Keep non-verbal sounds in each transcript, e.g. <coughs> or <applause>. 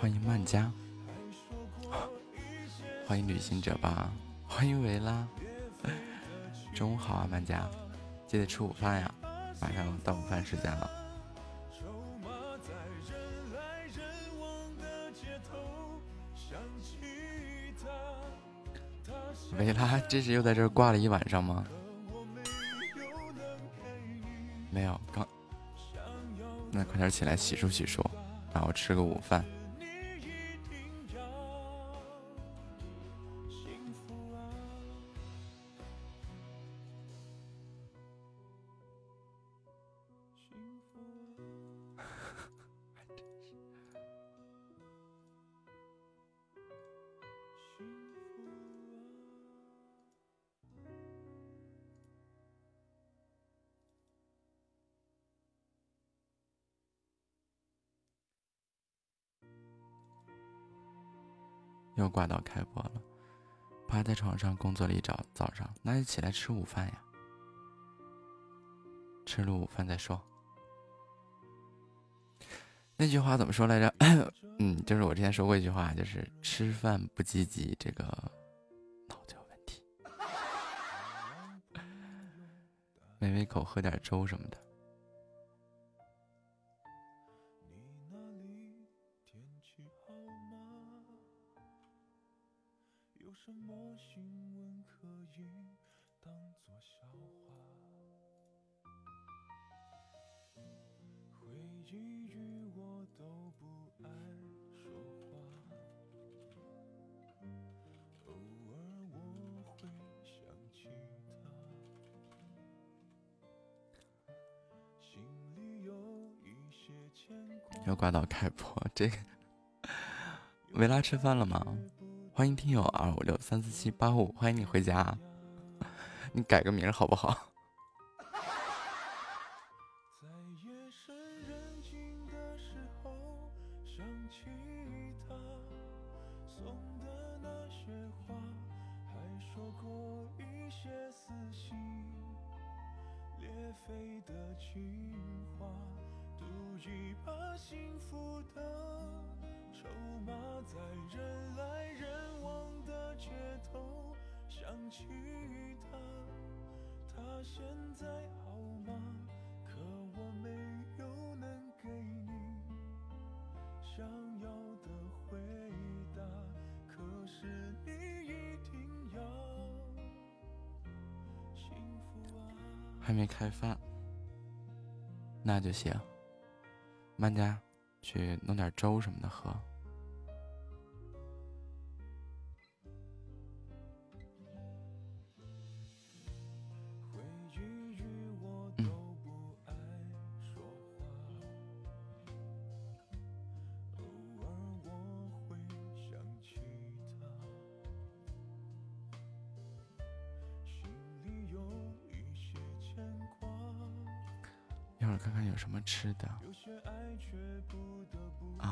欢迎曼佳，欢迎旅行者吧，欢迎维拉，中午好啊，曼佳，记得吃午饭呀，马上到午饭时间了。维拉，这是又在这儿挂了一晚上吗？快点起来洗漱洗漱，然后吃个午饭。挂到开播了，趴在床上工作了一早早上，那就起来吃午饭呀。吃了午饭再说。那句话怎么说来着？<coughs> 嗯，就是我之前说过一句话，就是吃饭不积极，这个脑子有问题。<laughs> 没胃口，喝点粥什么的。挂到开播，这个维拉吃饭了吗？欢迎听友二五六三四七八五，欢迎你回家。<laughs> 你改个名好不好？粥什么的喝。看看有什么吃的啊。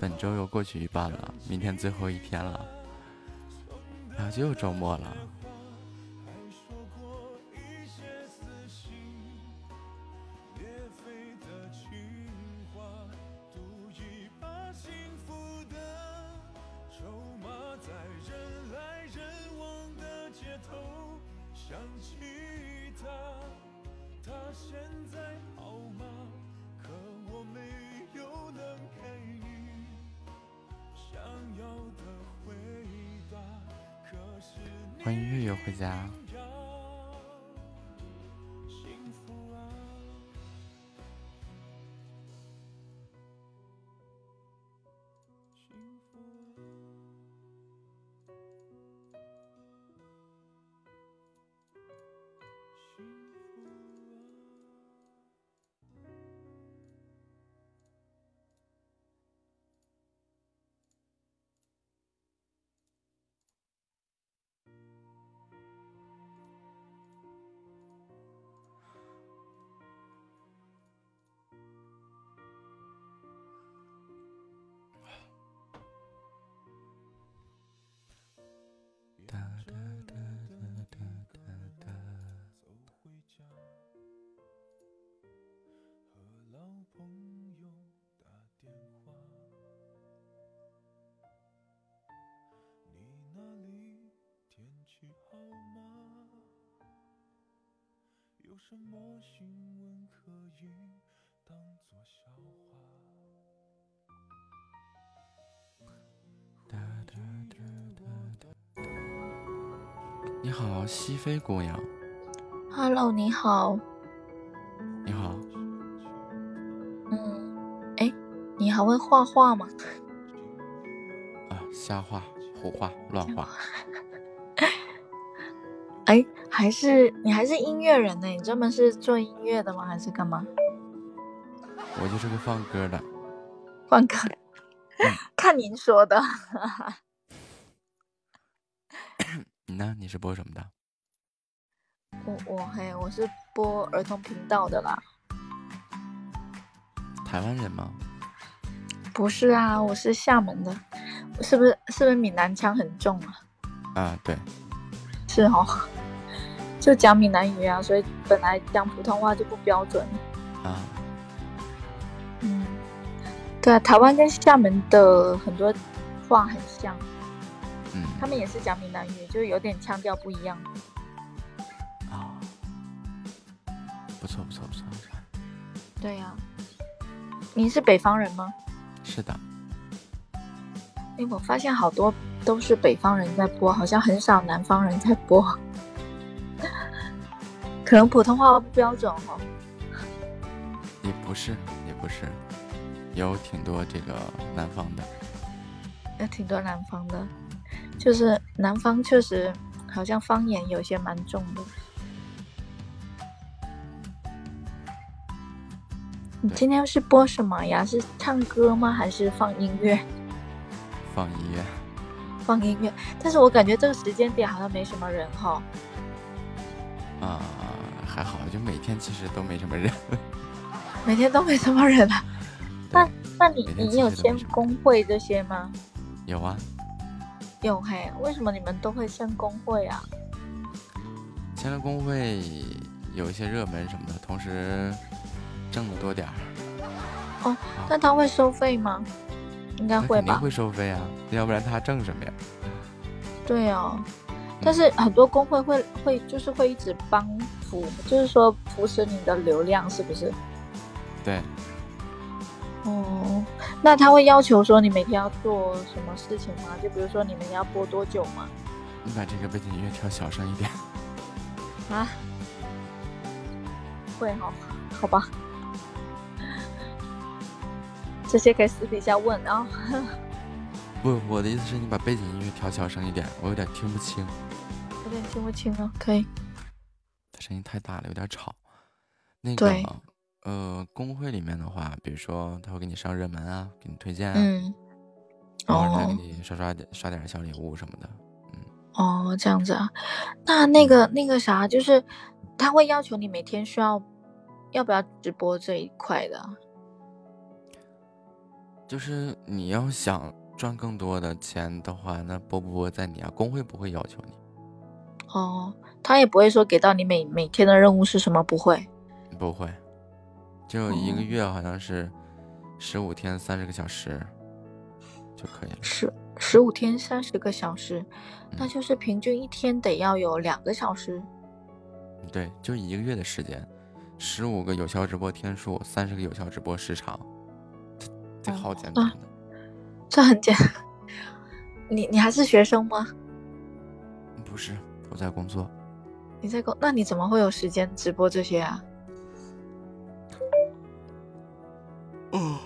本周又过去一半了，明天最后一天了，然后就又周末了。什么新闻可以当作笑话？你好，西非姑娘。Hello，你好。你好。嗯，哎，你还会画画吗？啊，瞎画、胡画、乱画。哎，<laughs> 还是你还是音乐人呢？你专门是做音乐的吗？还是干嘛？我就是个放歌的。放歌？<laughs> 看您说的。你呢？你是播什么的？我我嘿，我是播儿童频道的啦。台湾人吗？不是啊，我是厦门的。是不是是不是闽南腔很重啊？啊，对。是哦。就讲闽南语啊，所以本来讲普通话就不标准啊。嗯，对啊，台湾跟厦门的很多话很像，嗯，他们也是讲闽南语，就有点腔调不一样。啊，不错不错不错。对呀，你是北方人吗？是的。哎，我发现好多都是北方人在播，好像很少南方人在播。可能普通话不标准哈，也不是，也不是，有挺多这个南方的，有挺多南方的，就是南方确实好像方言有些蛮重的。你今天是播什么呀？是唱歌吗？还是放音乐？放音乐，放音乐。但是我感觉这个时间点好像没什么人哈。啊。还好，就每天其实都没什么人，每天都没什么人啊。<laughs> 那那你你有签工会这些吗？有啊，有嘿。为什么你们都会签工会啊？签了工会有一些热门什么的，同时挣的多点儿。哦，那他会收费吗？应该会吧。肯定会收费啊，要不然他挣什么呀？对啊，但是很多工会会会就是会一直帮扶。就是说扶持你的流量是不是？对。哦，那他会要求说你每天要做什么事情吗？就比如说你们要播多久吗？你把这个背景音乐调小声一点。啊？会哈？好吧。这些可以私底下问啊。<laughs> 不，我的意思是你把背景音乐调小声一点，我有点听不清。有点听不清了，可以。他声音太大了，有点吵。那个，呃，工会里面的话，比如说他会给你上热门啊，给你推荐啊，嗯，然后再给你刷刷点刷点小礼物什么的，嗯。哦，这样子啊。那那个那个啥，就是他会要求你每天需要要不要直播这一块的。就是你要想赚更多的钱的话，那播不播在你啊，工会不会要求你。哦。他也不会说给到你每每天的任务是什么，不会，不会，就一个月好像是十五天三十个小时就可以了。十十五天三十个小时，那就是平均一天得要有两个小时。对，就一个月的时间，十五个有效直播天数，三十个有效直播时长，这好简单的。这很简，<laughs> 你你还是学生吗？不是。我在工作。你在工，那你怎么会有时间直播这些啊？嗯，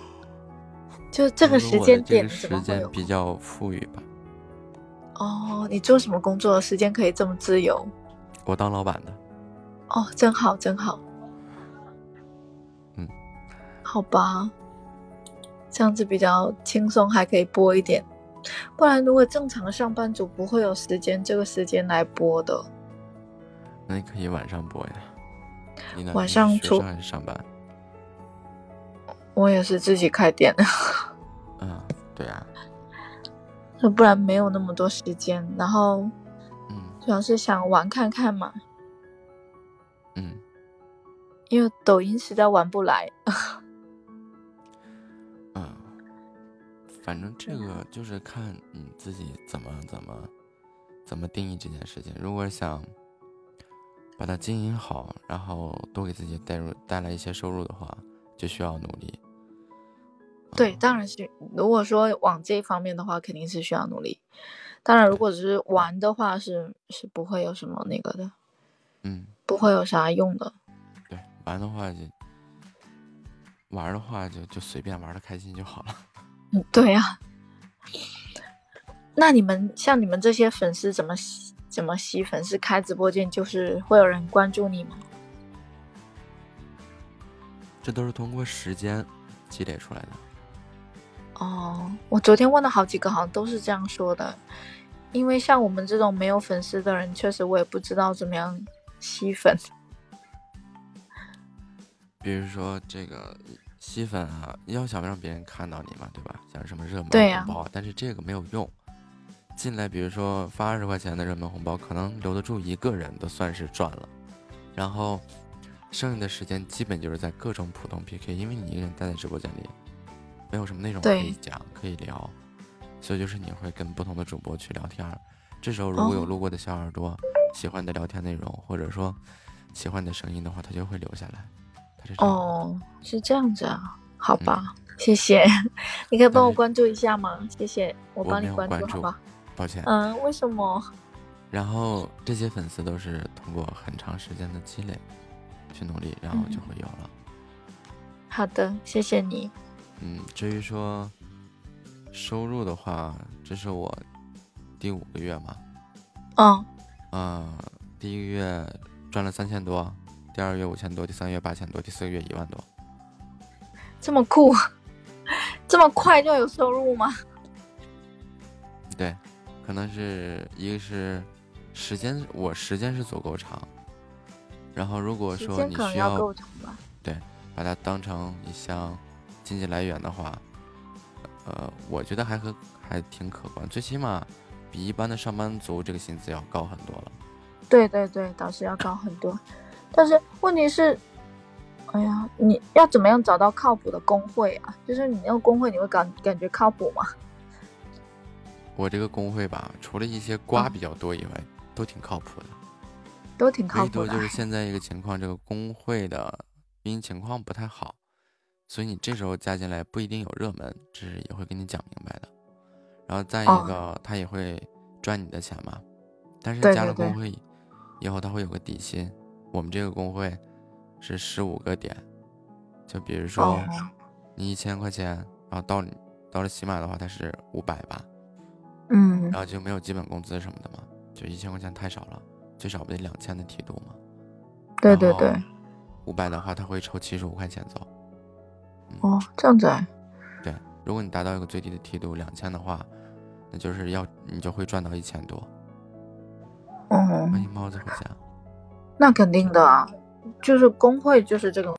就这个时间点，时间比较富裕吧。哦，你做什么工作？时间可以这么自由？我当老板的。哦，真好，真好。嗯，好吧，这样子比较轻松，还可以播一点。不然，如果正常上班族不会有时间这个时间来播的。那你可以晚上播呀。晚上出还是上班？我也是自己开店的。嗯，对啊。那不然没有那么多时间，然后，嗯，主要是想玩看看嘛。嗯。因为抖音实在玩不来。反正这个就是看你自己怎么怎么怎么定义这件事情。如果想把它经营好，然后多给自己带入带来一些收入的话，就需要努力。对，当然是。如果说往这一方面的话，肯定是需要努力。当然，如果只是玩的话，是是不会有什么那个的。嗯，不会有啥用的。对，玩的话就玩的话就就随便玩的开心就好了。嗯，对呀。那你们像你们这些粉丝怎么吸怎么吸粉？丝开直播间就是会有人关注你吗？这都是通过时间积累出来的。哦，我昨天问了好几个，好像都是这样说的。因为像我们这种没有粉丝的人，确实我也不知道怎么样吸粉。比如说这个吸粉啊，要想让别人看到你嘛，对吧？想什么热门红包，但是这个没有用。进来，比如说发二十块钱的热门红包，可能留得住一个人都算是赚了。然后剩下的时间基本就是在各种普通 PK，因为你一个人待在直播间里。没有什么内容可以讲，可以聊，所以就是你会跟不同的主播去聊天。这时候如果有路过的小耳朵喜欢你的聊天内容，或者说喜欢你的声音的话，他就会留下来。他是哦，是这样子啊？好吧，谢谢。<laughs> 你可以帮我关注一下吗？谢谢，我帮你关注，好吧？抱歉。嗯，为什么？<laughs> 然后这些粉丝都是通过很长时间的积累去努力，然后就会有了。好的，谢谢你。嗯，至于说收入的话，这是我第五个月嘛。嗯。嗯，第一个月赚了三千多，第二个月五千多，第三个月八千多，第四个月一万多。这么酷，<laughs> 这么快就有收入吗？对，可能是一个是时间，我时间是足够长。然后如果说你需要对，把它当成一项。经济来源的话，呃，我觉得还和还挺可观，最起码比一般的上班族这个薪资要高很多了。对对对，倒是要高很多。但是问题是，哎呀，你要怎么样找到靠谱的工会啊？就是你那个工会，你会感感觉靠谱吗？我这个工会吧，除了一些瓜比较多以外，都挺靠谱的。都挺靠谱的。唯独就是现在一个情况，这个工会的运营情况不太好。所以你这时候加进来不一定有热门，这是也会跟你讲明白的。然后再一个，他也会赚你的钱嘛。但是加了工会以后，他会有个底薪。我们这个工会是十五个点，就比如说你一千块钱，然后到到了喜马的话，它是五百吧。嗯。然后就没有基本工资什么的嘛，就一千块钱太少了，最少不得两千的梯度嘛。对对对。五百的话，他会抽七十五块钱走。哦，这样子啊。对，如果你达到一个最低的梯度两千的话，那就是要你就会赚到一千多。哦。欢迎猫子回家。那肯定的啊，就是工会就是这个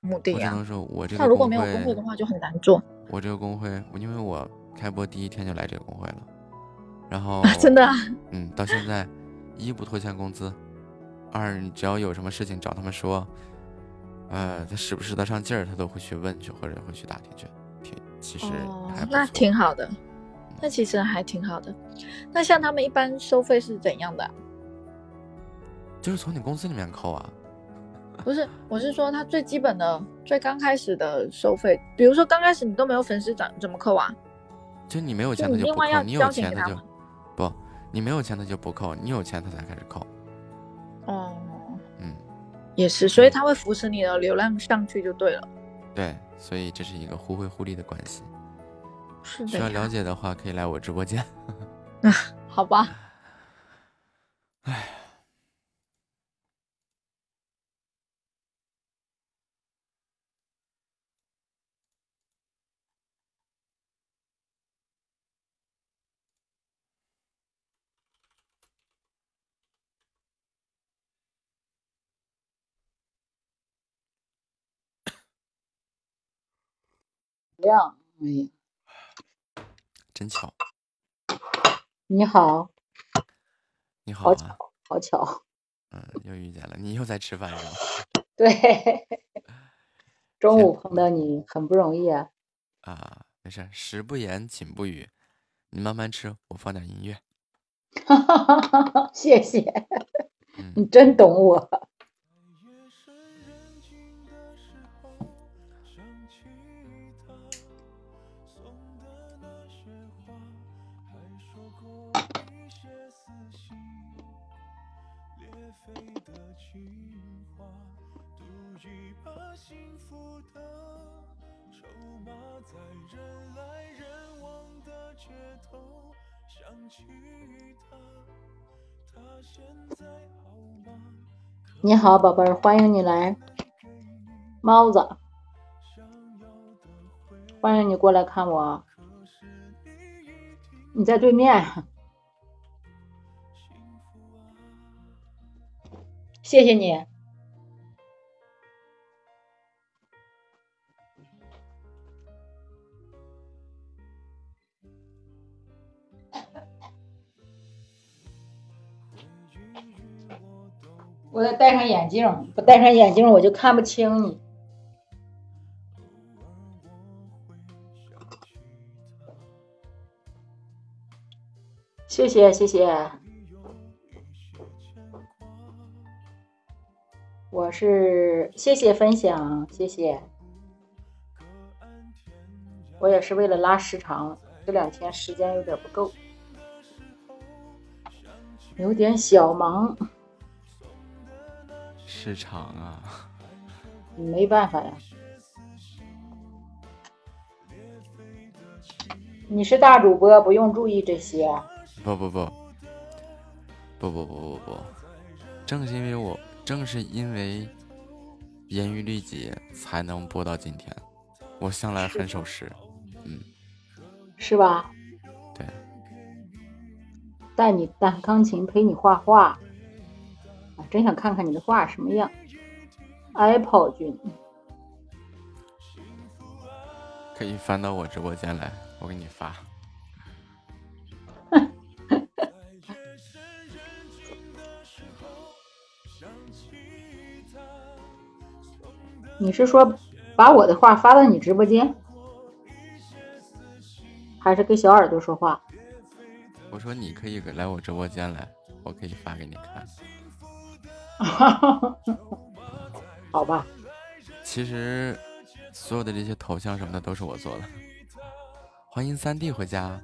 目的啊。我只能说，我这个。那如果没有工会的话，就很难做。我这个工会，因为我开播第一天就来这个工会了，然后真的。嗯，到现在一不拖欠工资，二你只要有什么事情找他们说。呃，他使不使得上劲儿，他都会去问去，或者会去打听去。挺其实还那挺好的，那其实还挺好的。那像他们一般收费是怎样的？就是从你公司里面扣啊。<laughs> 不是，我是说他最基本的、最刚开始的收费，比如说刚开始你都没有粉丝怎怎么扣啊？就你没有钱他就不扣，你有钱他就不，你没有钱他就不扣，你有钱他才开始扣。哦，嗯，也是，所以他会扶持你的流量上去就对了。对，所以这是一个互惠互利的关系。是的。需要了解的话，可以来我直播间。啊 <laughs> 好吧。唉。亮，哎呀，真巧！你好，你好，好巧，好巧。嗯，又遇见了，你又在吃饭是吗？<laughs> 对，<laughs> 中午碰到你很不容易啊。啊，没事，食不言，寝不语，你慢慢吃，我放点音乐。哈哈哈哈谢谢，你真懂我。你好，宝贝儿，欢迎你来。猫子，欢迎你过来看我。你在对面。谢谢你。我得戴上眼镜，不戴上眼镜我就看不清你。谢谢谢谢，我是谢谢分享，谢谢。我也是为了拉时长，这两天时间有点不够，有点小忙。市场啊，没办法呀。你是大主播，不用注意这些。不不不，不不不不不，正是因为我，正是因为严于律己，才能播到今天。我向来很守时，嗯，是吧？对。带你弹钢琴，陪你画画。真想看看你的画什么样，Apple 君，可以翻到我直播间来，我给你发。<laughs> 你是说把我的画发到你直播间，还是跟小耳朵说话？我说你可以来我直播间来，我可以发给你看。<laughs> 好吧，其实所有的这些头像什么的都是我做的。欢迎三弟回家。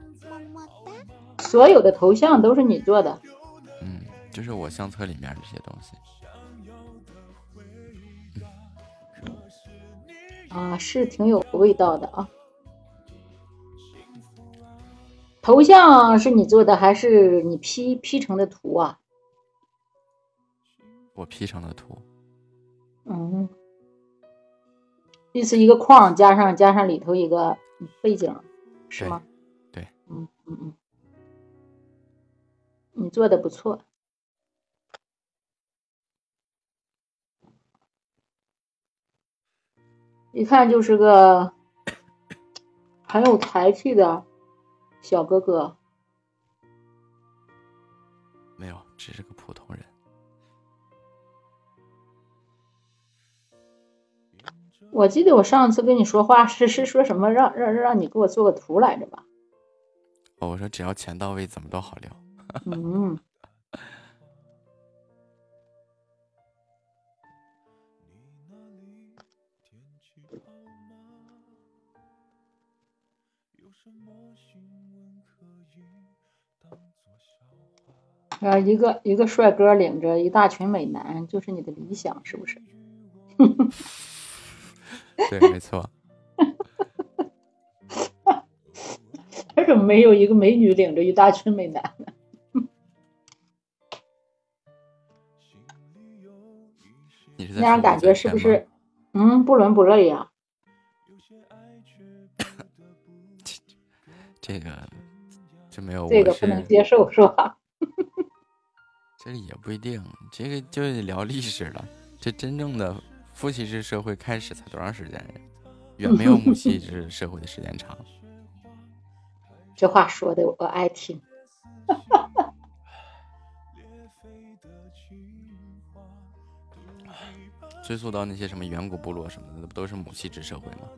所有的头像都是你做的？嗯，就是我相册里面这些东西。啊，是挺有味道的啊。头像是你做的还是你 P P 成的图啊？我 P 成的图，嗯，这是一个框，加上加上里头一个背景，是吗？对，嗯嗯嗯，你做的不错，一看就是个很有才气的小哥哥。没有，只是个我记得我上次跟你说话是是说什么让让让你给我做个图来着吧？哦，我说只要钱到位，怎么都好聊。嗯。啊，一个一个帅哥领着一大群美男，就是你的理想，是不是？<laughs> 对，没错。他怎么没有一个美女领着一大群美男呢？那样感觉是不是？嗯，不伦不类呀。<laughs> 这个就没有，这个不能接受是吧？<laughs> 这个也不一定，这个就得聊历史了。这真正的父系制社会开始才多长时间呀？远没有母系制社会的时间长。<laughs> 这话说的我爱听。<laughs> 追溯到那些什么远古部落什么的，不都是母系制社会吗？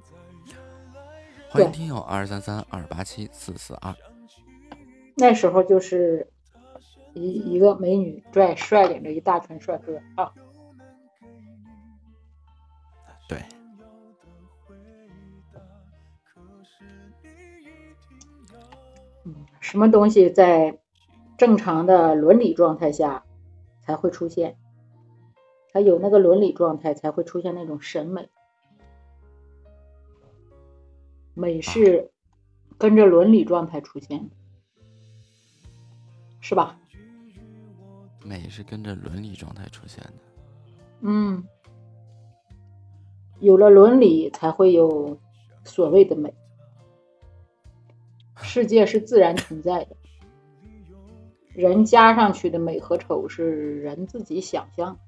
欢迎听友二三三二八七四四二。那时候就是一一个美女拽率领着一大群帅哥啊。对。嗯，什么东西在正常的伦理状态下才会出现？它有那个伦理状态才会出现那种审美，美是跟着伦理状态出现的，是吧？美是跟着伦理状态出现的。嗯，有了伦理才会有所谓的美。世界是自然存在的，人加上去的美和丑是人自己想象。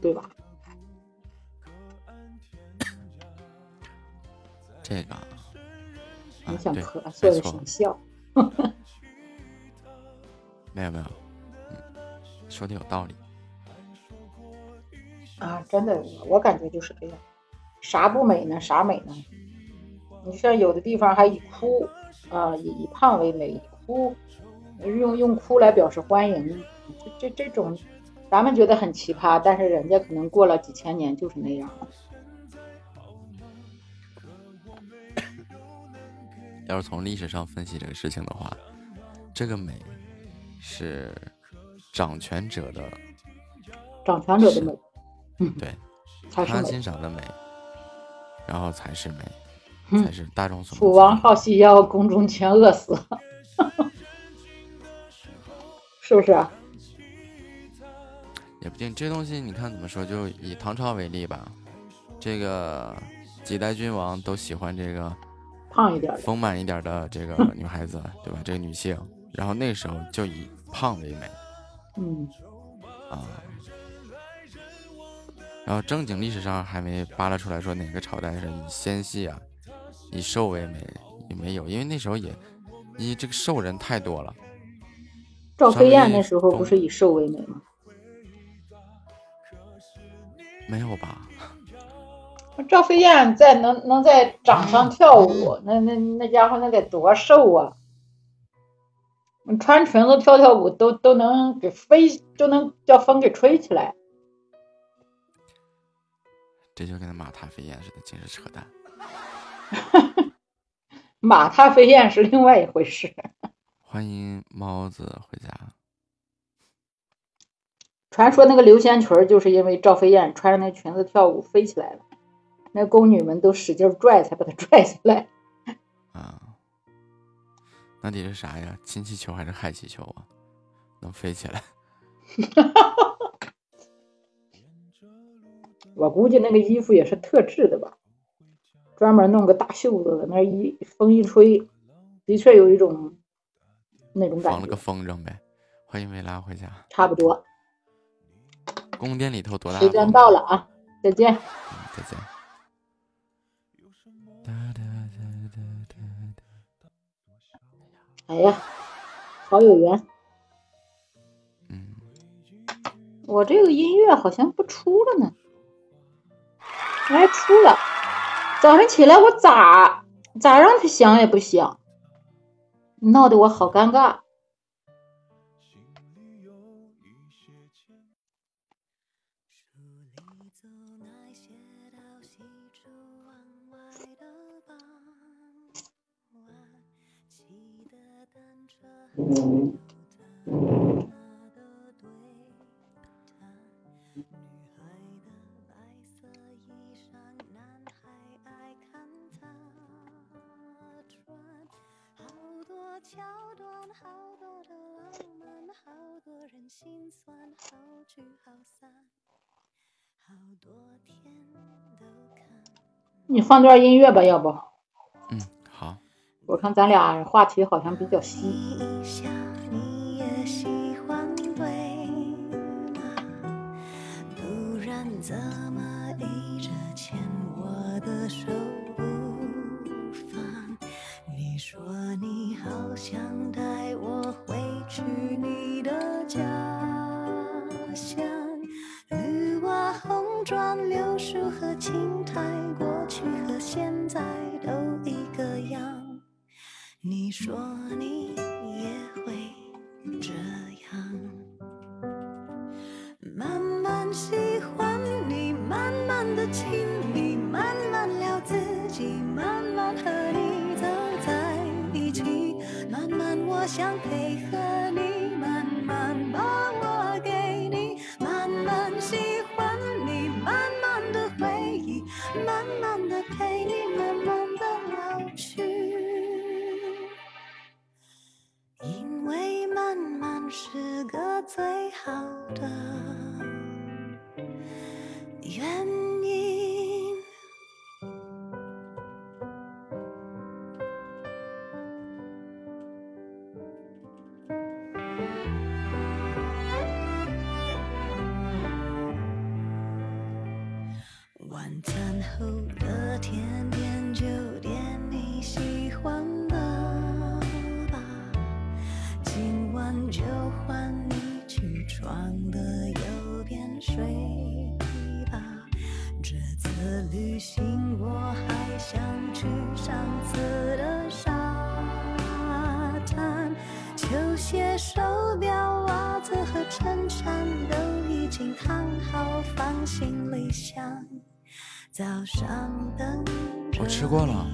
对吧？这个，你想咳嗽的想笑，没有没有，说的有道理。啊，真的，我感觉就是这样。啥不美呢？啥美呢？你像有的地方还以哭啊，以以胖为美，以哭用用哭来表示欢迎，这这这种。咱们觉得很奇葩，但是人家可能过了几千年就是那样了。<coughs> 要是从历史上分析这个事情的话，这个美是掌权者的，掌权者的美，嗯，对，他欣赏的美，然后才是美，才是大众所。楚王好细腰，宫中全饿死，是不是？也不定，这东西你看怎么说？就以唐朝为例吧，这个几代君王都喜欢这个胖一点、丰满一点的这个 <laughs> 女孩子，对吧？这个女性，然后那时候就以胖为美，嗯，啊，然后正经历史上还没扒拉出来说哪个朝代是以纤细啊、以瘦为美，也没有，因为那时候也，一这个瘦人太多了。赵飞燕那时候不是以瘦为美吗？没有吧？赵飞燕在能能在掌上跳舞，那那那家伙那得多瘦啊！穿裙子跳跳舞都都能给飞，都能叫风给吹起来。这就跟那马踏飞燕似的，净是扯淡。<laughs> 马踏飞燕是另外一回事。欢迎猫子回家。<laughs> 传说那个流仙裙就是因为赵飞燕穿着那裙子跳舞飞起来了，那宫女们都使劲拽才把她拽下来。啊，那得是啥呀？氢气球还是氦气球啊？能飞起来？<laughs> 我估计那个衣服也是特制的吧，专门弄个大袖子，那一风一吹，的确有一种那种感觉。放了个风筝呗。欢迎维拉回家。差不多。宫殿里头多大？时间到了啊！再见。再见。哎呀，好有缘。嗯。我这个音乐好像不出了呢。还，出了。早上起来我咋咋让他响也不响，闹得我好尴尬。的。你放段音乐吧，要不？嗯，好。我看咱俩话题好像比较稀。想带我回去你的家乡。绿瓦红砖柳树和青苔过去和现在都一个样。你说你也会这样。慢慢喜欢你慢慢的亲我想配合你慢慢把我给你慢慢喜欢你慢慢的回忆慢慢的陪你慢慢的老去。因为慢慢是个最好的愿意过了。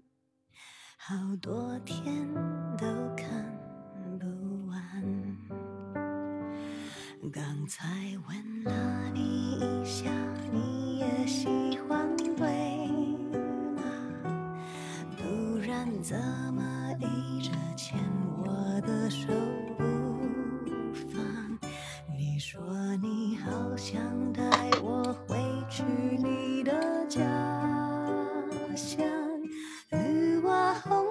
好多天都看不完。刚才问了你一下，你也喜欢对吗？不然怎么一直牵我的手不放？你说你好想带我回去你的家乡。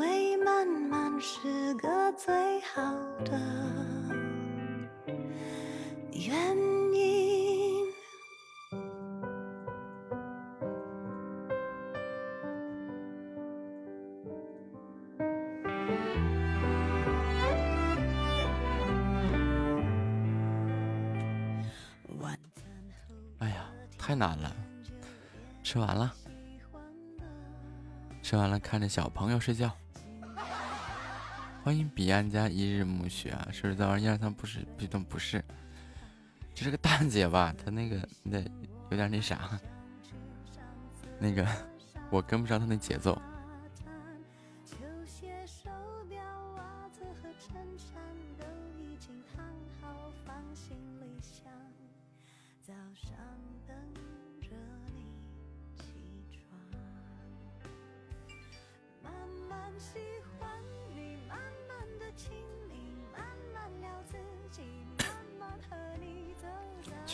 为慢慢是个最好的原因。哎呀，太难了，吃完了。吃完了，看着小朋友睡觉。欢迎彼岸家一日暮雪啊，是不是在玩一二三不是，不动不是，这是个大姐吧？她那个那有点那啥，那个我跟不上她那节奏。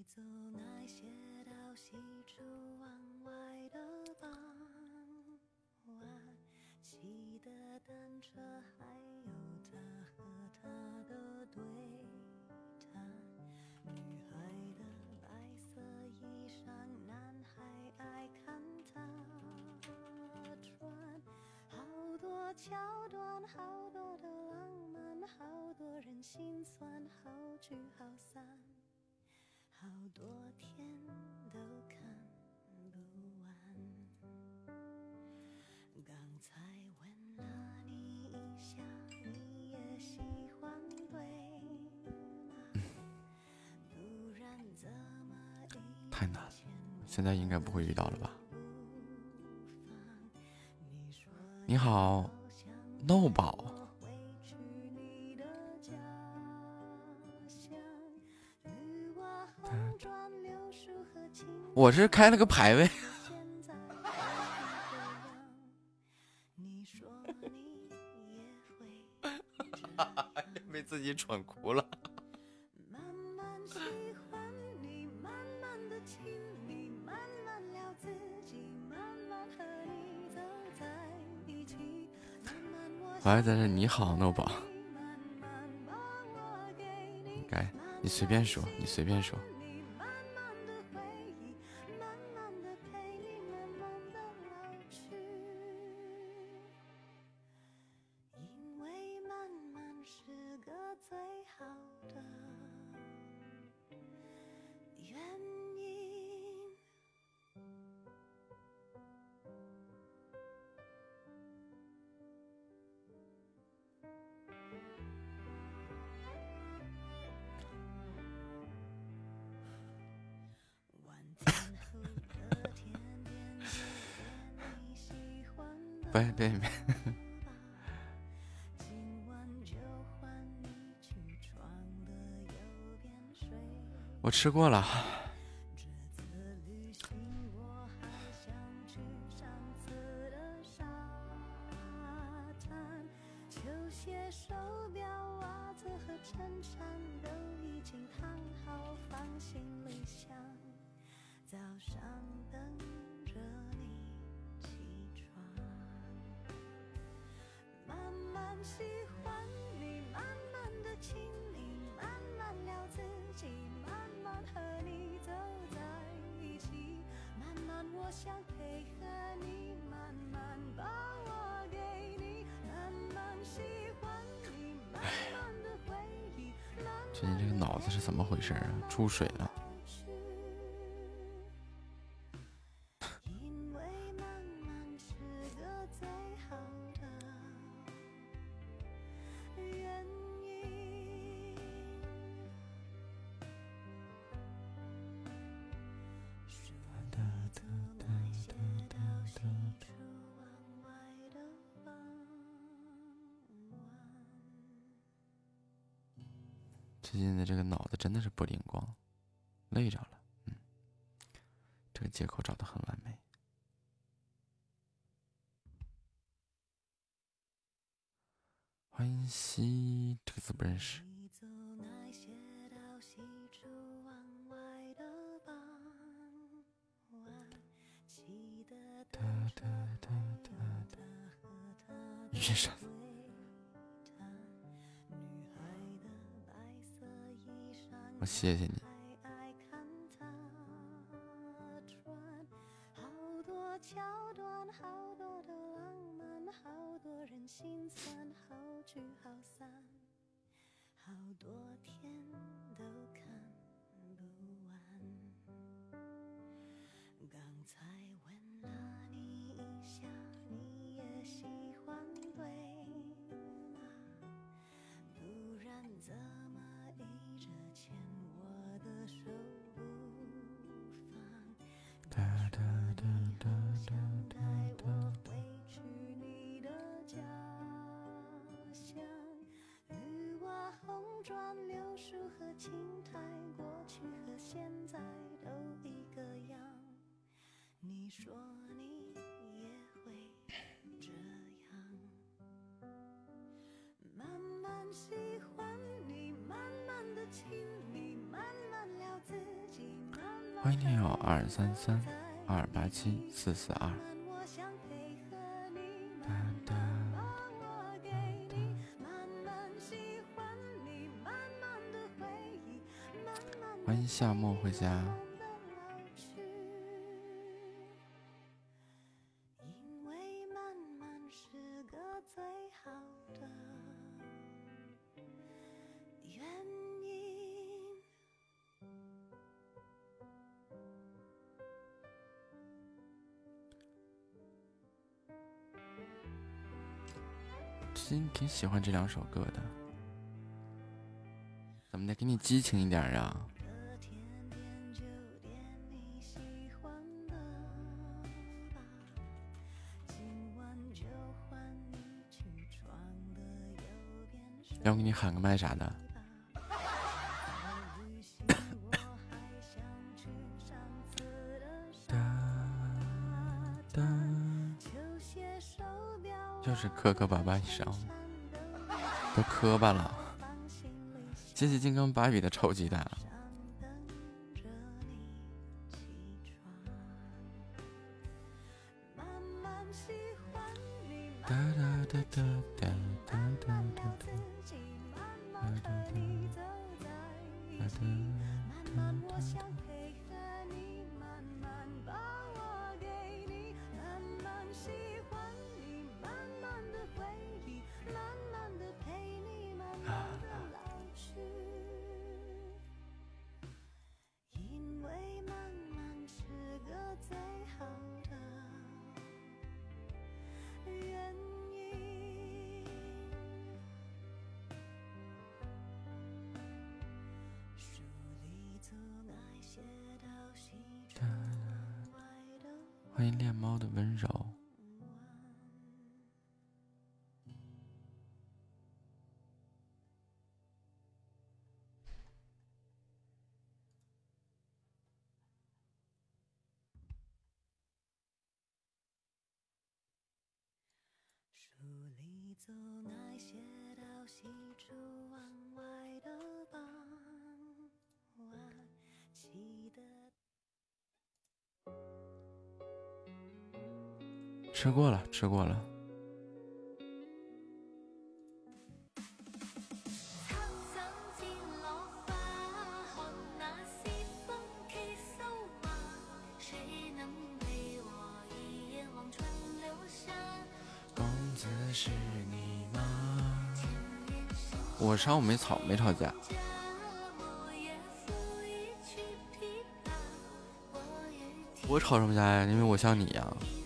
你走那些道，喜出望外的傍晚，骑的单车，还有他和她的对谈。女孩的白色衣裳，男孩爱看她。穿。好多桥段，好多的浪漫，好多人心酸，好聚好散。好多天都看不完。刚才吻了你一下，你也喜欢对吗？不然怎么一太难了，现在应该不会遇到了吧？你好，闹宝。我是开了个排位。哈哈哈被自己蠢哭了。慢慢喜欢你慢慢的慢慢聊自己慢慢和你走在一起我还在这你好诺宝。该你随便说你随便说。吃过了。雨山，我谢谢你。三三二八七四四二。欢迎夏末回家。喜欢这两首歌的，怎么的？给你激情一点啊！要不给你喊个麦啥的？<coughs> 就是磕磕巴巴一声。都磕巴了，谢谢金刚芭比的臭鸡蛋。恋猫的温柔。书里总爱写到喜出望外。吃过了，吃过了。我上午没吵，没吵架。我吵什么架呀？因为我像你呀。一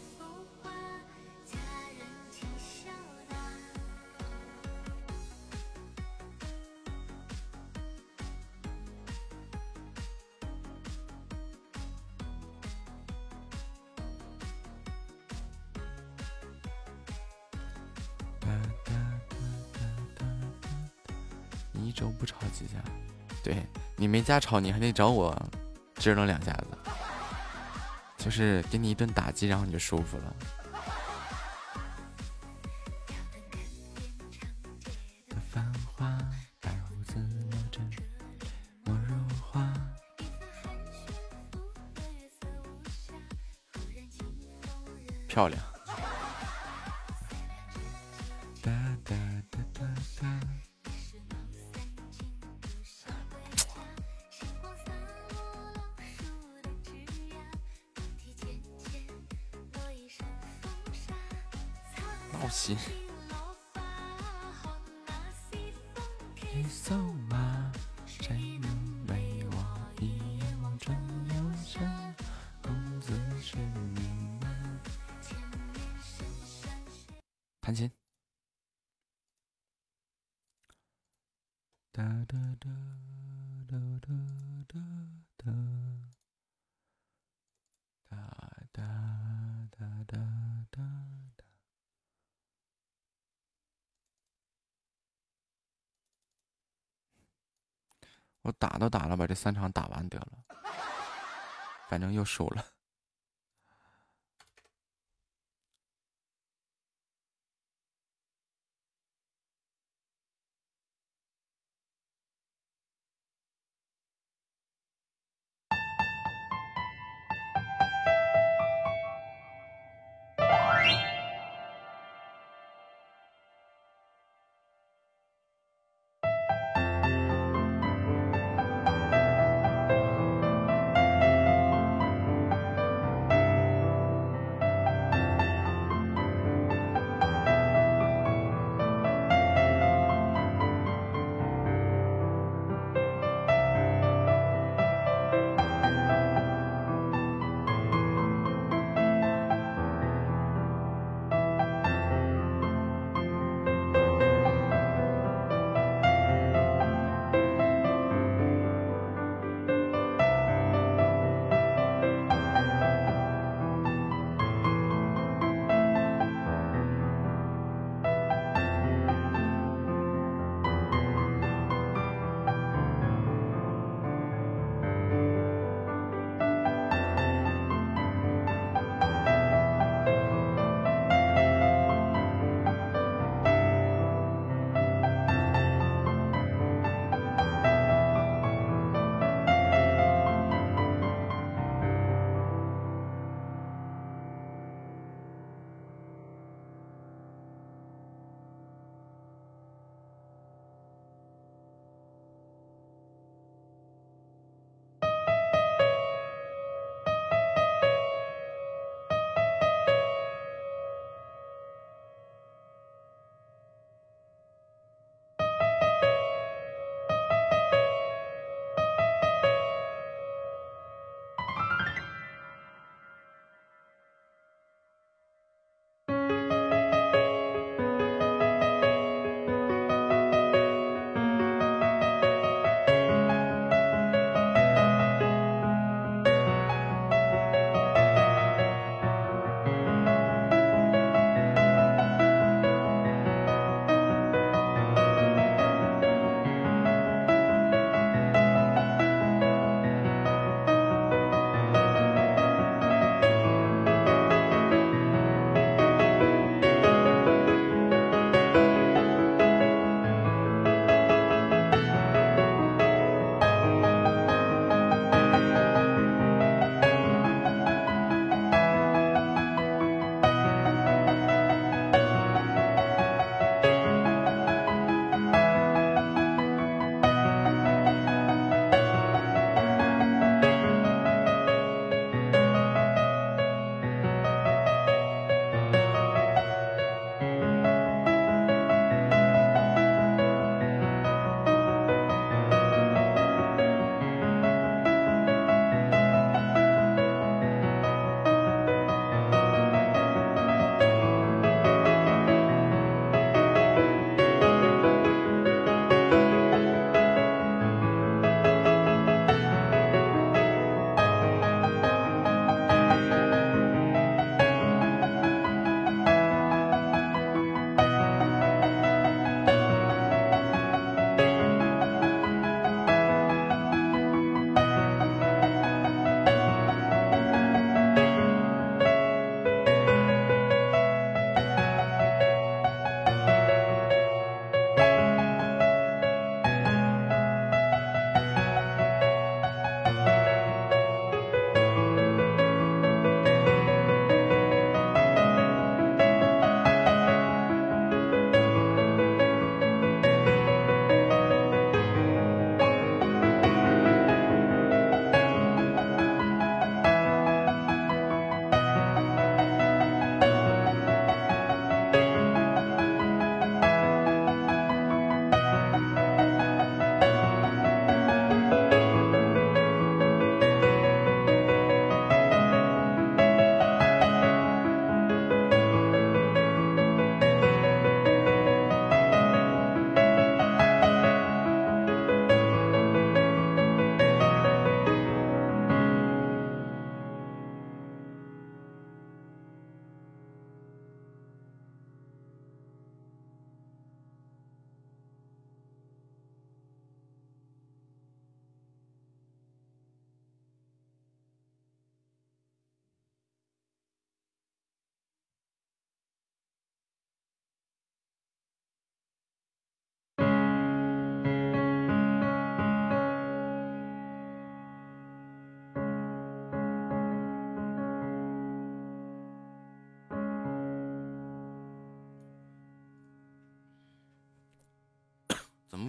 家吵，你还得找我支棱两下子，就是给你一顿打击，然后你就舒服了。漂亮。三场打完得了，反正又输了。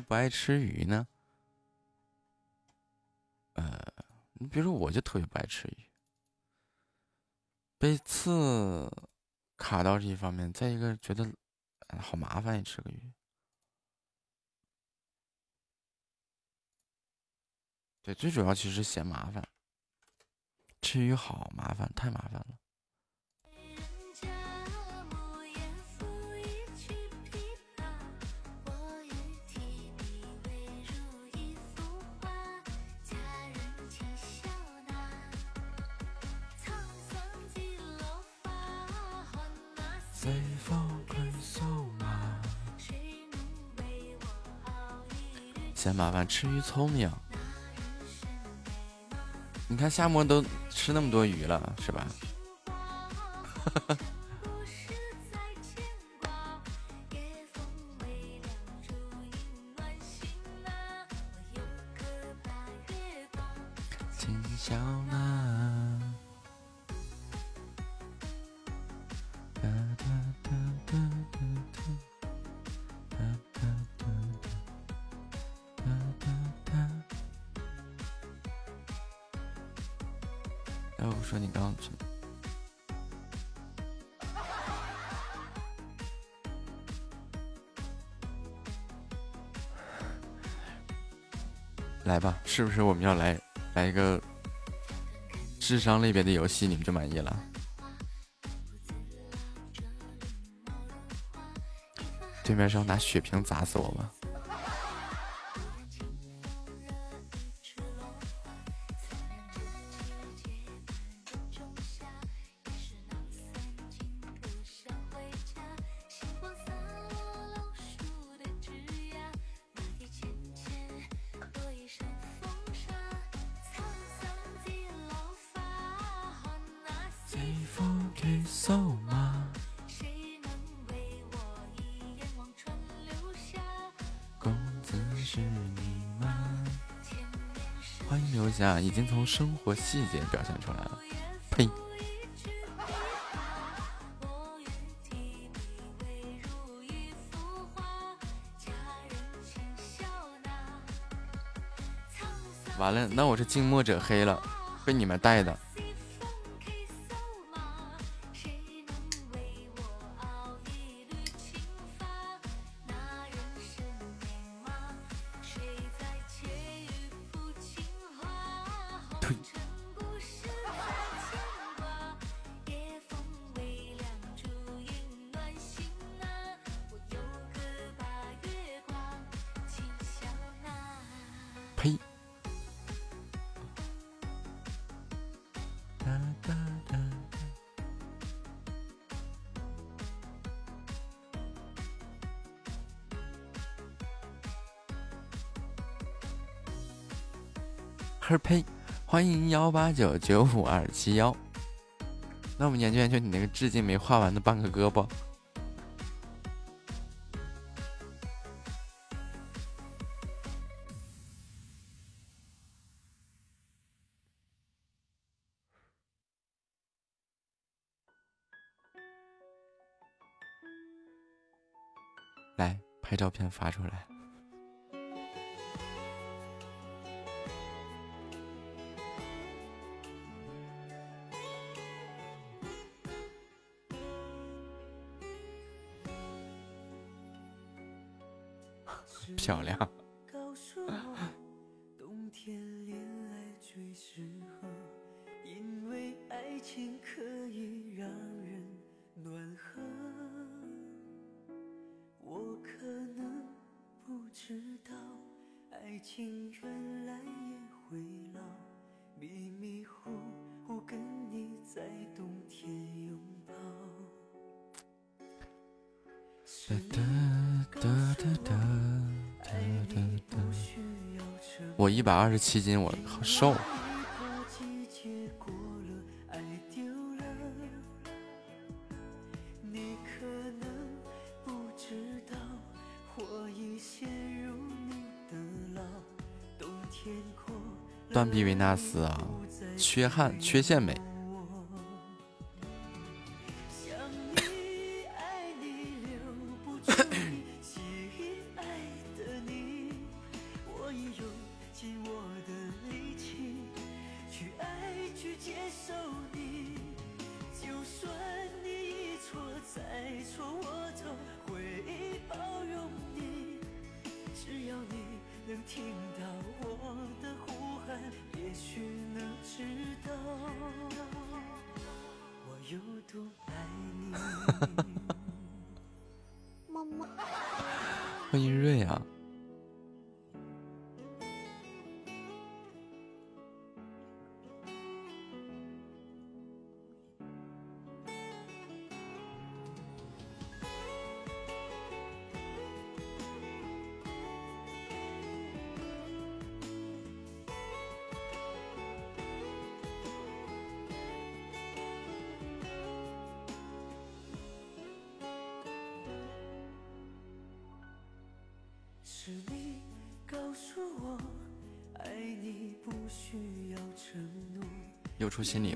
不爱吃鱼呢？呃，你比如说，我就特别不爱吃鱼，被刺卡到是一方面，再一个觉得好麻烦，也吃个鱼。对，最主要其实嫌麻烦，吃鱼好麻烦，太麻烦了。嫌麻烦，吃鱼聪明。你看夏沫都吃那么多鱼了，是吧？<laughs> 是不是我们要来来一个智商类别的游戏，你们就满意了？对面是要拿血瓶砸死我吗？经从生活细节表现出来了，呸！完了，那我是近墨者黑了，被你们带的。呸！欢迎幺八九九五二七幺。那我们研究研究你那个至今没画完的半个胳膊。来，拍照片发出来。漂亮。百二十七斤，我好瘦。断臂维纳斯啊，缺憾，缺陷美。又出新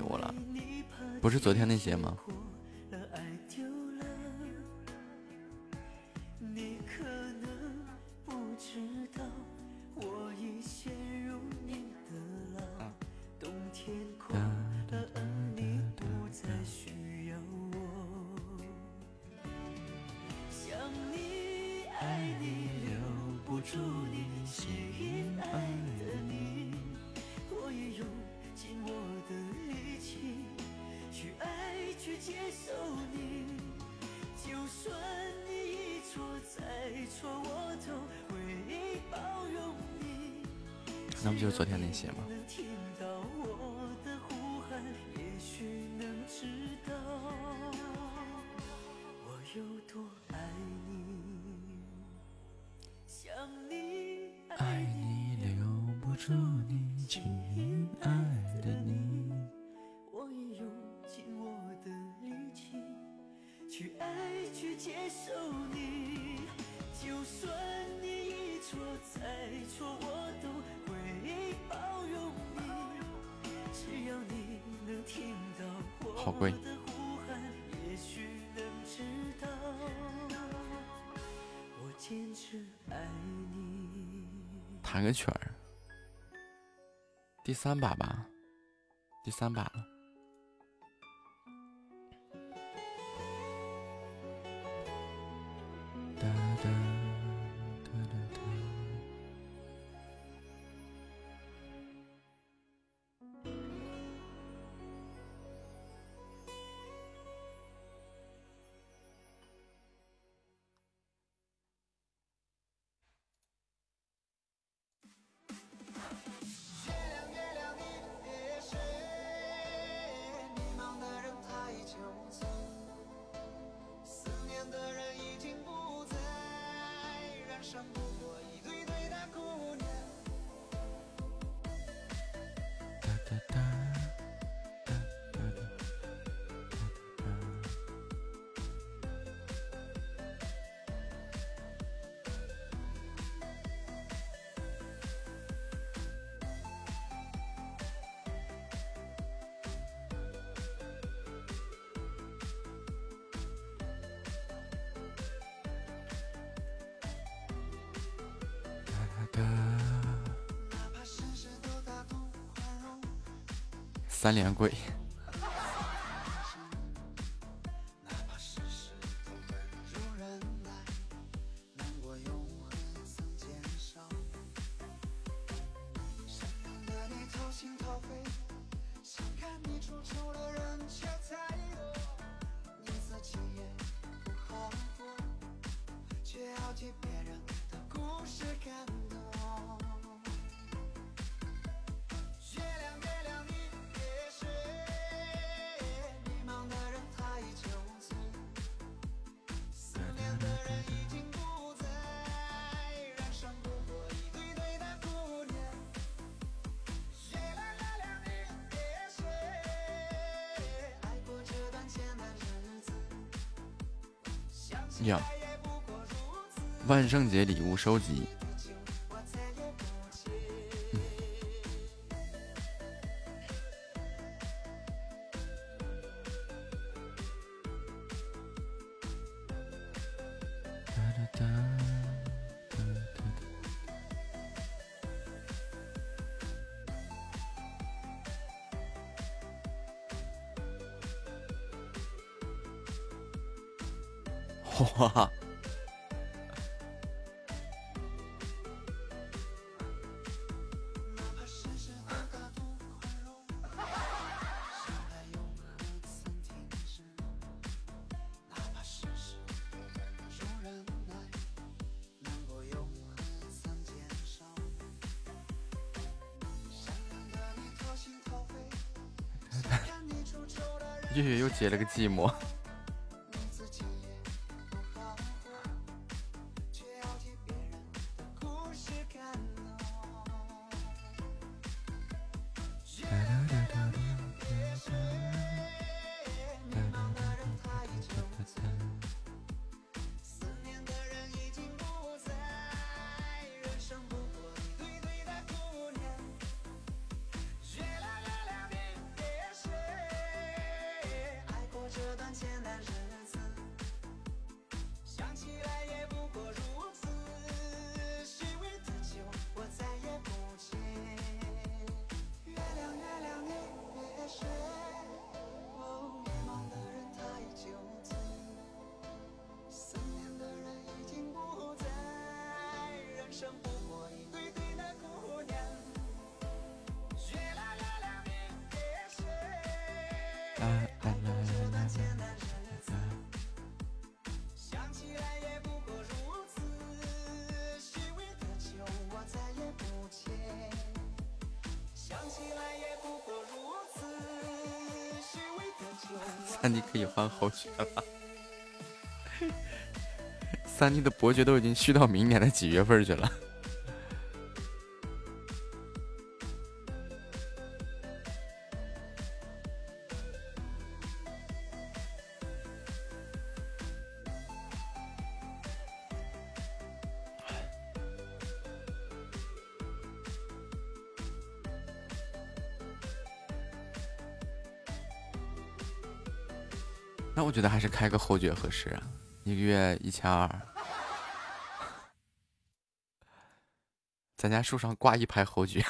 三把吧，第三把。三连跪。节礼物收集。了个寂寞。可以换侯爵了，<laughs> 三 D 的伯爵都已经续到明年的几月份去了。开个侯爵合适，一个月一千二，<laughs> 咱家树上挂一排侯爵。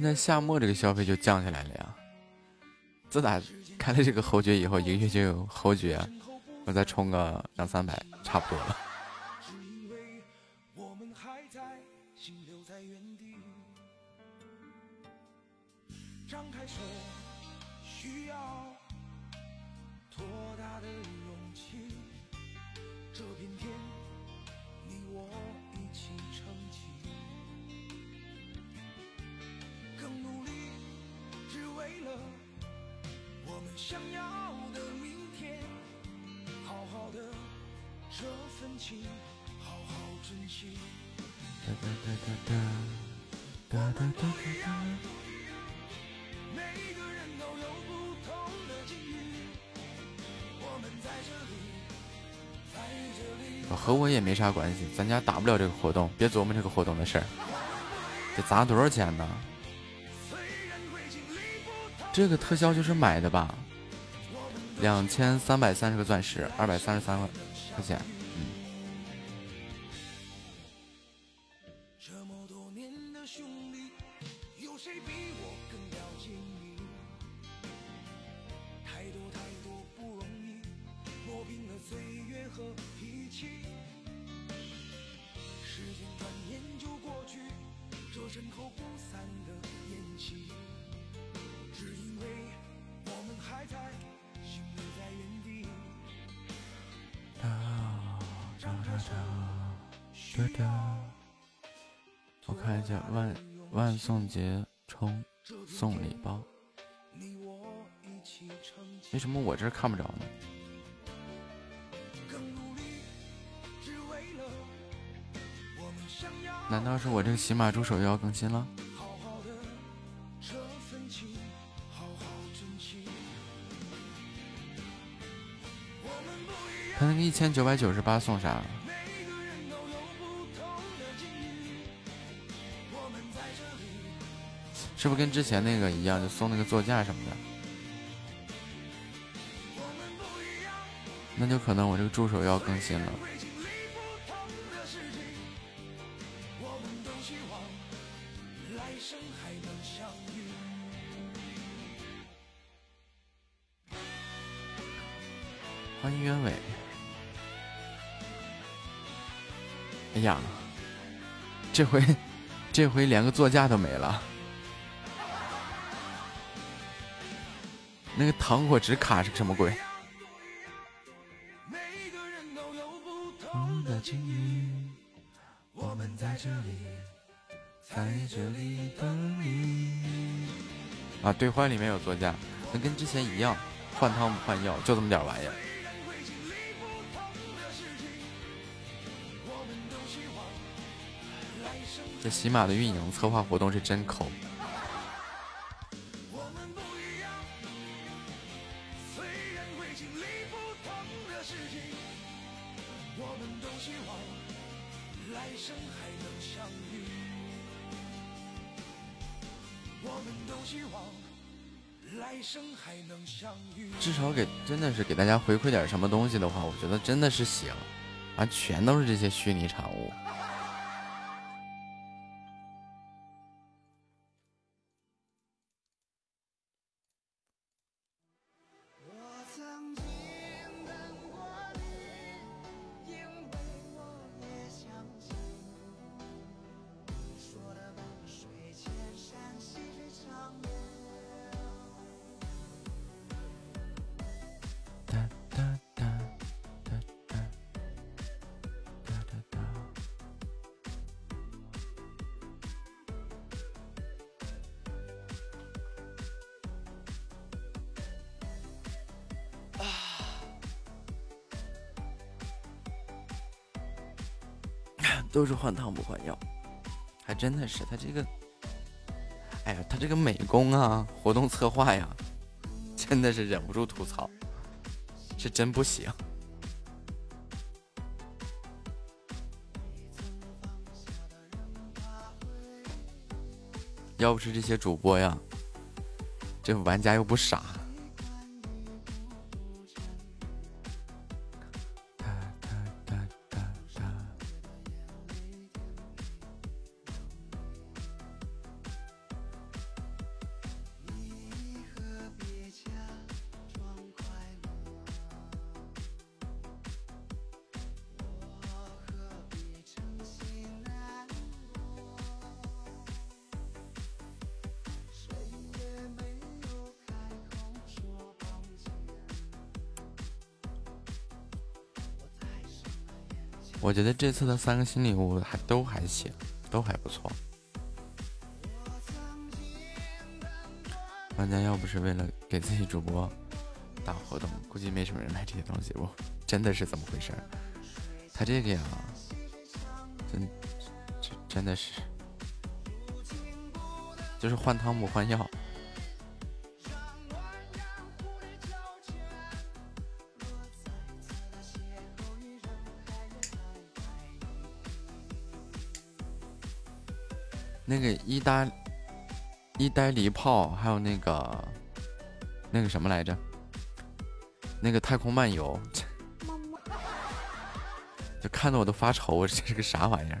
现在夏末这个消费就降下来了呀！自打开了这个侯爵以后，一个月就有侯爵，我再充个两三百，差不多了。啥关系，咱家打不了这个活动，别琢磨这个活动的事儿。得砸多少钱呢？这个特效就是买的吧？两千三百三十个钻石，二百三十三块钱。万万送节充送礼包，为什么我这看不着呢？难道是我这个喜马助手又要更新了？他那个一千九百九十八送啥？是不是跟之前那个一样，就送那个座驾什么的？那就可能我这个助手要更新了。欢迎鸢尾。哎呀，这回这回连个座驾都没了。那个糖果纸卡是个什么鬼？啊，兑换里面有座驾，那跟之前一样，换汤不换药，就这么点玩意儿。这喜马的运营策划活动是真抠。回馈点什么东西的话，我觉得真的是行，啊，全都是这些虚拟产物。是换汤不换药，还真的是他这个，哎呀，他这个美工啊，活动策划呀，真的是忍不住吐槽，是真不行。要不是这些主播呀，这玩家又不傻。这次的三个新礼物还都还行，都还不错。玩家要不是为了给自己主播打活动，估计没什么人买这些东西。我，真的是怎么回事？他这个呀，真真真的是，就是换汤不换药。个一呆离炮，还有那个那个什么来着？那个太空漫游，就看得我都发愁，这是个啥玩意儿？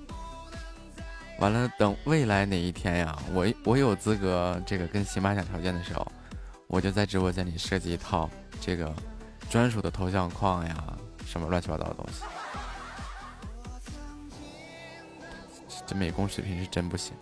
完了，等未来哪一天呀，我我有资格这个跟喜马讲条件的时候，我就在直播间里设计一套这个专属的头像框呀，什么乱七八糟的东西。这美工水平是真不行。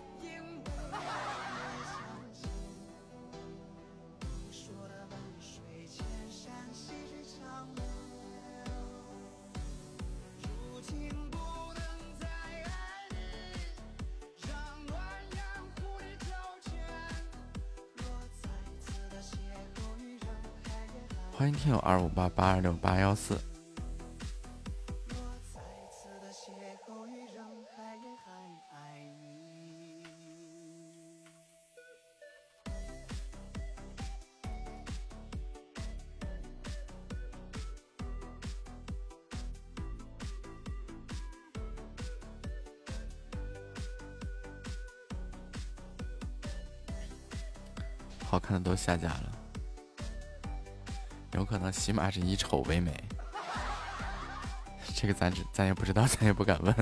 大家了。有可能起码是以丑为美，<laughs> 这个咱只咱也不知道，咱也不敢问。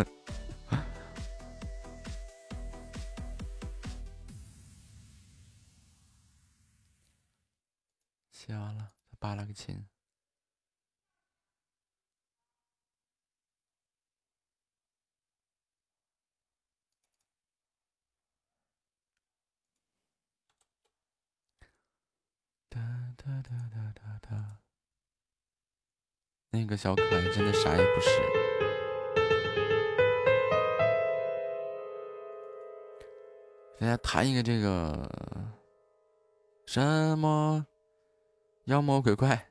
那个这个什么妖魔鬼怪。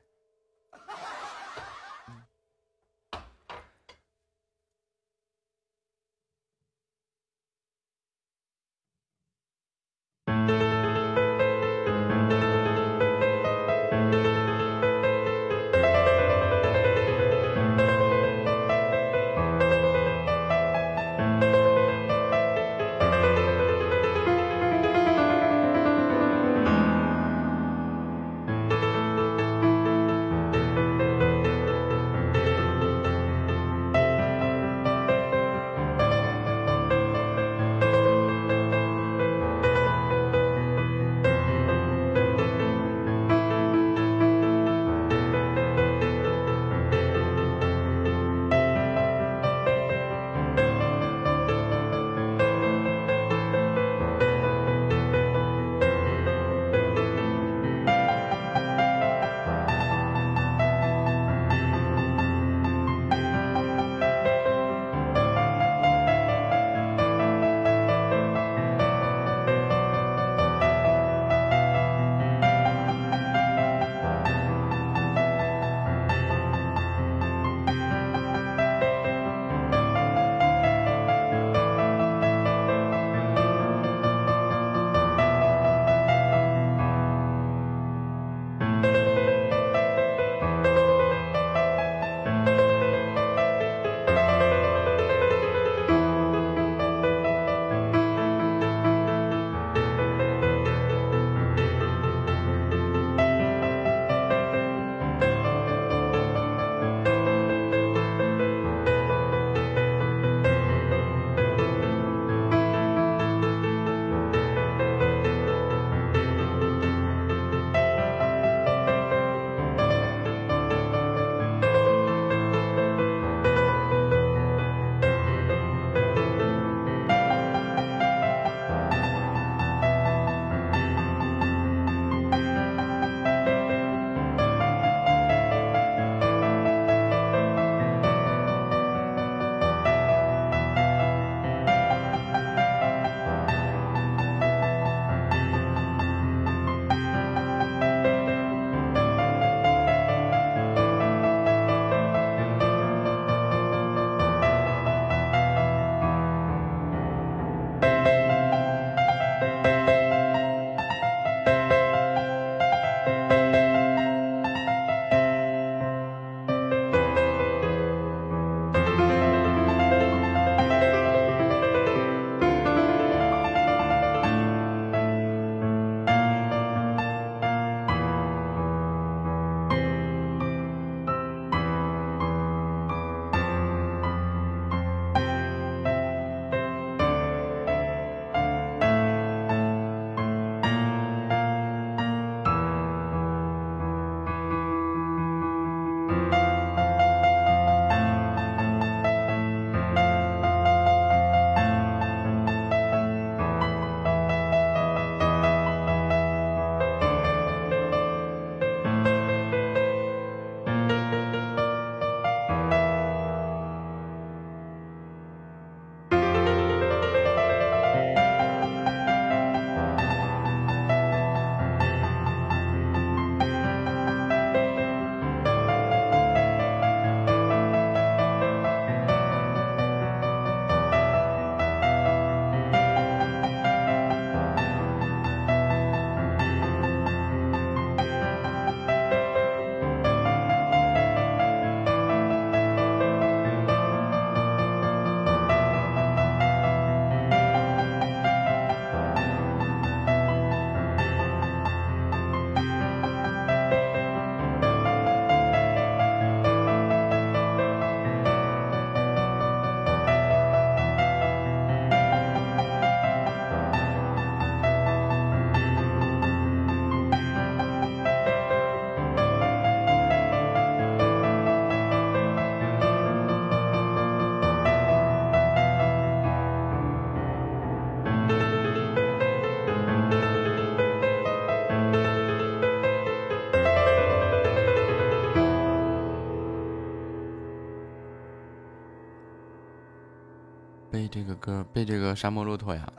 这个歌，背这个沙漠骆驼呀。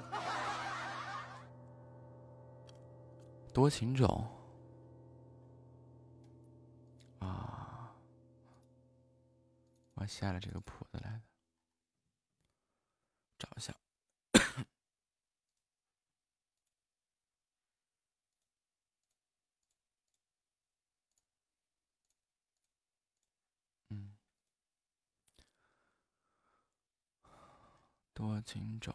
多情种啊，我下了这个谱子来的，找一下。嗯，多情种。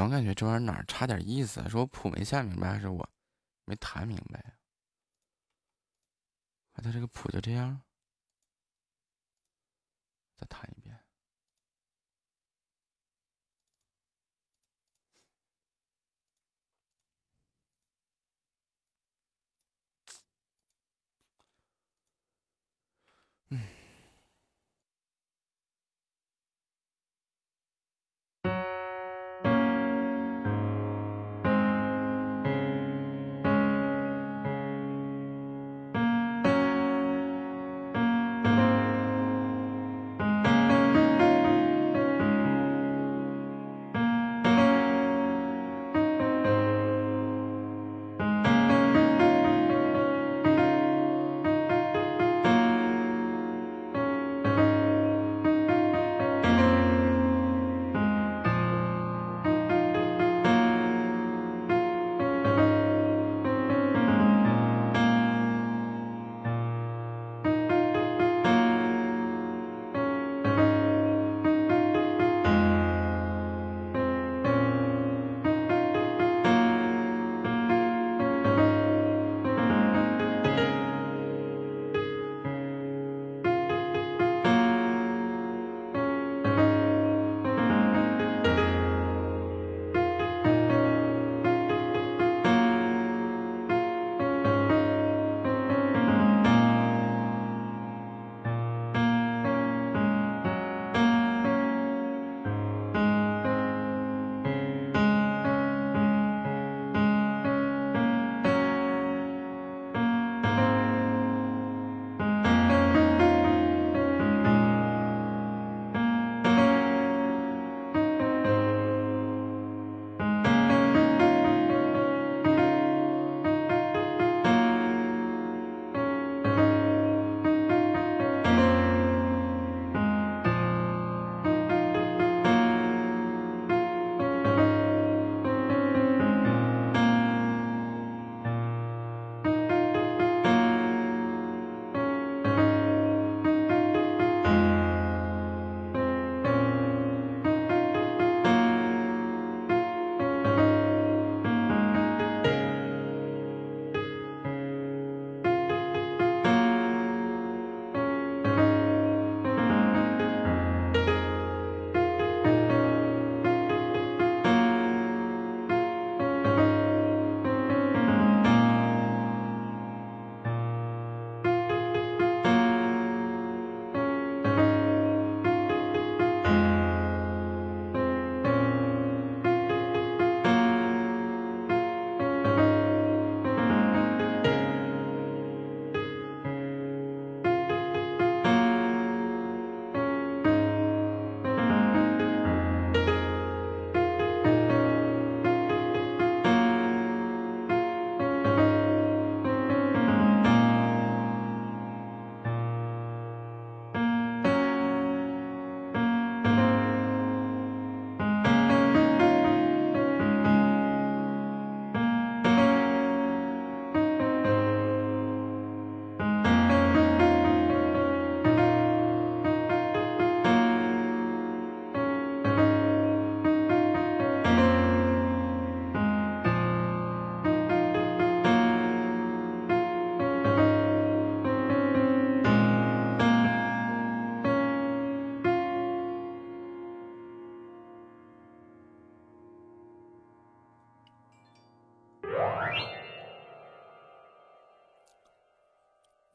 总感觉这玩意儿哪儿差点意思，是我谱没下明白，还是我没弹明白？他这个谱就这样，再弹一遍。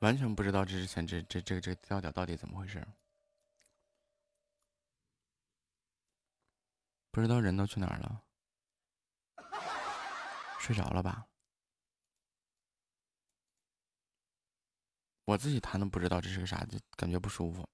完全不知道这之前这这这这个调调到底怎么回事，不知道人都去哪儿了，睡着了吧？我自己弹的不知道这是个啥，就感觉不舒服。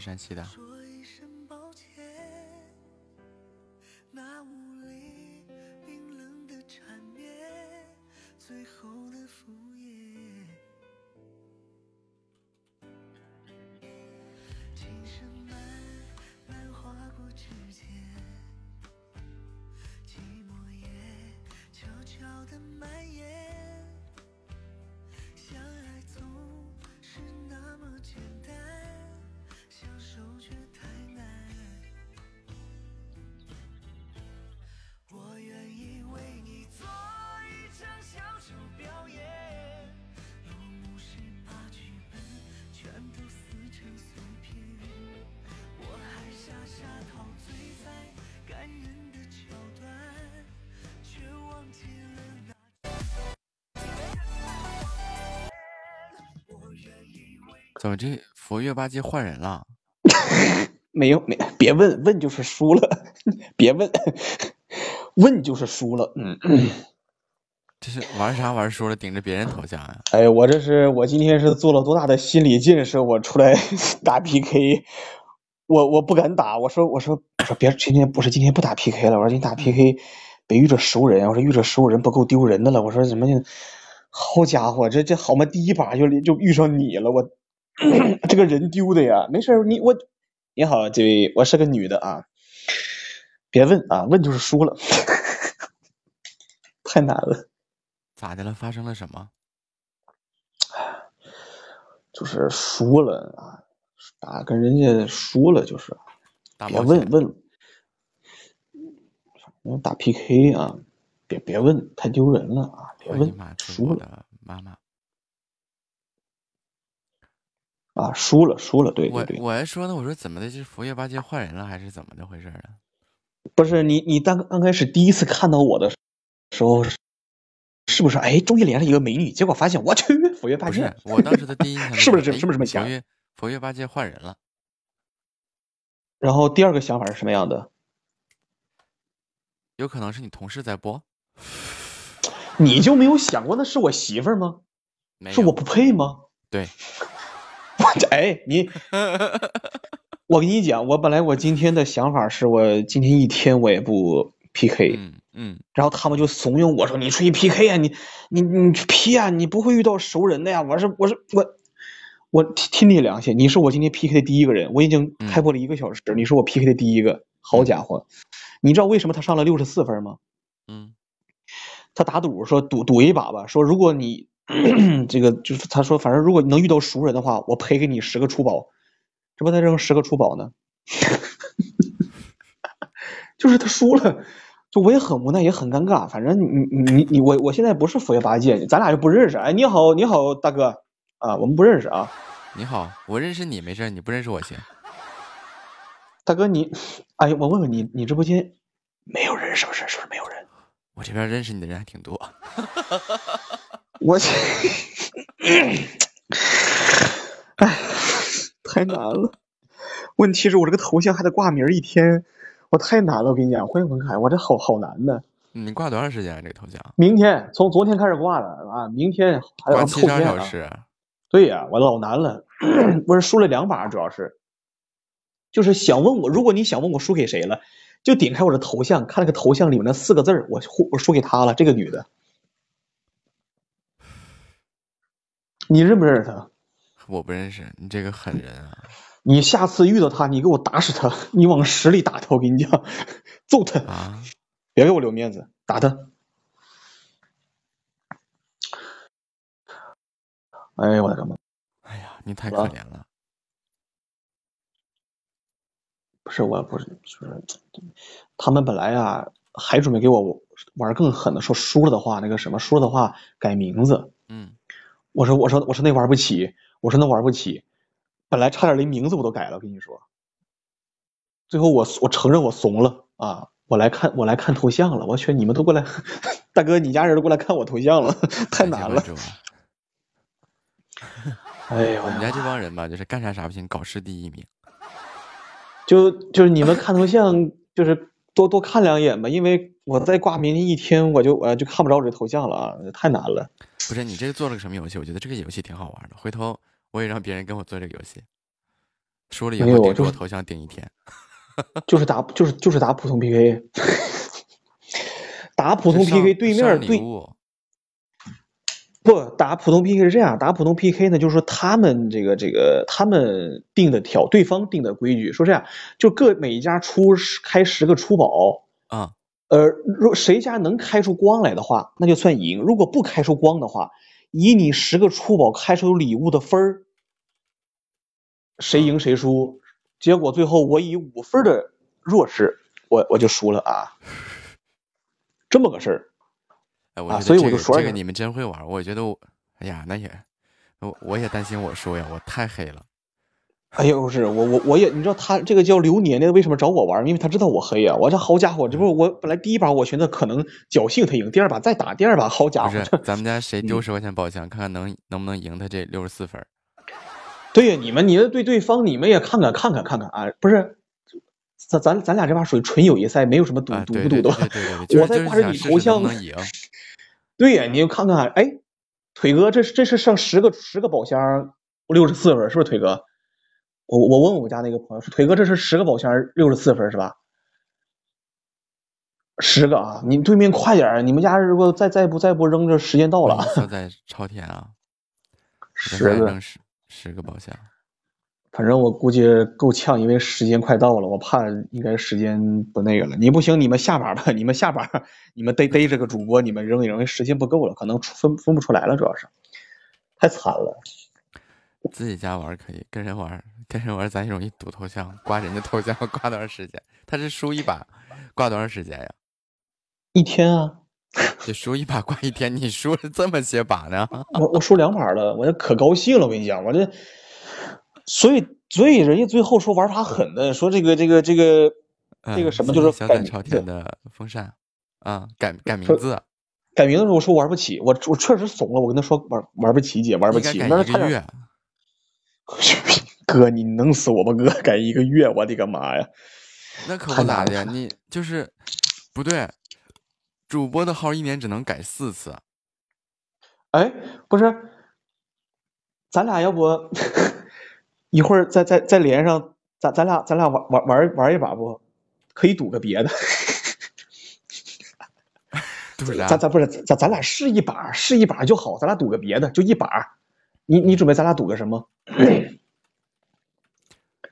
山西的。怎么这佛月八戒换人了？<laughs> 没有没，别问问就是输了，别问问就是输了。嗯，这是玩啥玩输了，顶着别人头像呀？哎，我这是我今天是做了多大的心理建设，我出来 <laughs> 打 PK，我我不敢打，我说我说我说别今天不是今天不打 PK 了，我说你打 PK 别遇着熟人，我说遇着熟人不够丢人的了，我说怎么好家伙，这这好嘛，第一把就就遇上你了，我。<clears throat> 这个人丢的呀，没事你我你好，这位，我是个女的啊，别问啊，问就是输了，<laughs> 太难了。咋的了？发生了什么？就是输了啊，打跟人家输了就是。别问问，打 PK 啊，别别问，太丢人了啊！别问，输了，妈妈。啊，输了，输了，对对对。我还说呢，我说怎么的，这佛爷八戒换人了，还是怎么的回事啊？不是你，你刚刚开始第一次看到我的时候，是不是？哎，终于连上一个美女，结果发现我去，佛爷八戒。我当时的第一印象 <laughs> 是不是这？是不是这么想？佛爷佛爷八戒换人了。然后第二个想法是什么样的？有可能是你同事在播。你就没有想过那是我媳妇儿吗？是我不配吗？对。<laughs> 我哎，你，<laughs> 我跟你讲，我本来我今天的想法是我今天一天我也不 PK，嗯嗯，然后他们就怂恿我说你出去 PK 啊，你你你去 P 啊，你不会遇到熟人的呀。我是我是我我听你良心，你是我今天 PK 的第一个人，我已经开播了一个小时，你是我 PK 的第一个，好家伙，你知道为什么他上了六十四分吗？嗯，他打赌说赌赌一把吧，说如果你。<clears throat> 这个就是他说，反正如果能遇到熟人的话，我赔给你十个出宝，这不再扔十个出宝呢？<laughs> 就是他输了，就我也很无奈，也很尴尬。反正你你你你我我现在不是佛爷八戒，咱俩又不认识。哎，你好，你好，大哥啊，我们不认识啊。你好，我认识你没事，你不认识我行。大哥你，哎，我问问你，你直播间没有人是不是？是不是没有人？我这边认识你的人还挺多。<laughs> 我去，哎，太难了。问题是我这个头像还得挂名一天，我太难了。我跟你讲，欢迎文凯，我这好好难的。你挂多长时间？这个头像？明天，从昨天开始挂的啊，明天还有七十小时。对呀，我老难了。<clears throat> 我是输了两把，主要是，就是想问我，如果你想问我输给谁了，就点开我的头像，看那个头像里面那四个字儿，我我输给他了，这个女的。你认不认识他？我不认识，你这个狠人啊！你下次遇到他，你给我打死他，<laughs> 你往死里打他，我跟你讲，揍他啊！别给我留面子，打他！哎呀，我的个妈！哎呀，你太可怜了。不是，我不是，就是他们本来啊，还准备给我玩更狠的，说输了的话，那个什么，输了的话改名字。嗯，我说，我说，我说那玩不起，我说那玩不起，本来差点连名字我都改了，我跟你说。最后我我承认我怂了啊，我来看我来看头像了，我去，你们都过来，<laughs> 大哥，你家人都过来看我头像了，<laughs> 太难了。哎呀，我们家这帮人吧，就是干啥啥不行，搞事第一名。就就是你们看头像，就是多多看两眼吧，因为我再挂名一天，我就我就看不着我这头像了啊，太难了。不是你这个做了个什么游戏？我觉得这个游戏挺好玩的，回头我也让别人跟我做这个游戏，输了以后顶我头像顶一天。就是打就是就是打普通 PK，<laughs> 打普通 PK 对面对。不打普通 PK 是这样，打普通 PK 呢，就是说他们这个这个他们定的条，对方定的规矩，说这样，就各每一家出开十个出宝啊，呃，若谁家能开出光来的话，那就算赢；如果不开出光的话，以你十个出宝开出礼物的分儿，谁赢谁输。结果最后我以五分的弱势，我我就输了啊，这么个事儿。啊，所以我就说这个你们真会玩，我觉得我，哎呀，那也，我我也担心我输呀，我太黑了。<laughs> 哎呦，不是我我我也，你知道他这个叫流年的为什么找我玩？因为他知道我黑呀。我这好家伙，这不我本来第一把我寻思可能侥幸他赢，第二把再打第二把，好家伙。不是，咱们家谁 <laughs> 丢十块钱宝箱，看看能能不能赢他这六十四分。对呀，你们你们对对方你们也看看看看看看啊，不是，咱咱咱俩这把属于纯友谊赛，没有什么赌赌不赌的。<laughs> 我在挂着你头像。对呀，你就看看，哎，腿哥，这是这是剩十个十个宝箱，六十四分，是不是腿哥？我我问我家那个朋友说，腿哥这是十个宝箱六十四分是吧？十个啊，你对面快点，你们家如果再再不再不扔，这时间到了。在朝天啊，<laughs> 十个十十个宝箱。反正我估计够呛，因为时间快到了，我怕应该时间不那个了。你不行，你们下把吧，你们下把，你们逮逮这个主播，你们扔一扔，时间不够了，可能分分不出来了，主要是太惨了。自己家玩可以，跟人玩跟人玩咱容易堵头像，挂人家头像 <laughs> 挂多长时间？他是输一把挂多长时间呀？一天啊。<laughs> 你输一把挂一天，你输了这么些把呢？我我输两把了，我这可高兴了，我跟你讲，我这。所以，所以人家最后说玩法狠的，说这个这个这个这个什么，就是改朝天的风扇啊，改改名字，改名字时候我说玩不起，我我确实怂了，我跟他说玩玩不起姐，玩不起。那一个月，<laughs> 哥，你弄死我吧，哥，改一个月，我的个妈呀！那可不咋的，你就是不对，主播的号一年只能改四次。哎，不是，咱俩要不？<laughs> 一会儿再再再连上，咱咱俩咱俩玩玩玩玩一把不？可以赌个别的。咱咱不是咱咱俩试一把试一把就好，咱俩赌个别的，就一把。你你准备咱俩赌个什么？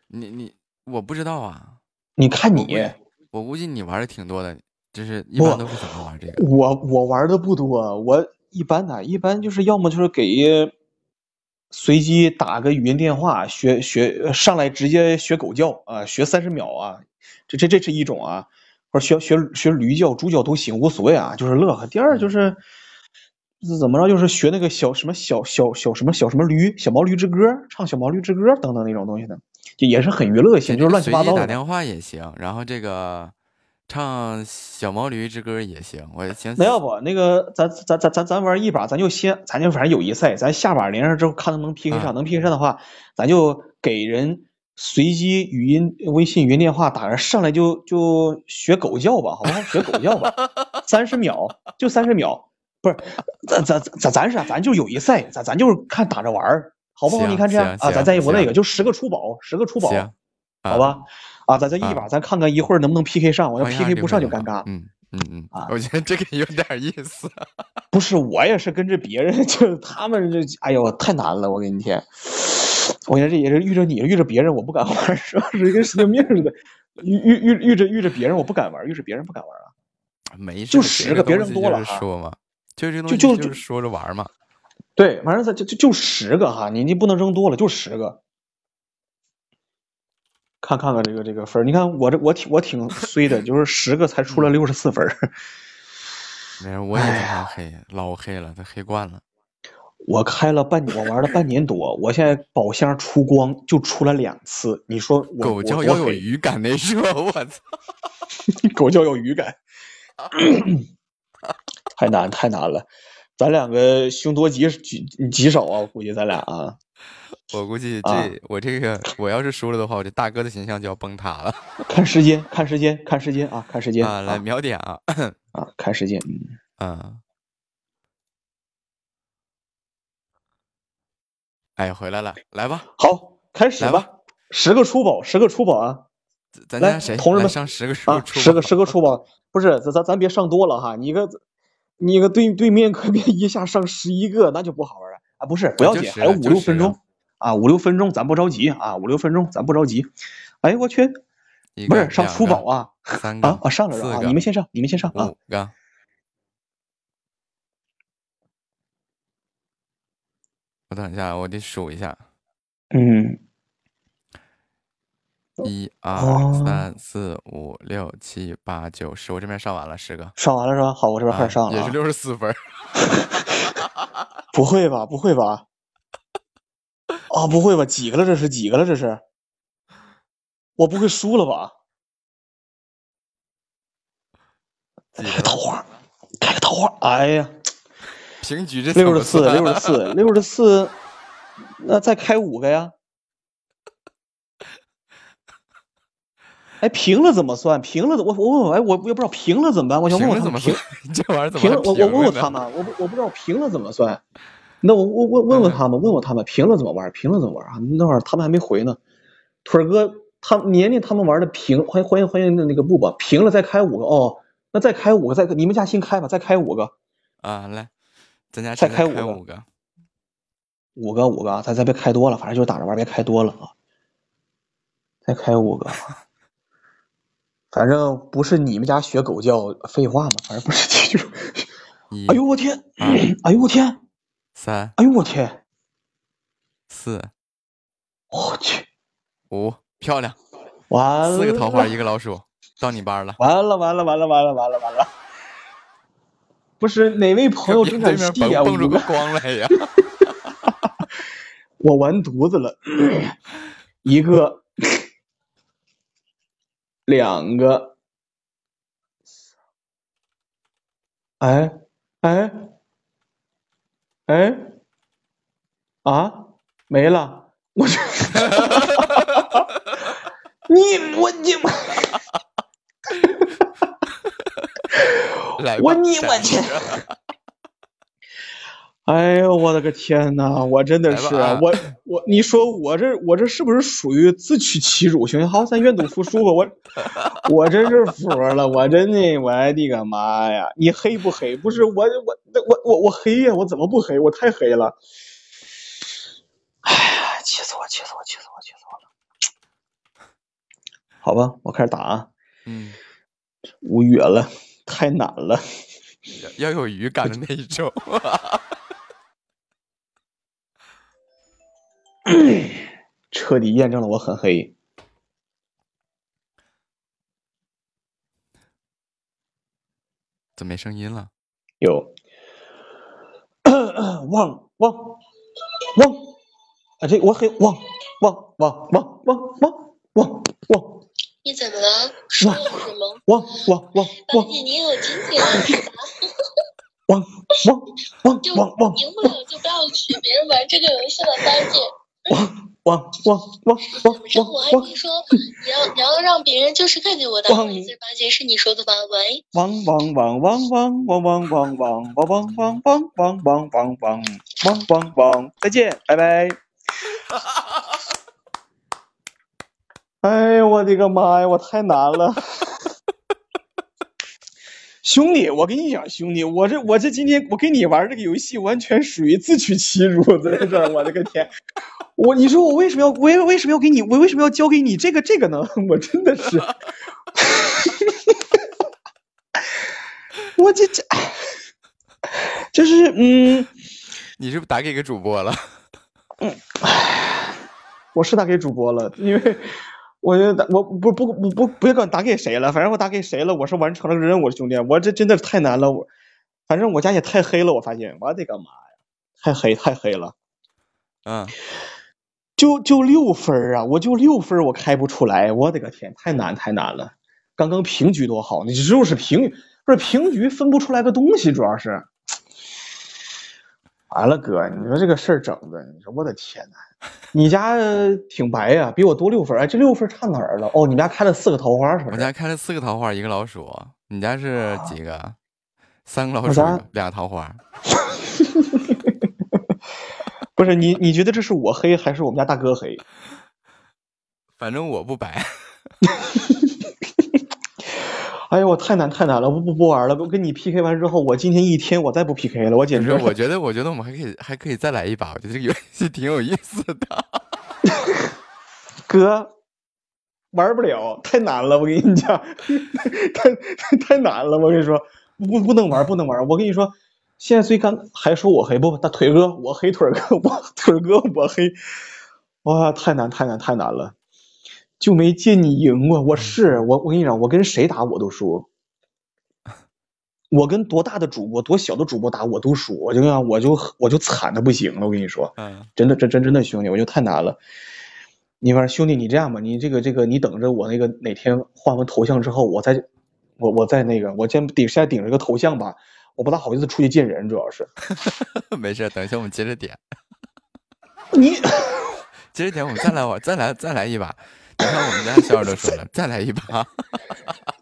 你你我不知道啊。你看你，我估计你玩的挺多的，就是一般都是怎么玩这个？我我玩的不多，我一般的，一般就是要么就是给。随机打个语音电话，学学上来直接学狗叫啊，学三十秒啊，这这这是一种啊，或者学学学驴叫、猪叫都行，无所谓啊，就是乐呵。第二就是是怎么着，就是学那个小什么小小小什么小什么驴，小毛驴之歌，唱小毛驴之歌等等那种东西的，就也是很娱乐性，就是乱七八糟。打电话也行，然后这个。唱小毛驴之歌也行，我行。那要不那个咱咱咱咱咱玩一把，咱就先咱就反正友谊赛，咱下把连上之后看能不能 PK 上，能 PK 上的话，咱就给人随机语音、微信语音电话打人上来就就学狗叫吧，好不好？学狗叫吧，<laughs> 三十秒就三十秒，不是咱咱咱咱是咱就友谊赛，咱咱就是看打着玩好不好？你看这样啊，咱再一步那个就十个出宝，十个出宝，好吧？啊，咱这一把，咱看看一会儿能不能 PK 上。我要 PK 不上就尴尬。嗯嗯嗯，我觉得这个有点意思。<laughs> 不是，我也是跟着别人，<laughs> 就他们这，哎呦，太难了，我跟你天，我觉得这也是遇着你，遇着别人我不敢玩，<laughs> 是吧？是跟神经病似的，遇遇遇遇着遇着别人我不敢玩，遇着别人不敢玩啊。没，就十个，别人多了说嘛，就这就就就是说着玩嘛。对，反正他就就就十个哈，你你不能扔多了，就十个。看看看这个这个分你看我这我挺我挺衰的，就是十个才出了六十四分 <laughs> 没事，我也很黑，老黑了，他黑惯了。我开了半年，我玩了半年多，我现在宝箱出光就出了两次。你说狗叫要有语感那是吧？我操，<laughs> 狗叫有语感，<laughs> 太难太难了。咱两个凶多吉吉吉少啊，我估计咱俩啊。我估计这我这个我要是输了的话，我这大哥的形象就要崩塌了。看时间，看时间，看时间啊，看时间啊！来秒点啊啊！看时间，嗯啊。哎，回来了，来吧，好，开始吧。十个出宝，十个出宝啊！咱家谁？同志们上十个出，十个十个 <laughs> 出宝，不是咱咱咱别上多了哈，你个你个对对面可别一下上十一个，那就不好玩了啊！不是不要紧，还有五六分钟。啊，五六分钟，咱不着急啊，五六分钟，咱不着急。哎，我去，不是上初宝啊，啊啊上了啊，你们先上，你们先上啊。五个，我等一下，我得数一下。嗯，一二三四五六七八九十，我这边上完了十个，上完了是吧？好，我这边开始上了，也是六十四分。<laughs> <laughs> 不会吧？不会吧？啊，不会吧？几个了？这是几个了？这是，我不会输了吧？开个桃花，开个桃花！哎呀，平局这六十四，六十四，六十四，那再开五个呀？哎，平了怎么算？平了，我我问问，哎，我我也不知道平了怎么办？我想问问他们平 <laughs> 这玩意儿怎么平？我我问问他们，我不我不知道平了怎么算。那我我我问问他们，问问他们平了怎么玩？平了怎么玩啊？那会儿他们还没回呢。腿儿哥，他年年他们玩的平，欢迎欢迎欢迎那那个布吧，平了再开五个哦。那再开五个，再你们家新开吧，再开五个啊！来，咱家再开五个，五个，五个五个，咱再别开多了，反正就是打着玩，别开多了啊。再开五个，反正不是你们家学狗叫，废话嘛，反正不是记住。哎呦我天！<clears throat> 哎呦我天！三，哎呦我天，四，我去，五，漂亮，完了，四个桃花，一个老鼠，到你班了，完了完了完了完了完了完了，不是哪位朋友真敢戏啊？蹦出个光来呀！<laughs> 我完犊子了，<laughs> 一个，两个，哎哎。哎，啊，没了！我去，你我你我，我你我去！哎呦，我的个天呐，我真的是我我，你说我这我这是不是属于自取其辱？行行好，咱愿赌服输吧。我 <laughs> 我真是服了，我真的，我的个妈呀！你黑不黑？不是我我我我我黑呀！我怎么不黑？我太黑了！哎呀，气死我！气死我！气死我！气死我了！好吧，我开始打啊。嗯。无语了，太难了。要有语感的那一种。<laughs> <clears throat> 彻底验证了我很黑。怎么没声音了？有。汪汪汪！啊，这我黑汪汪汪汪汪汪汪汪！你怎么了？说了什么？汪汪汪！八姐，你有今天了？汪汪汪汪汪！赢不了就不要去别人玩这个游戏了，八姐。汪汪汪汪汪！汪我还听说，你要你要让别人就是看见我的名字，八姐是你说的吧？喂。汪汪汪汪汪汪汪汪汪汪汪汪汪汪汪汪汪汪汪！再见，拜拜。哎呦我的个妈呀，我太难了。兄弟，我跟你讲，兄弟，我这我这今天我跟你玩这个游戏，完全属于自取其辱，<laughs> 在这儿，我的个天！我你说我为什么要我为什么要给你我为什么要交给你这个这个呢？<laughs> 我真的是，<laughs> 我这这，就是嗯，你是不是打给个主播了？嗯，我是打给主播了，因为。我觉得我不不不不不要管打给谁了，反正我打给谁了，我是完成了任务，兄弟，我这真的是太难了，我反正我家也太黑了，我发现，我的个妈呀，太黑太黑了，嗯，就就六分啊，我就六分，我开不出来，我的个天，太难太难了，刚刚平局多好，你就是平不是平局分不出来个东西，主要是。完了，哥，你说这个事儿整的，你说我的天呐，你家挺白呀，比我多六分，哎，这六分差哪儿了？哦，你们家开了四个桃花是吧？我家开了四个桃花，一个老鼠。你家是几个？三个老鼠，俩桃花。<laughs> 不是你，你觉得这是我黑还是我们家大哥黑？反正我不白。<laughs> 哎呦，我太难太难了，我不不玩了。我跟你 PK 完之后，我今天一天我再不 PK 了，我简直。我觉得，我觉得我们还可以还可以再来一把。我觉得这个游戏挺有意思的。<laughs> 哥，玩不了，太难了。我跟你讲，<laughs> 太太太难了。我跟你说，不不能玩，不能玩。我跟你说，现在最干还说我黑不？大腿哥，我黑腿哥，我腿哥我黑。哇，太难太难太难了。就没见你赢过，我是我，我跟你讲，我跟谁打我都输，我跟多大的主播、多小的主播打我都输，我就我就我就惨的不行了，我跟你说，真的真真真的兄弟，我就太难了。你反正兄弟，你这样吧，你这个这个，你等着我那个哪天换完头像之后，我再我我再那个，我先顶现在顶着个头像吧，我不大好意思出去见人，主要是。<laughs> 没事，等一下我们接着点。你接着点，我们再来玩，再来再来一把。你看我们家小耳朵说了，再来一把。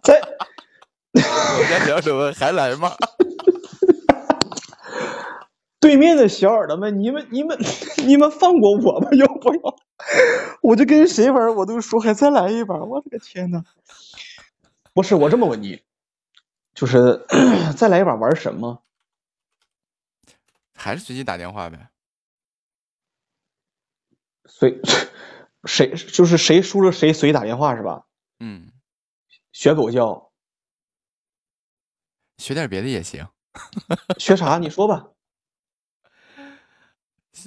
再，我们家小耳朵问还来吗？对面的小耳朵们，你们、你们、你们放过我吧，要不要？我就跟谁玩，我都说还再来一把。我的个天呐！不是我这么问你，就是 <coughs> 再来一把玩什么？还是随机打电话呗？随。谁就是谁输了谁随打电话是吧？嗯，学狗叫，学点别的也行。<laughs> 学啥？你说吧。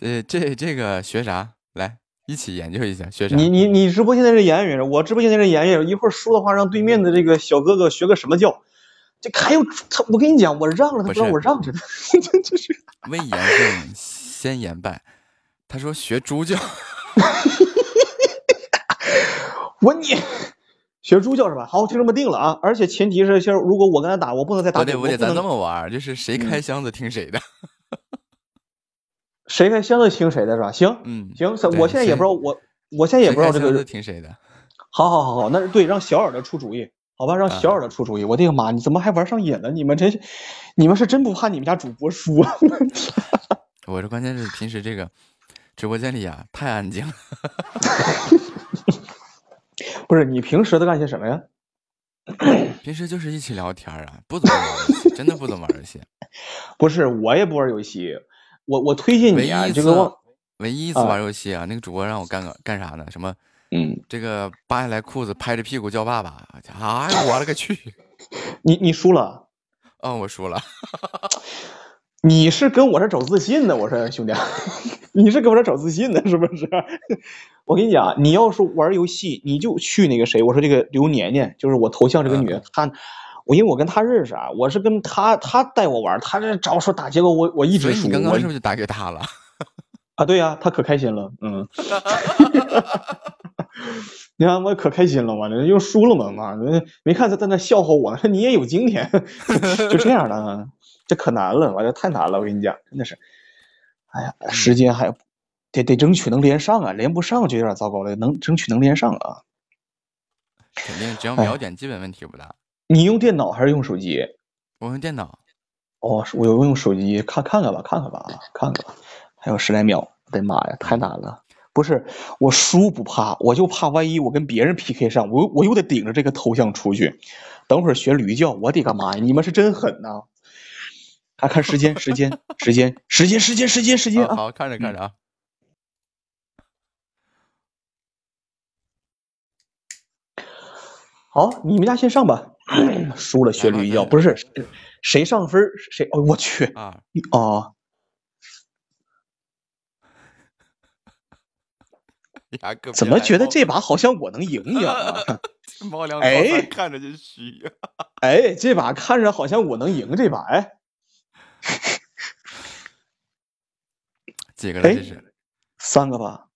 呃，这这个学啥？来一起研究一下学啥？你你你直播现在是言语，我直播现在是言语。一会儿输的话，让对面的这个小哥哥学个什么叫？这还有他，我跟你讲，我让了他，不让我让着他，<laughs> 就是。未言胜先言败，他说学猪叫。<laughs> 我你 <laughs> 学猪叫是吧？好，就这么定了啊！而且前提是，先如果我跟他打，我不能再打。不对，不对，咱这么玩，就是谁开箱子听谁的。<laughs> 谁开箱子听谁的是吧？行，嗯，行，我现在也不知道，我我现在也不知道这个听谁的。好好好好，那是对，让小耳朵出主意，好吧？让小耳朵出主意。我的个妈，你怎么还玩上瘾了？你们真是，你们是真不怕你们家主播输啊？<laughs> 我这关键是平时这个直播间里啊，太安静了。不是你平时都干些什么呀？<clears throat> 平时就是一起聊天啊，不怎么玩游戏，真的不怎么玩游戏。不是我也不玩游戏，我我推荐你啊，这个唯一一次玩游戏啊，那个主播让我干个干啥呢？什么？嗯，这个扒下来裤子，拍着屁股叫爸爸。哎呀，我勒个去！你你输了？嗯，我输了。<laughs> 你是跟我这找自信呢？我说兄弟，<laughs> 你是跟我这找自信呢？是不是？<laughs> 我跟你讲，你要是玩游戏，你就去那个谁，我说这个刘年年，就是我头像这个女的，她，我因为我跟她认识啊，我是跟她，她带我玩，她这找说打，结果我我一直输。你刚刚是不是就打给她了？<laughs> 啊，对呀，她可开心了，嗯。你看我可开心了，完了又输了嘛，妈的，没看她在那笑话我你也有今天，就这样的。这可难了，完了太难了，我跟你讲，真的是，哎呀，时间还得得争取能连上啊，连不上就有点糟糕了，能争取能连上啊。肯定，只要秒点，基本问题不大。你用电脑还是用手机？我用电脑。哦，我用手机，看看看吧，看看吧啊，看看吧。还有十来秒，我的妈呀，太难了。不是我输不怕，我就怕万一我跟别人 PK 上，我我又得顶着这个头像出去。等会儿学驴叫，我的个妈呀！你们是真狠呐！看看时间，时间，时间，时间，时间，时间，时间啊！好，看着看着啊。好，你们家先上吧。输了学驴叫，不是谁上分谁？哦，我去啊！哦。<laughs> 怎么觉得这把好像我能赢一样 <laughs> 哎，看着就虚。<laughs> 哎，这把看着好像我能赢这把哎。几个了？这是三个吧？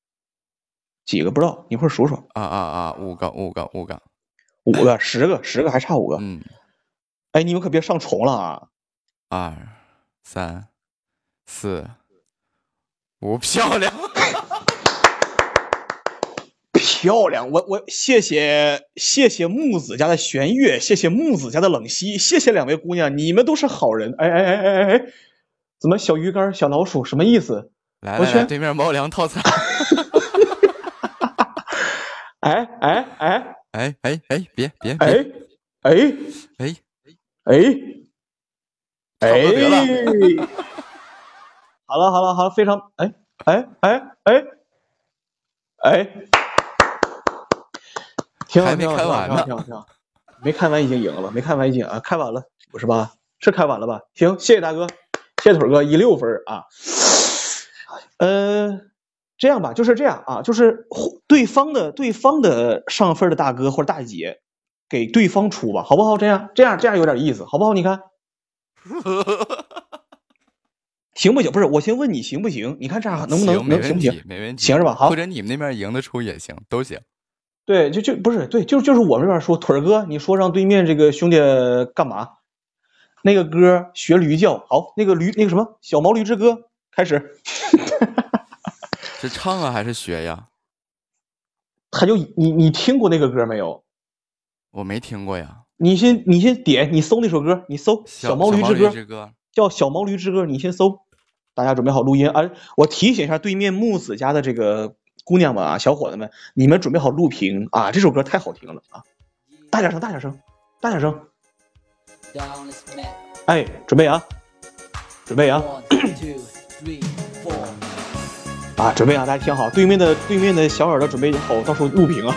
几个不知道？一会儿数数。啊啊啊！五个，五个，五个，五个，十个，十个，还差五个。嗯。哎，你们可别上重了啊！二、三、四、五，漂亮。漂亮，我我谢谢谢谢木子家的玄月，谢谢木子家的冷溪，谢谢两位姑娘，你们都是好人。哎哎哎哎哎哎，怎么小鱼干小老鼠什么意思？来来来，对面猫粮套餐。哎哎哎哎哎哎，别别别！哎哎哎哎哎！好了好了好了，非常哎哎哎哎哎。还没开完呢，没开完已经赢了，没开完已经啊，开完了，五十八？是开完了吧？行，谢谢大哥，谢谢腿哥一六分啊。呃，这样吧，就是这样啊，就是对方的对方的上分的大哥或者大姐给对方出吧，好不好？这样这样这样有点意思，好不好？你看，<laughs> 行不行？不是，我先问你行不行？你看这样能不能能行不行？没问题，行是吧？好，或者你们那边赢的出也行，都行。对，就就不是对，就就是我们这边说腿儿哥，你说让对面这个兄弟干嘛？那个歌学驴叫，好，那个驴那个什么小毛驴之歌开始。是唱啊还是学呀？他就你你听过那个歌没有？我没听过呀。你先你先点，你搜那首歌，你搜小毛驴之歌，叫小毛驴之歌，你先搜。大家准备好录音啊！我提醒一下对面木子家的这个。姑娘们啊，小伙子们，你们准备好录屏啊！这首歌太好听了啊！大点声，大点声，大点声！哎，准备啊，准备啊！啊，准备啊！大家听好，对面的对面的小耳朵准备好，到时候录屏啊！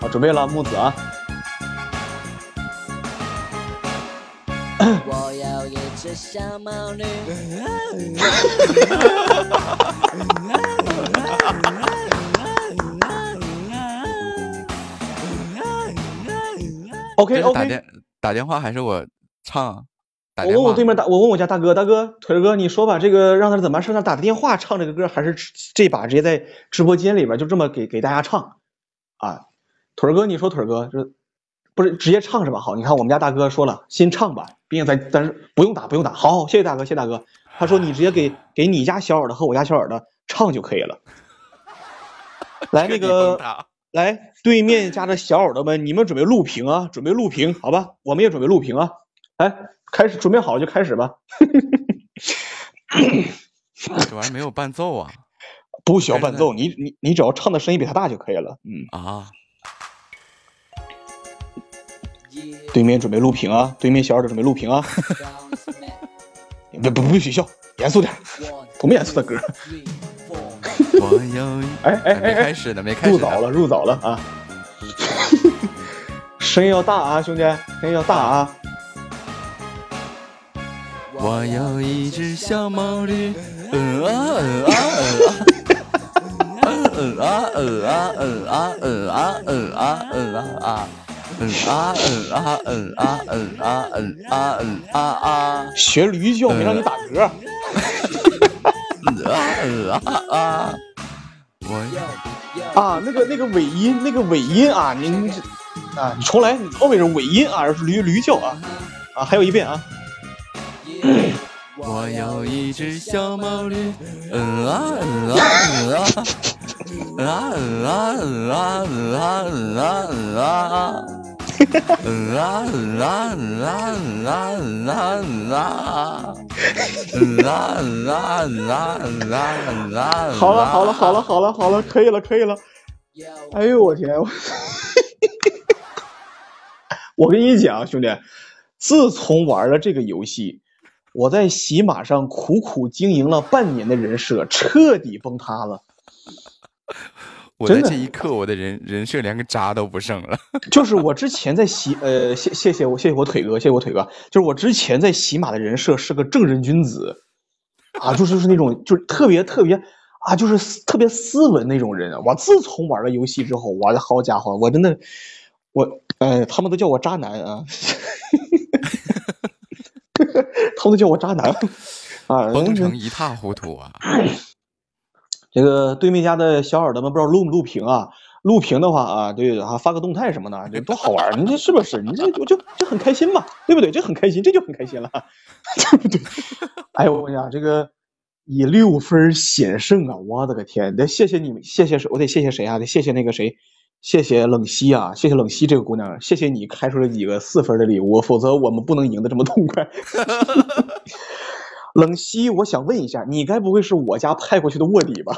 好，准备了，木子啊！我有一只小毛驴。<laughs> OK OK，打电打电话还是我唱？我问我对面大，我问我家大哥，大哥腿哥，你说吧，这个让他怎么？是他打个电话唱这个歌，还是这把直接在直播间里边就这么给给大家唱？啊，腿哥，你说腿儿哥，这不是直接唱是吧？好，你看我们家大哥说了，先唱吧，毕竟咱咱不用打，不用打。好，谢谢大哥，谢谢大哥。他说你直接给给你家小耳朵和我家小耳朵唱就可以了。<laughs> 来那个。来，对面家的小耳朵们，你们准备录屏啊？准备录屏，好吧？我们也准备录屏啊！哎，开始，准备好就开始吧。这玩意没有伴奏啊？不需要伴奏，你你你只要唱的声音比他大就可以了。嗯啊。对面准备录屏啊！对面小耳朵准备录屏啊！<laughs> 不不不许笑，严肃点，多么严肃的歌。我有哎哎哎，开始呢，没开始。入早了，入早了啊！声音要大啊，兄弟，声音要大啊！我有一只小毛驴，嗯啊嗯啊嗯啊，嗯啊嗯啊嗯啊嗯啊嗯啊嗯啊啊，嗯啊嗯啊嗯啊嗯啊嗯啊嗯啊啊，学驴叫没让你打嗝。嗯啊嗯啊啊！我要啊，那个那个尾音，那个尾音啊，您啊，你重来，你后面是尾音啊，是驴驴叫啊，啊，还有一遍啊。我有一只小毛驴，嗯啊嗯啊嗯啊，嗯啊嗯啊嗯啊嗯啊嗯啊嗯啊。啦啦啦啦啦啦啦啦啦啦啦！好了好了好了好了好了，可以了可以了。哎呦我天！我我跟你讲，兄弟，自从玩了这个游戏，我在喜马上苦苦经营了半年的人设彻底崩塌了。我在这一刻，我的人人设连个渣都不剩了。<laughs> 就是我之前在喜呃，谢谢谢我谢谢我腿哥，谢谢我腿哥。就是我之前在喜马的人设是个正人君子，啊，就是就是那种就是特别特别啊，就是特别斯文那种人。我自从玩了游戏之后，我的好家伙，我真的我呃，他们都叫我渣男啊，<laughs> 他们都叫我渣男啊，崩成一塌糊涂啊。这个对面家的小耳朵们不知道录不录屏啊？录屏的话啊，对啊，发个动态什么的，这多好玩！你这是不是？你这我就就很开心嘛，对不对？这很开心，这就很开心了，<laughs> 对不对？哎呦我跟你讲，这个以六分险胜啊！我的个天！得谢谢你们，谢谢谁？我得谢谢谁啊？得谢谢那个谁？谢谢冷溪啊！谢谢冷溪这个姑娘，谢谢你开出了几个四分的礼物，否则我们不能赢得这么痛快。<laughs> 冷溪，我想问一下，你该不会是我家派过去的卧底吧？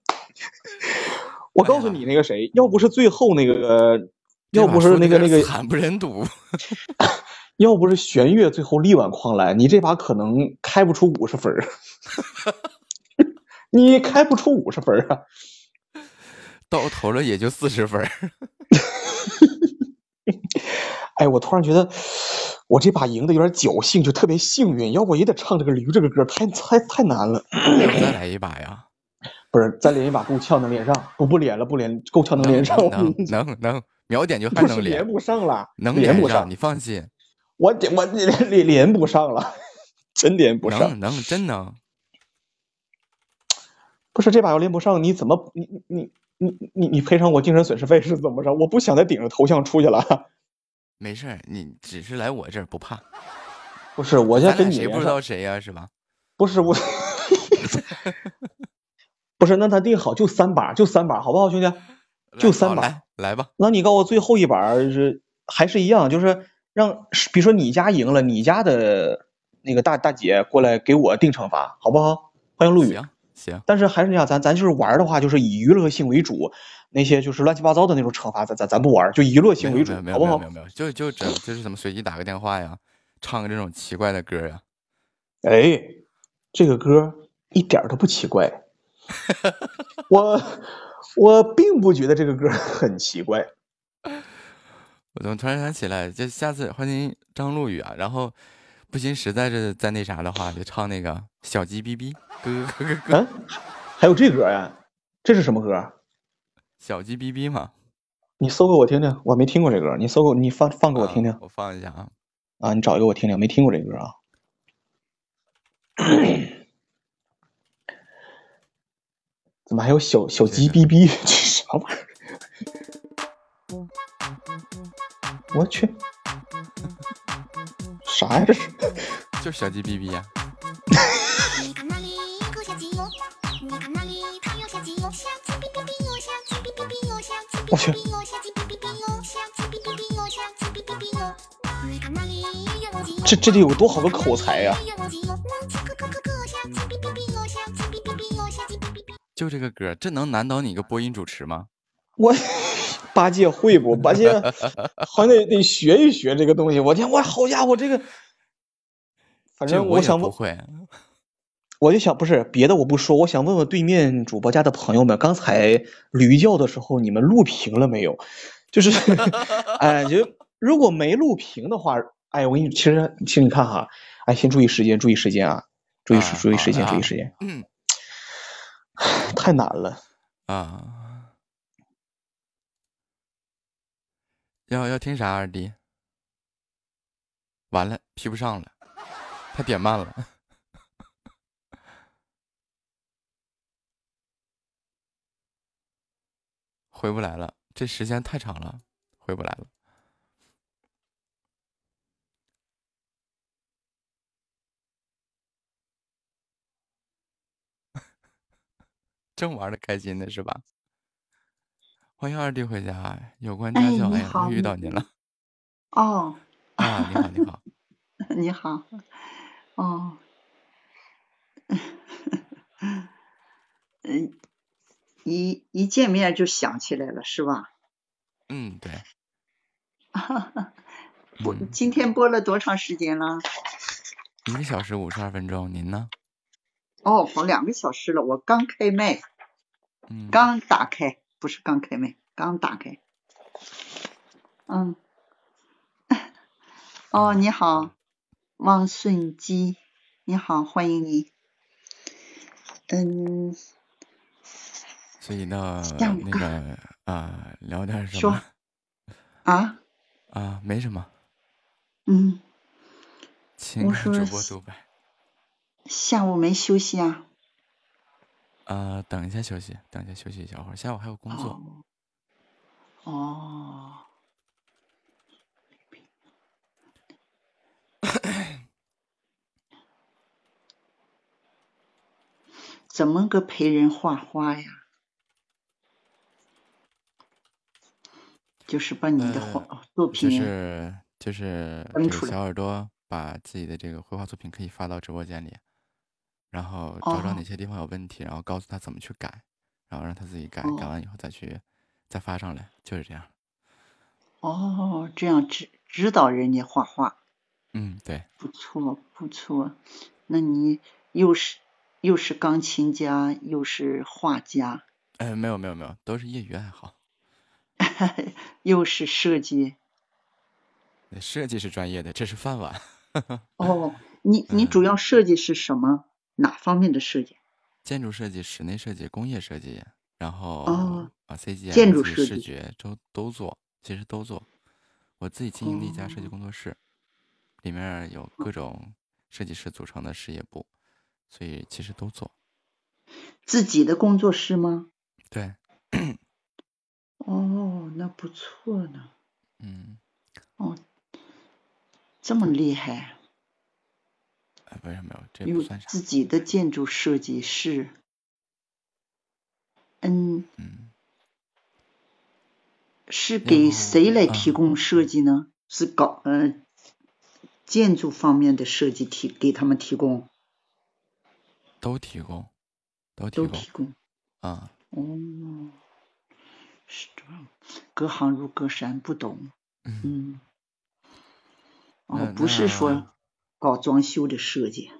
<laughs> 我告诉你，那个谁，要不是最后那个，要不是那个那个 <laughs> 惨不忍睹，要不是玄月最后力挽狂澜，你这把可能开不出五十分你开不出五十分啊！到头了也就四十分 <laughs> 哎，我突然觉得。我这把赢的有点侥幸，就特别幸运，要不也得唱这个驴这个歌，太太太难了。再来一把呀？<coughs> 不是，再连一把够呛能连上？不不连了，不连够呛能连上？能能能秒点就还能连不上了，能连不上，你放心。我我连连连不上了，真连不上。能真能。不是这把要连不上，你怎么你你你你你赔偿我精神损失费是怎么着？我不想再顶着头像出去了。<laughs> 没事儿，你只是来我这儿不怕。不是，我先跟你谁不知道谁呀？是吧？不是我，<laughs> 不是，那咱定好就三把，就三把，好不好，兄弟？就三把，来来吧。那你告诉我最后一把是还是一样，就是让，比如说你家赢了，你家的那个大大姐过来给我定惩罚，好不好？欢迎陆宇。行行。但是还是那样，咱咱就是玩的话，就是以娱乐性为主。那些就是乱七八糟的那种惩罚，咱咱咱不玩，就娱乐性为主，好不好？没有没有，就就这就是怎么随机打个电话呀，唱个这种奇怪的歌呀。哎，这个歌一点都不奇怪，<laughs> 我我并不觉得这个歌很奇怪。我怎么突然想起来，就下次欢迎张璐宇啊，然后不行，实在是再那啥的话，就唱那个小鸡哔哔咯咯咯咯。嗯，还有这歌呀？这是什么歌？小鸡哔哔吗，你搜给我听听，我没听过这歌。你搜给，你放放给我听听。我放一下啊。啊，你找一个我听听，没听过这歌啊。<coughs> 怎么还有小小鸡哔哔？这啥玩意儿？<laughs> 我去，啥呀？这是？就小鸡哔哔呀。我去，这这里有多好的口才呀！就这个歌，这能难倒你一个播音主持吗？我八戒会不？八戒 <laughs> 好像得得学一学这个东西。我天，我好家伙，这个，反正我想不会。我就想，不是别的，我不说，我想问问对面主播家的朋友们，刚才驴叫的时候，你们录屏了没有？就是，<laughs> 哎，就如果没录屏的话，哎，我给你，其实，其实你看哈，哎，先注意时间，注意时间啊，注意注意时间，注意时间，嗯，<sighs> 太难了啊！要要听啥二弟？完了，P 不上了，他点慢了。回不来了，这时间太长了，回不来了。<laughs> 正玩的开心呢是吧？欢迎二弟回家，有关家教，哎，终于遇到您了。哦。啊，你好，你好。<laughs> 你好。哦。嗯。一一见面就想起来了，是吧？嗯，对。<laughs> 播今天播了多长时间了？一个小时五十二分钟，您呢？哦，好，两个小时了，我刚开麦，嗯，刚打开，不是刚开麦，刚打开。嗯，<laughs> 哦，你好，汪顺基，你好，欢迎你。嗯，所以呢，那个啊，聊点什说么？啊，啊，没什么，嗯，请我说主播独白。下午没休息啊？啊，等一下休息，等一下休息一小会儿，下午还有工作。哦，哦，怎么个陪人画画呀？就是把你的画、呃作就，是就是小耳朵把自己的这个绘画作品可以发到直播间里，然后找找哦哪些地方有问题，然后告诉他怎么去改，然后让他自己改，改哦完以后再去再发上来，就是这样。哦，这样指指导人家画画，嗯，对，不错不错。那你又是又是钢琴家，又是画家，呃，没有没有没有，都是业余爱好。<laughs> 又是设计。设计是专业的，这是饭碗。<laughs> 哦，你你主要设计是什么？哪方面的设计？建筑设计、室内设计、工业设计，然后哦啊 CG、建筑设计视觉都都做，其实都做。我自己经营的一家设计哦工作室，里面有各种设计师组成的事业部，所以其实都做。自己的工作室吗？对，哦，那不错呢。嗯，哦，这么厉害，哎，没有没有，这不算啥。自己的建筑设计师。嗯，嗯，是给谁来嗯提供设计呢？是搞呃建筑方面的设计提给他们提供，都提供，都提供都提供。啊。哦，是这样，隔行如隔山，不懂。嗯，嗯，哦，不是说那搞装修的设计。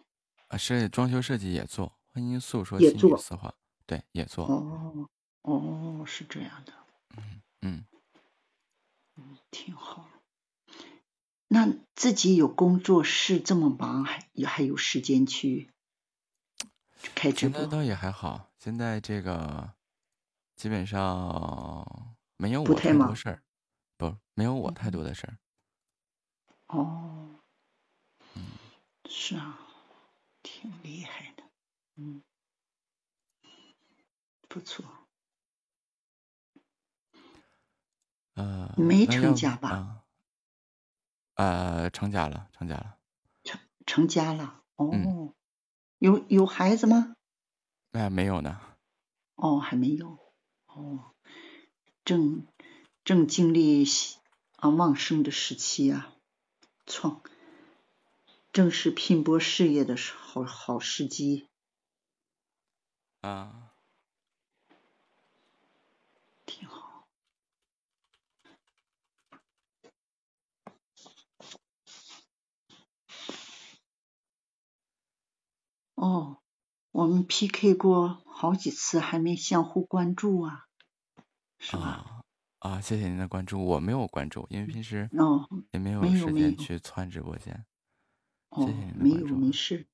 啊，是装修设计也做，婚姻诉说心语也做四画，对，也做。哦，哦，是这样的，嗯，嗯挺好。那自己有工作室这么忙，还也还有时间去开直播？现在倒也还好，现在这个基本上没有我不太多事儿，不，没有我太多的事儿。哦，嗯是啊，挺厉害的，嗯，不错。呃，没成家吧啊呃，成家了，成家了。成成家了？哦，嗯有有孩子吗？哎、没有呢。哦，还没有。哦，正正经历啊旺盛的时期啊，创正是拼搏事业的时好好时机。啊，挺好。哦，我们 PK 过好几次，还没相互关注啊，是吧？啊啊！谢谢您的关注，我没有关注，因为平时哦也没有没有时间有去窜直播间。哦没有没事。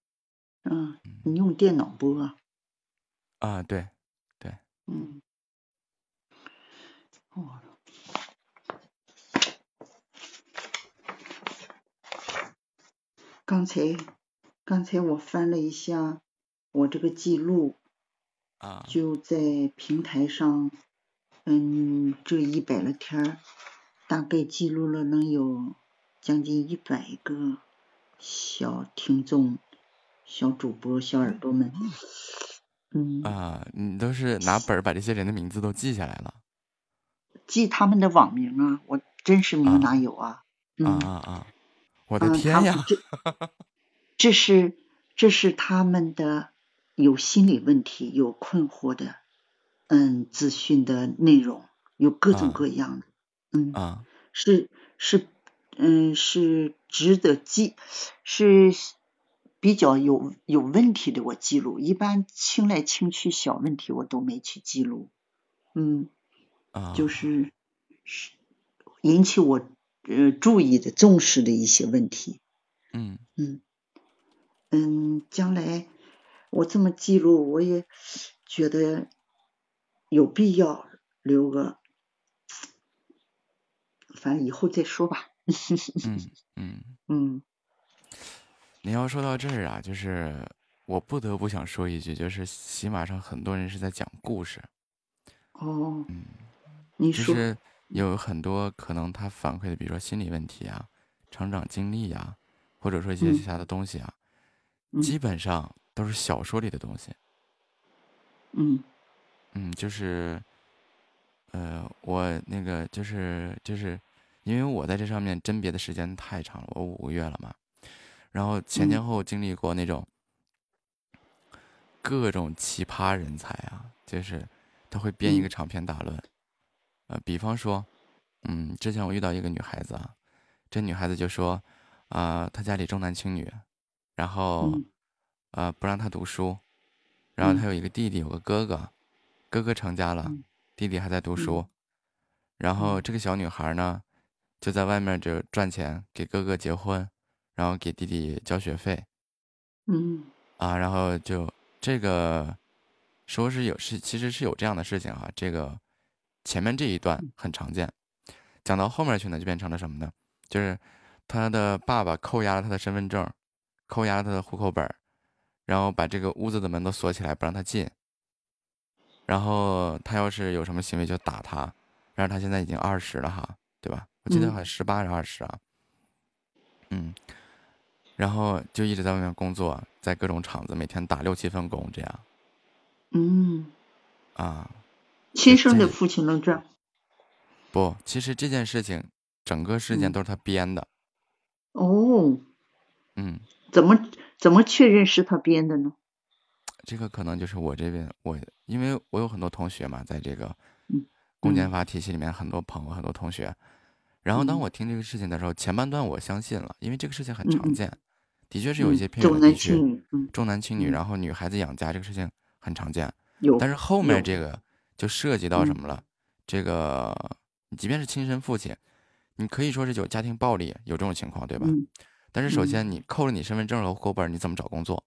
嗯，嗯你用电脑播啊？啊，对，嗯。哦。刚才，刚才我翻了一下我这个记录，啊，就在平台上，嗯，这一百来天儿，大概记录了能有将近一百个小听众、小主播、小耳朵们。嗯，啊，你都是拿本儿把这些人的名字都记下来了。记他们的网名啊，我真实名啊哪有啊？啊嗯，啊啊！我的嗯，天呀！这这是这是他们的有心理问题、有困惑的，嗯，资讯的内容有各种啊各样的，嗯，啊是是嗯是值得记，是比较有有问题的我记录，一般轻来轻去小问题我都没去记录，嗯，就是是引起我呃注意的重视的一些问题，嗯嗯嗯，将来我这么记录，我也觉得有必要留个。反正以后再说吧。嗯嗯嗯。<laughs> 你要说到这儿啊，就是我不得不想说一句，就是喜马上很多人是在讲故事。哦。嗯。你说。就是有很多可能他反馈的，比如说心理问题啊、成长经历啊，或者说一些其他的东西啊，基本上都是小说里的东西。嗯。嗯，就是，呃，我那个就是就是。因为我在这上面甄别的时间太长了，我五个月了嘛，然后前前后经历过那种各种奇葩人才啊，就是他会编一个长篇大论，呃，比方说，嗯，之前我遇到一个女孩子啊，这女孩子就说，啊，她家里重男轻女，然后，呃，不让她读书，然后她有一个弟弟，有个哥哥，哥哥成家了，弟弟还在读书，然后这个小女孩呢。就在外面就赚钱给哥哥结婚，然后给弟弟交学费，嗯，啊，然后就这个说是有是其实是有这样的事情哈，这个前面这一段很常见，讲到后面去呢就变成了什么呢？就是他的爸爸扣押了他的身份证，扣押了他的户口本，然后把这个屋子的门都锁起来不让他进，然后他要是有什么行为就打他，但是他现在已经二十了哈。对吧？我记得好像十八还是二十啊。嗯，然后就一直在外面工作，在各种厂子，每天打六七份工，这样。嗯。啊。亲生的父亲能这样？不，其实这件事情，整个事件都是他编的。哦。嗯。怎么怎么确认是他编的呢？这个可能就是我这边，我因为我有很多同学嘛，在这个公检法体系里面，很多朋友，很多同学。然后当我听这个事情的时候，前半段我相信了，因为这个事情很常见，的确是有一些偏远地区重男轻女，然后女孩子养家这个事情很常见。但是后面这个就涉及到什么了？这个你即便是亲生父亲，你可以说是有家庭暴力，有这种情况，对吧？但是首先你扣了你身份证和户口本，你怎么找工作？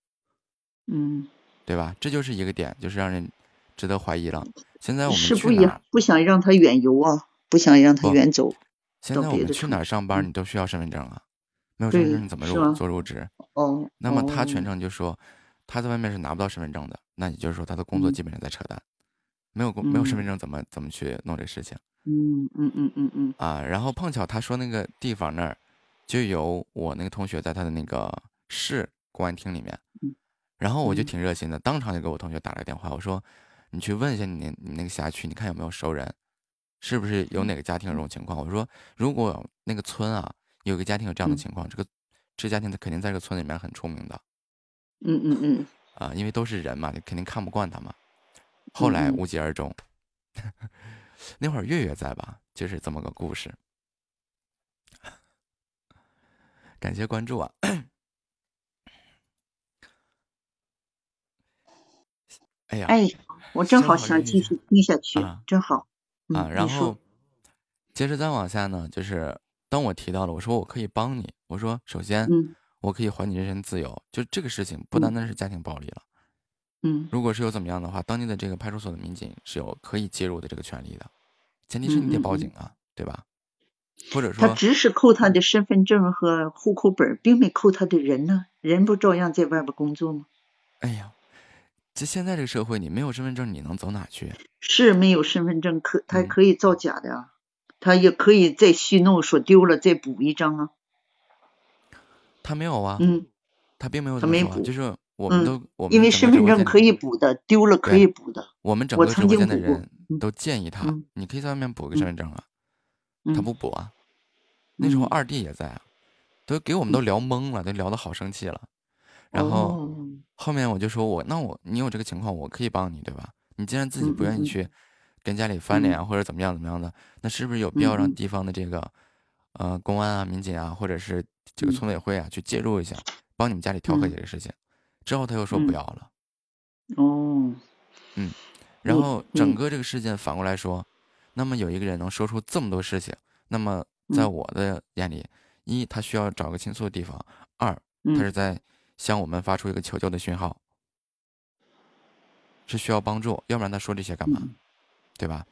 嗯，对吧？这就是一个点，就是让人值得怀疑了。现在我们是不也不想让他远游啊，不想让他远走。现在我们去哪儿上班，你都需要身份证啊，没有身份证你怎么入做入职？哦，那么他全程就说他在外面是拿不到身份证的，那也就是说他的工作基本上在扯淡，没有工没有身份证怎么怎么去弄这个事情？嗯嗯嗯嗯嗯啊，然后碰巧他说那个地方那儿就有我那个同学在他的那个市公安厅里面，然后我就挺热心的，当场就给我同学打了个电话，我说你去问一下你你那个辖区，你看有没有熟人。是不是有哪个家庭有这种情况？我说，如果那个村啊有个家庭有这样的情况，这个这家庭他肯定在这个村里面很出名的。嗯嗯嗯。啊，因为都是人嘛，你肯定看不惯他嘛。后来无疾而终。<laughs> 那会儿月月在吧？就是这么个故事。感谢关注啊！<coughs> 哎呀，哎，我正好想继续听下去，真好。啊，然后接着再往下呢，就是当我提到了，我说我可以帮你，我说首先，我可以还你人身自由，就这个事情不单单是家庭暴力了，嗯，如果是有怎么样的话，当地的这个派出所的民警是有可以介入的这个权利的，前提是你得报警啊，对吧？或者说他只是扣他的身份证和户口本，并没扣他的人呢，人不照样在外边工作吗？哎呀。这现在这个社会，你没有身份证，你能走哪去？是没有身份证，可他可以造假的啊，他也可以再续弄，说丢了再补一张啊。他没有啊，嗯，他并没有，他没补，就是我们都，我们因为身份证可以补的，丢了可以补的。我们整个直播间的人都建议他，你可以在外面补个身份证啊，他不补啊。那时候二弟也在啊，都给我们都聊懵了，都聊得好生气了。然后后面我就说，我那我你有这个情况，我可以帮你，对吧？你既然自己不愿意去跟家里翻脸啊，或者怎么样怎么样的，那是不是有必要让地方的这个呃公安啊、民警啊，或者是这个村委会啊去介入一下，帮你们家里调和这个事情。之后他又说不要了。哦。嗯。然后整个这个事件反过来说，那么有一个人能说出这么多事情，那么在我的眼里，一他需要找个倾诉的地方，二他是在向我们发出一个求救的讯号，是需要帮助，要不然他说这些干嘛？对吧？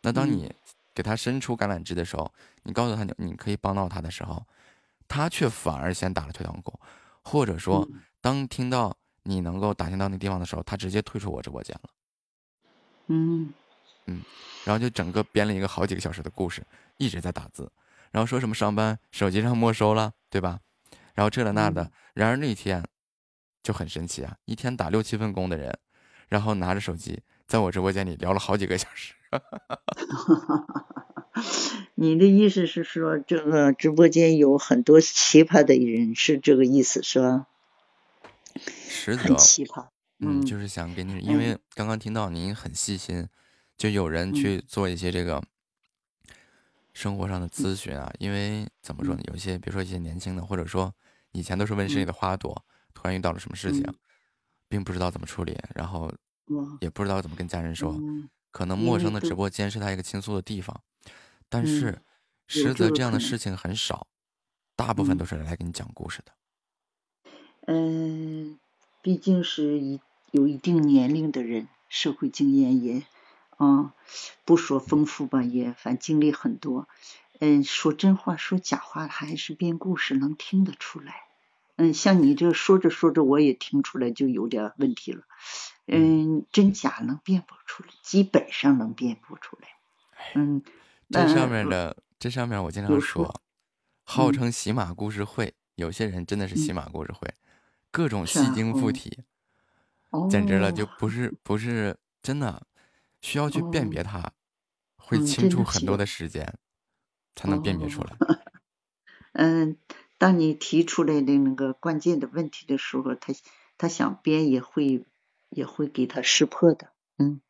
那当你给他伸出橄榄枝的时候，你告诉他你你可以帮到他的时候，他却反而先打了退堂鼓，或者说当听到你能够打听到那地方的时候，他直接退出我直播间了。嗯，嗯，然后就整个编了一个好几个小时的故事，一直在打字，然后说什么上班手机上没收了，对吧？然后这了那的。然而那天就很神奇啊，一天打六七份工的人，然后拿着手机在我直播间里聊了好几个小时。<laughs> 你的意思是说，这个直播间有很多奇葩的人，是这个意思是吧？很奇葩。嗯，就是想给你，因为刚刚听到您很细心，就有人去做一些这个生活上的咨询啊。因为怎么说呢，有一些比如说一些年轻的，或者说以前都是温室里的花朵，突然遇到了什么事情，并不知道怎么处理，然后也不知道怎么跟家人说，可能陌生的直播间是他一个倾诉的地方，但是实则这样的事情很少，大部分都是来给你讲故事的。嗯。毕竟是一有一定年龄的人，社会经验也啊，不说丰富吧，也反经历很多。嗯，说真话说假话还是编故事能听得出来。嗯，像你这说着说着我也听出来就有点问题了。嗯，真假能辨不出来，基本上能辨不出来。嗯，这上面的这上面我经常说，号称喜马故事会，有些人真的是喜马故事会。各种戏精附体，简直了，就不是不是真的，需要去辨别它，会清出很多的时间，才能辨别出来。<laughs> 嗯，当你提出来的那个关键的问题的时候，他他想编也会也会给他识破的。嗯，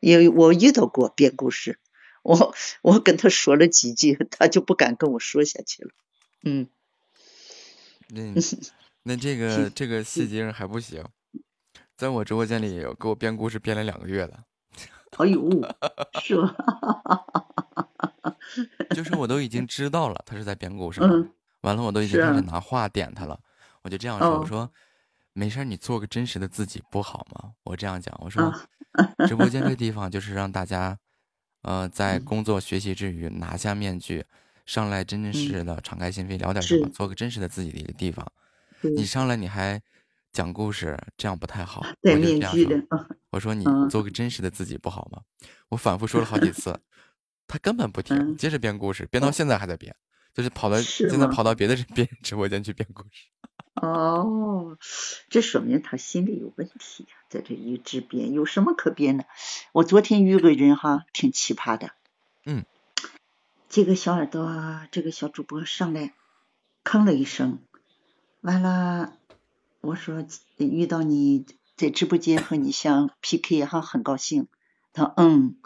也我遇到过编故事，我我跟他说了几句，他就不敢跟我说下去了。嗯。那。那这 <laughs> 个这个戏精还不行，在我直播间里有给我编故事编了两个月了。哎呦，是吗？<laughs> 就是我都已经知道了他是在编故事，完了我都已经开始拿话点他了。我就这样说，我说没事儿你做个真实的自己不好吗？我这样讲，我说直播间这地方就是让大家，呃，在工作学习之余拿下面具，上来真真实实的敞开心扉聊点什么，做个真实的自己的一个地方。你上来你还讲故事，这样不太好。戴面具的，我说你做个真实的自己不好吗？我反复说了好几次，<laughs> 他根本不听，接着编故事，编到现在还在编，就是跑到真的跑到别的 <laughs> 人编直播间去编故事。<laughs> 哦，这说明他心理有问题呀，在这一直编，有什么可编的？我昨天遇个人哈，挺奇葩的。嗯，这个小耳朵，这个小主播上来，吭了一声。完了，我说遇到你在直播间和你相 PK 哈，很高兴。他嗯，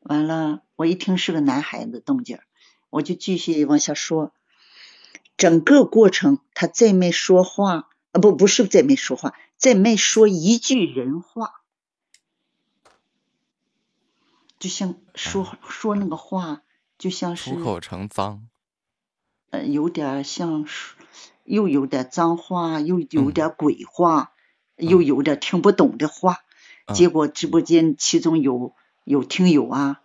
完了，我一听是个男孩子动静，我就继续往下说。整个过程他再没说话啊，不不是再没说话，再没说一句人话，就像说说那个话，就像是出口成脏，呃，有点像是。又有点脏话，又有点鬼话，又有点听不懂的话。结果直播间其中有有听友啊，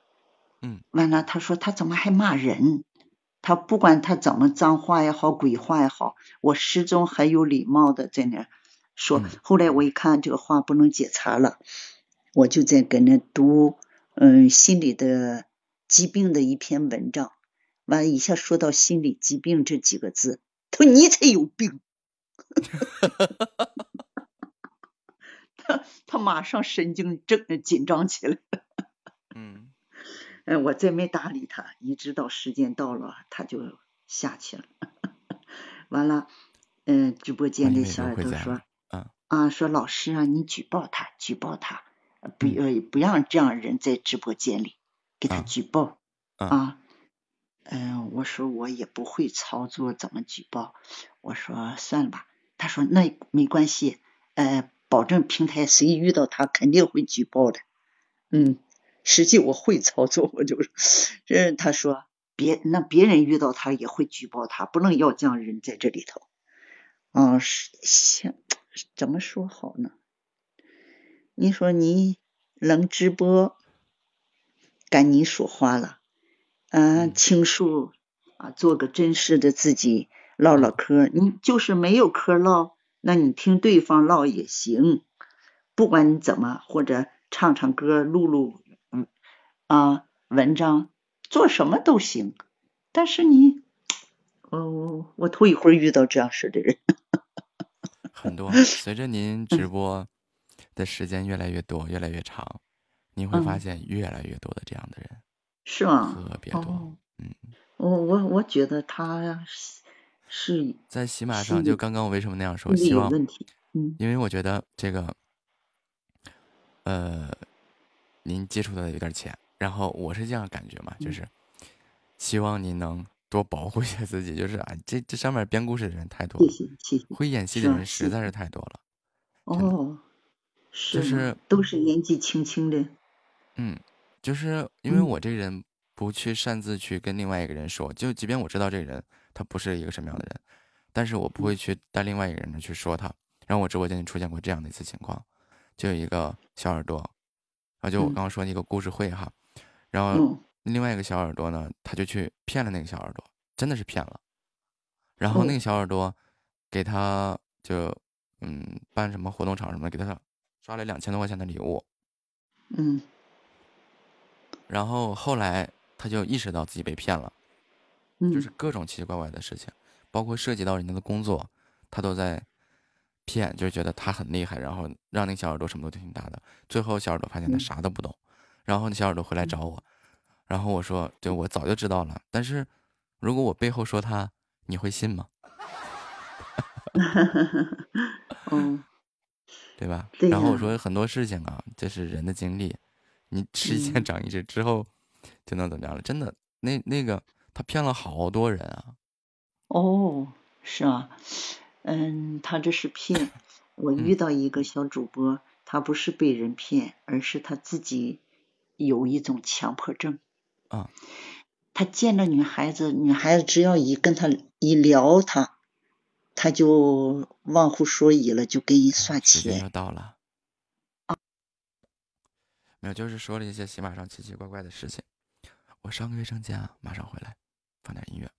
嗯，完了他说他怎么还骂人？他不管他怎么脏话也好，鬼话也好，我始终很有礼貌的在那说。后来我一看这个话不能解查了，我就在跟那读嗯心理的疾病的一篇文章，完一下说到心理疾病这几个字。他说你才有病，<laughs> 他他马上神经症紧张起来。嗯，哎，我再没搭理他，一直到时间到了，他就下去了。<laughs> 完了，嗯，直播间的小耳朵说，啊，说老师啊，你举报他，举报他，不呃不让这样人在直播间里给他举报啊。嗯，我说我也不会操作，怎么举报？我说算了吧。他说那没关系，呃，保证平台谁遇到他肯定会举报的。嗯，实际我会操作，我就是，这他说别那别人遇到他也会举报他，不能要这样人在这里头。嗯，是想怎么说好呢？你说你能直播，赶你说话了。嗯，倾诉啊，做个真实的自己，唠唠嗑。你就是没有嗑唠，那你听对方唠也行。不管你怎么，或者唱唱歌、录录嗯啊文章，做什么都行。但是你，我我我头一回遇到这样式的人。<laughs> 很多，随着您直播的时间越来越多、越来越长，您会发现越来越多的这样的人。是吗？特别多，嗯，我我我觉得他是在喜马上，就刚刚我为什么那样说？希望问题，嗯，因为我觉得这个，呃，您接触的有点浅，然后我是这样感觉嘛，就是希望您能多保护一下自己，就是啊，这这上面编故事的人太多了，谢谢谢谢，会演戏的人实在是太多了，哦，是都是年纪轻轻的，嗯。就是因为我这人不去擅自去跟另外一个人说，就即便我知道这个人他不是一个什么样的人，但是我不会去带另外一个人去说他。然后我直播间里出现过这样的一次情况，就有一个小耳朵，啊就我刚刚说那个故事会哈，然后另外一个小耳朵呢，他就去骗了那个小耳朵，真的是骗了。然后那个小耳朵给他就嗯办什么活动场什么的，给他刷了两千多块钱的礼物，嗯。然后后来他就意识到自己被骗了，就是各种奇奇怪怪的事情，包括涉及到人家的工作，他都在骗，就是觉得他很厉害，然后让那小耳朵什么都听他的。最后小耳朵发现他啥都不懂，然后那小耳朵回来找我，然后我说：“对，我早就知道了，但是如果我背后说他，你会信吗？”嗯，<laughs> 对吧？然后我说很多事情啊，这是人的经历。你吃一堑长一智之后，就能怎么样了？真的，那那个他骗了好多人啊！哦，是啊，嗯，他这是骗。<laughs> 我遇到一个小主播，他不是被人骗，而是他自己有一种强迫症。啊。他见着女孩子，女孩子只要一跟他一聊，他他就忘乎所以了，就给你算钱。时间要到了。没有，就是说了一些喜马上奇奇怪怪的事情。我上个卫生间啊，马上回来，放点音乐。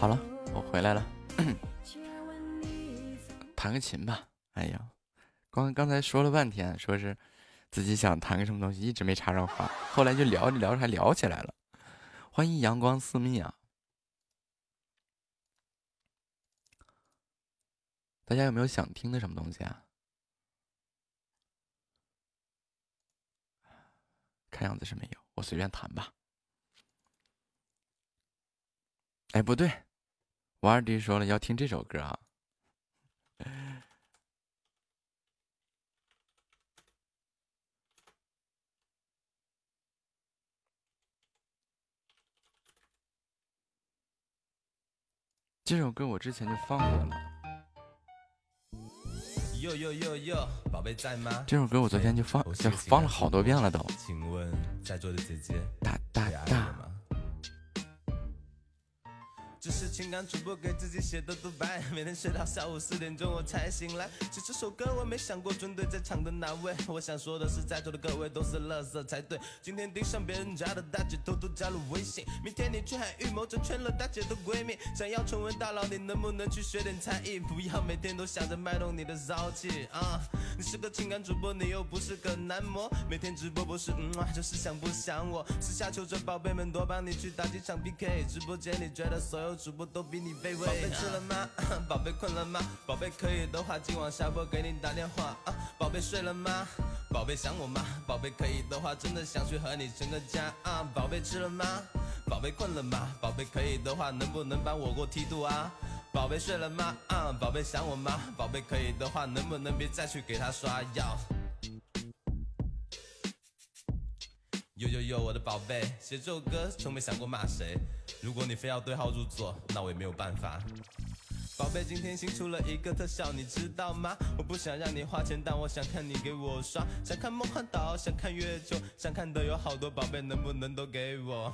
好了，我回来了，<coughs> 弹个琴吧。哎呀，刚刚才说了半天，说是自己想弹个什么东西，一直没插上话，后来就聊着聊着还聊起来了。欢迎阳光四密啊！大家有没有想听的什么东西啊？看样子是没有，我随便弹吧。哎，不对，我二弟说了要听这首歌啊。这首歌我之前就放过了。哟哟哟哟，宝贝在吗这首歌我昨天就放，就放了好多遍了都。请问在座的姐姐大大大。情感主播给自己写的独白，每天睡到下午四点钟我才醒来。写这首歌我没想过针对在场的哪位，我想说的是在座的各位都是乐色才对。今天盯上别人家的大姐偷偷加了微信，明天你却还预谋着圈了大姐的闺蜜。想要成为大佬，你能不能去学点才艺？不要每天都想着卖弄你的骚气啊！你是个情感主播，你又不是个男模，每天直播不是嗯啊就是想不想我？私下求着宝贝们多帮你去打几场 PK，直播间里觉得所有。主播都比你卑微。宝贝吃了吗？<coughs> 宝贝困了吗？宝贝可以的话，今晚下播给你打电话啊。宝贝睡了吗？宝贝想我吗？宝贝可以的话，真的想去和你成个家啊。宝贝吃了吗？宝贝困了吗？宝贝可以的话，能不能帮我过梯度啊？宝贝睡了吗？啊宝贝想我吗？宝贝可以的话，能不能别再去给他刷药？呦呦呦，我的宝贝，写这首歌从没想过骂谁。如果你非要对号入座，那我也没有办法。宝贝，今天新出了一个特效，你知道吗？我不想让你花钱，但我想看你给我刷。想看梦幻岛，想看月球，想看的有好多，宝贝能不能都给我？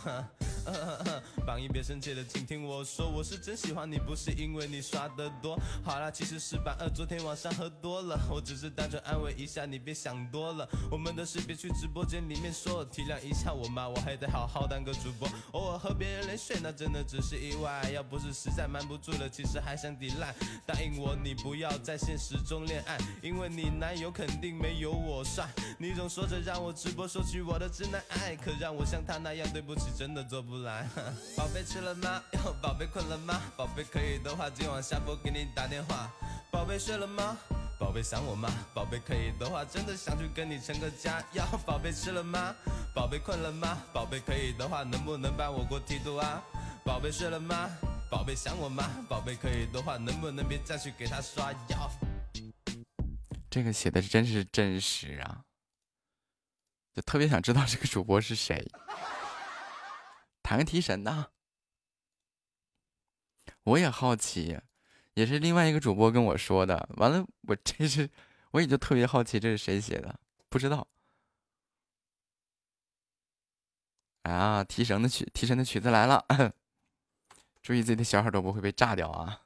<laughs> 榜一别生气了，请听我说，我是真喜欢你，不是因为你刷的多。好啦，其实是榜二昨天晚上喝多了，我只是单纯安慰一下你，别想多了。我们的事别去直播间里面说，体谅一下我嘛，我还得好好当个主播。偶尔和别人连睡，那真的只是意外。要不是实在瞒不住了，其实还想抵赖。答应我，你不要在现实中恋爱，因为你男友肯定没有我帅。你总说着让我直播收取我的直男爱，可让我像他那样，对不起，真的做不。来，宝贝吃了吗？宝贝困了吗？宝贝可以的话，今晚下播给你打电话。宝贝睡了吗？宝贝想我吗？宝贝可以的话，真的想去跟你成个家。要宝贝吃了吗？宝贝困了吗？宝贝可以的话，能不能帮我过梯度啊？宝贝睡了吗？宝贝想我吗？宝贝可以的话，能不能别再去给他刷药？这个写的真是真实啊！就特别想知道这个主播是谁。弹个提神呐！我也好奇，也是另外一个主播跟我说的。完了，我这是我也就特别好奇，这是谁写的？不知道。啊，提神的曲，提神的曲子来了！注意自己的小耳朵不会被炸掉啊！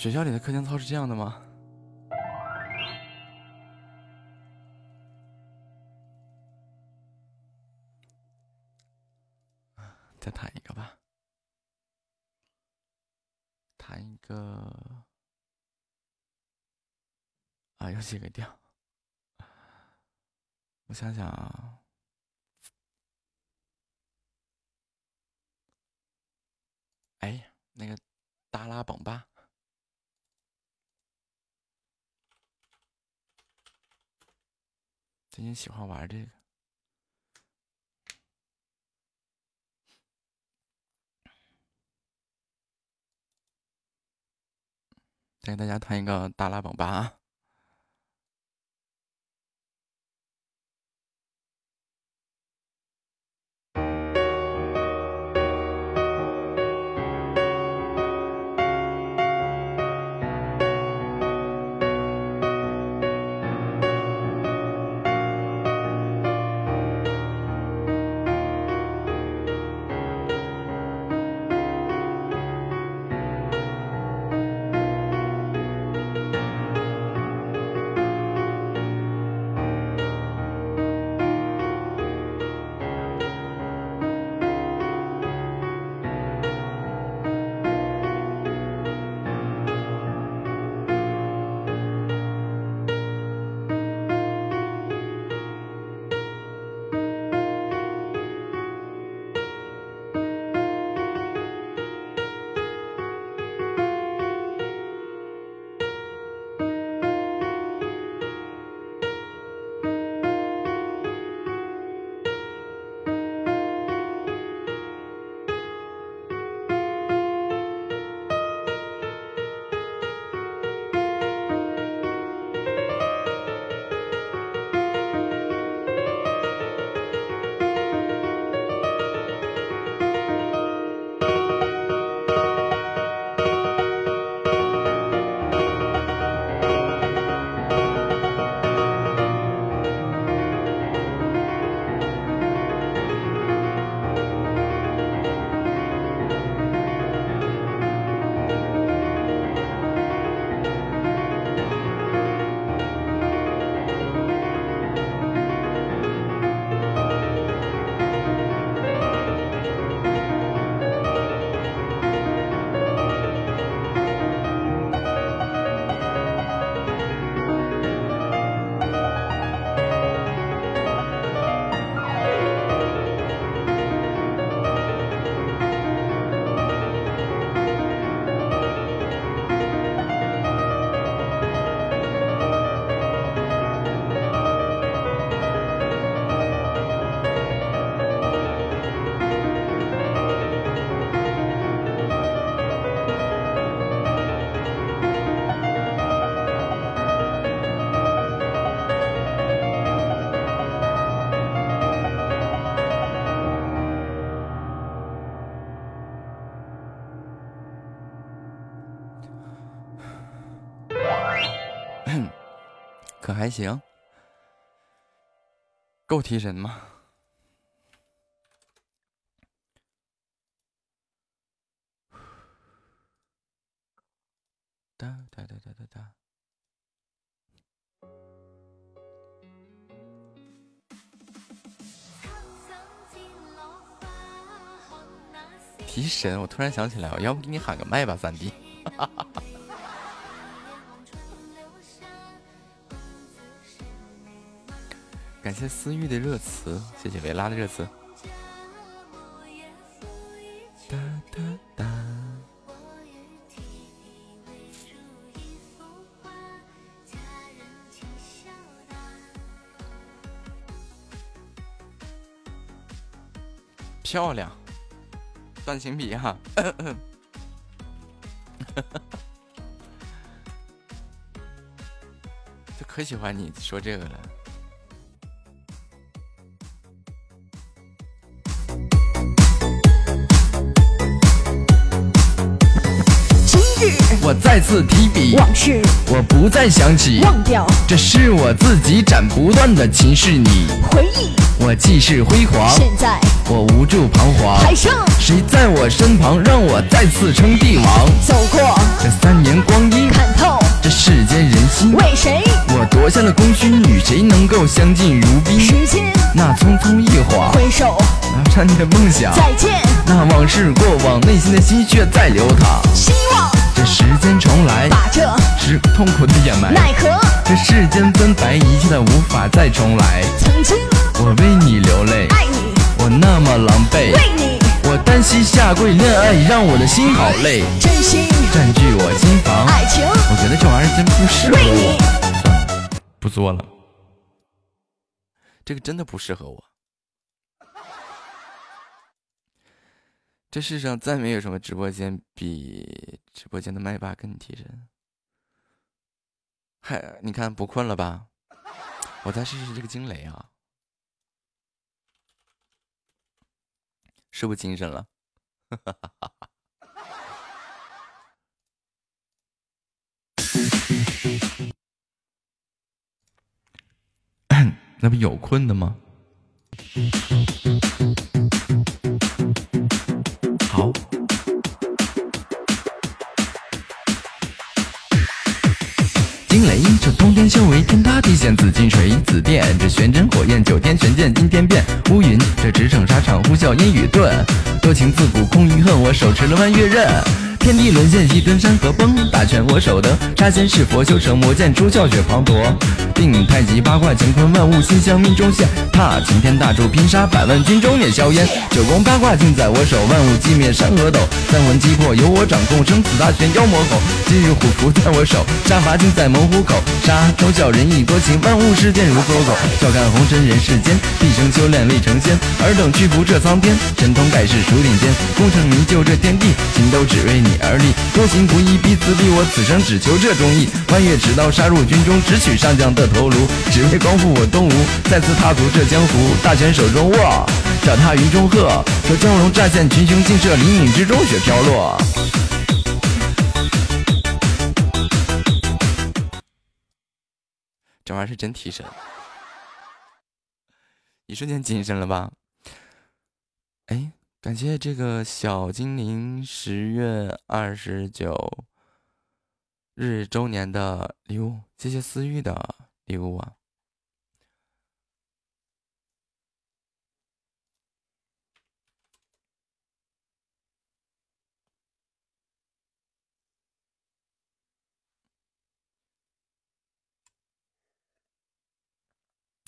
学校里的课间操是这样的吗？再弹一个吧，弹一个啊，有几个调？我想想啊。哎，那个达拉崩吧，最近喜欢玩这个，再给大家弹一个大拉崩吧还行，够提神吗？哒哒哒哒哒哒。提神！我突然想起来，我要不给你喊个麦吧，三弟。<laughs> 感谢思域的热词，谢谢维拉的热词。漂亮，断情笔哈。<laughs> 就可喜欢你说这个了。再次提笔，往事。我不再想起，忘掉，这是我自己斩不断的情是你。回忆，我既是辉煌，现在。我无助彷徨，还剩谁在我身旁，让我再次称帝王？走过。这三年光阴，看透。这世间人心，为谁？我夺下了功勋，与谁能够相敬如宾？时间。那匆匆一晃，回首，那缠你的梦想，再见，那往事过往，内心的心血在流淌。希望这时间重来，把这是痛苦的掩埋。奈何。这世间分白，一切都无法再重来。曾经。我为你流泪，爱你，我那么狼狈，为你。我单膝下跪，恋爱让我的心好累，真心。占据我心房。爱情，我觉得这玩意儿真不适合为我，你。算了，不做了。这个真的不适合我。这世上再没有什么直播间比直播间的麦霸更提神。嗨，你看不困了吧？我再试试这个惊雷啊，是不精神了？<coughs> 那不有困的吗？通天修为，天塌地陷，紫金锤，紫电，这玄真火焰，九天玄剑，惊天变，乌云，这驰骋沙场，呼啸烟雨顿，多情自古空余恨，我手持了弯月刃。天地沦陷，一尊山河崩，大权我手得，杀仙弑佛，修成魔剑，诛教血滂沱。定太极八卦乾坤，万物心向命中现。踏擎天大柱，拼杀百万军中灭硝烟。九宫八卦尽在我手，万物寂灭山河抖。三魂七魄由我掌控，生死大权妖魔吼。今日虎符在我手，杀伐尽在猛虎口。杀忠孝仁义多情，万物世间如走狗。笑看红尘人世间，毕生修炼未成仙。尔等屈服这苍天，神通盖世数顶尖。功成名就这天地，情都只为你你而立。多行不义必自毙，我此生只求这忠义。弯月持刀杀入军中，直取上将的头颅。只为光复我东吴，再次踏足这江湖。大权手中握，脚踏云中鹤。这蛟龙乍现，群雄尽慑，林隐之中雪飘落。这玩意儿是真提神，一瞬间精神了吧？哎，感谢这个小精灵十月二十九日周年的礼物，谢谢思域的礼物啊！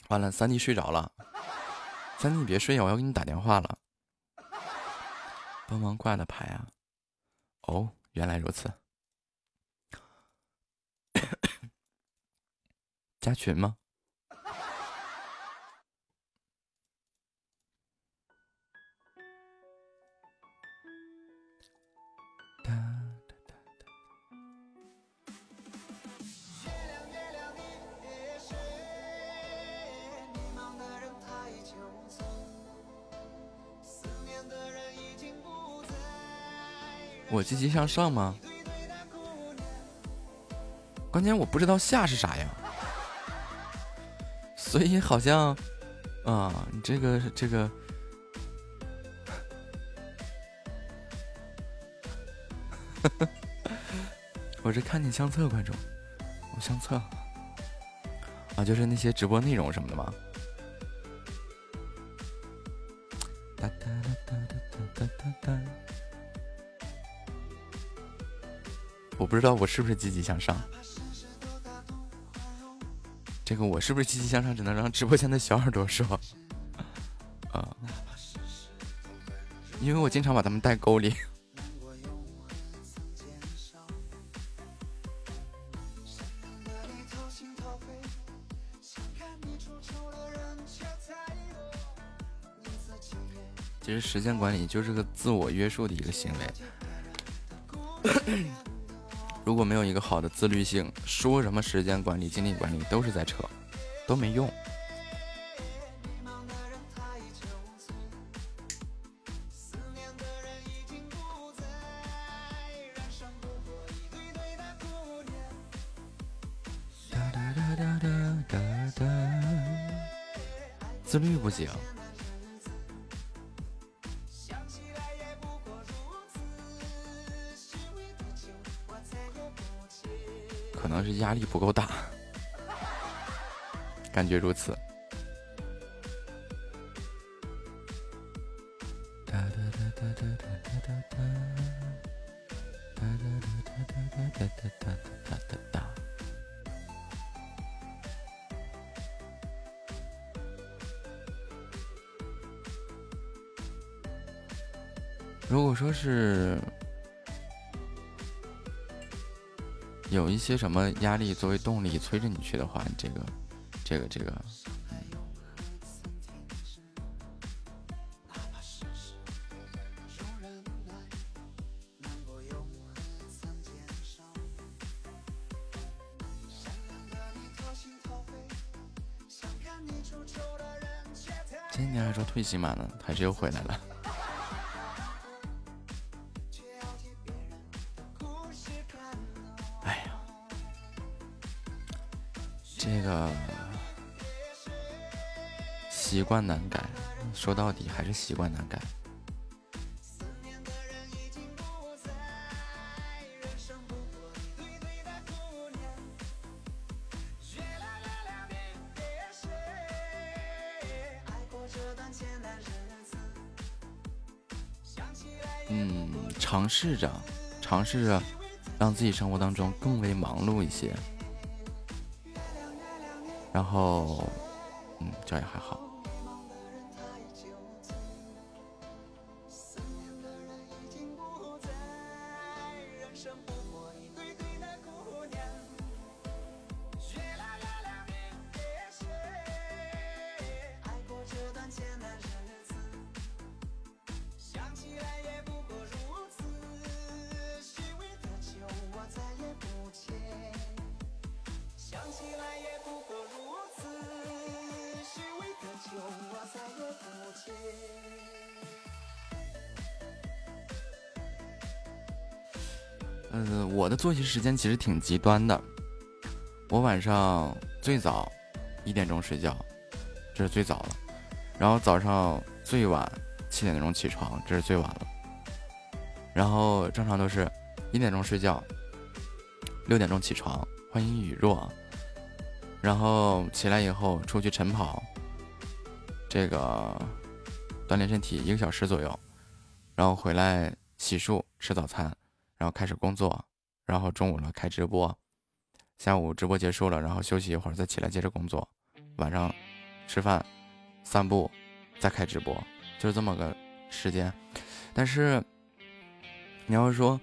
完了，三弟睡着了。三弟，你别睡呀，我要给你打电话了。帮忙挂的牌啊！哦，原来如此。<coughs> 加群吗？我积极向上吗？关键我不知道下是啥呀，所以好像啊，你这个这个，<laughs> 我是看你相册关注，我相册啊，就是那些直播内容什么的吗？不知道我是不是积极向上，这个我是不是积极向上，只能让直播间的小耳朵说。啊，因为我经常把他们带沟里。其实时间管理就是个自我约束的一个行为。如果没有一个好的自律性，说什么时间管理、精力管理都是在扯，都没用。感觉如此。如果说是。有一些什么压力作为动力催着你去的话，这个，这个，这个，今年还说退喜马呢，还是又回来了。惯难改，说到底还是习惯难改。嗯，尝试着，尝试着，让自己生活当中更为忙碌一些。然后，嗯，这也还好。作息时间其实挺极端的，我晚上最早一点钟睡觉，这是最早了，然后早上最晚七点钟起床，这是最晚了，然后正常都是一点钟睡觉，六点钟起床，欢迎雨若，然后起来以后出去晨跑，这个锻炼身体一个小时左右，然后回来洗漱吃早餐，然后开始工作。然后中午了开直播，下午直播结束了，然后休息一会儿，再起来接着工作。晚上吃饭、散步，再开直播，就是这么个时间。但是你要是说，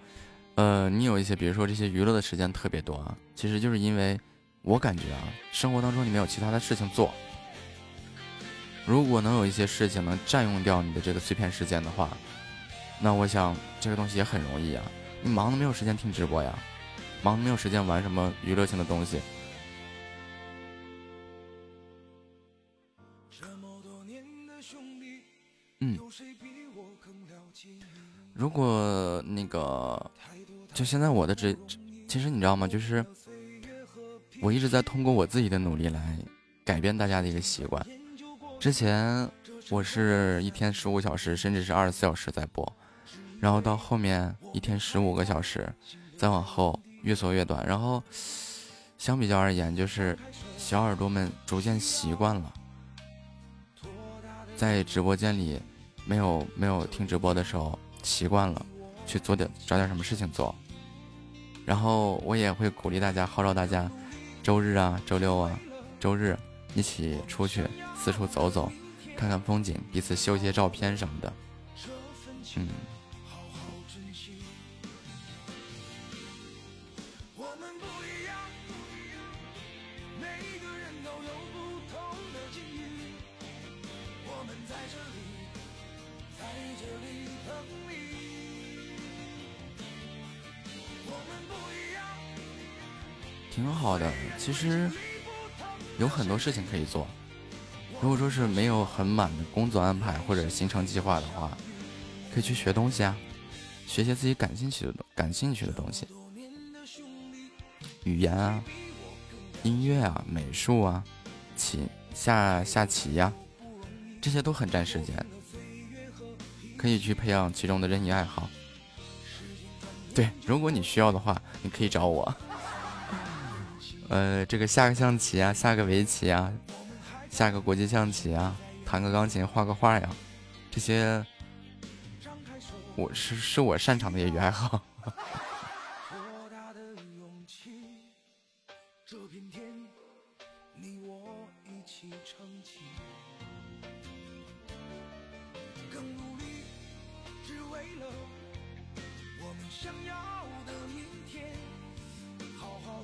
呃，你有一些，比如说这些娱乐的时间特别多啊，其实就是因为我感觉啊，生活当中你没有其他的事情做。如果能有一些事情能占用掉你的这个碎片时间的话，那我想这个东西也很容易啊。你忙的没有时间听直播呀，忙的没有时间玩什么娱乐性的东西。嗯，如果那个，就现在我的这，其实你知道吗？就是我一直在通过我自己的努力来改变大家的一个习惯。之前我是一天十五小时，甚至是二十四小时在播。然后到后面一天十五个小时，再往后越缩越短。然后相比较而言，就是小耳朵们逐渐习惯了，在直播间里没有没有听直播的时候习惯了，去做点找点什么事情做。然后我也会鼓励大家，号召大家，周日啊、周六啊、周日一起出去四处走走，看看风景，彼此修一些照片什么的。嗯。好的，其实有很多事情可以做。如果说是没有很满的工作安排或者行程计划的话，可以去学东西啊，学些自己感兴趣的、感兴趣的东西，语言啊、音乐啊、美术啊、棋下下棋呀，这些都很占时间，可以去培养其中的任意爱好。对，如果你需要的话，你可以找我。呃，这个下个象棋啊，下个围棋啊，下个国际象棋啊，弹个钢琴，画个画呀，这些我是是我擅长的业余爱好。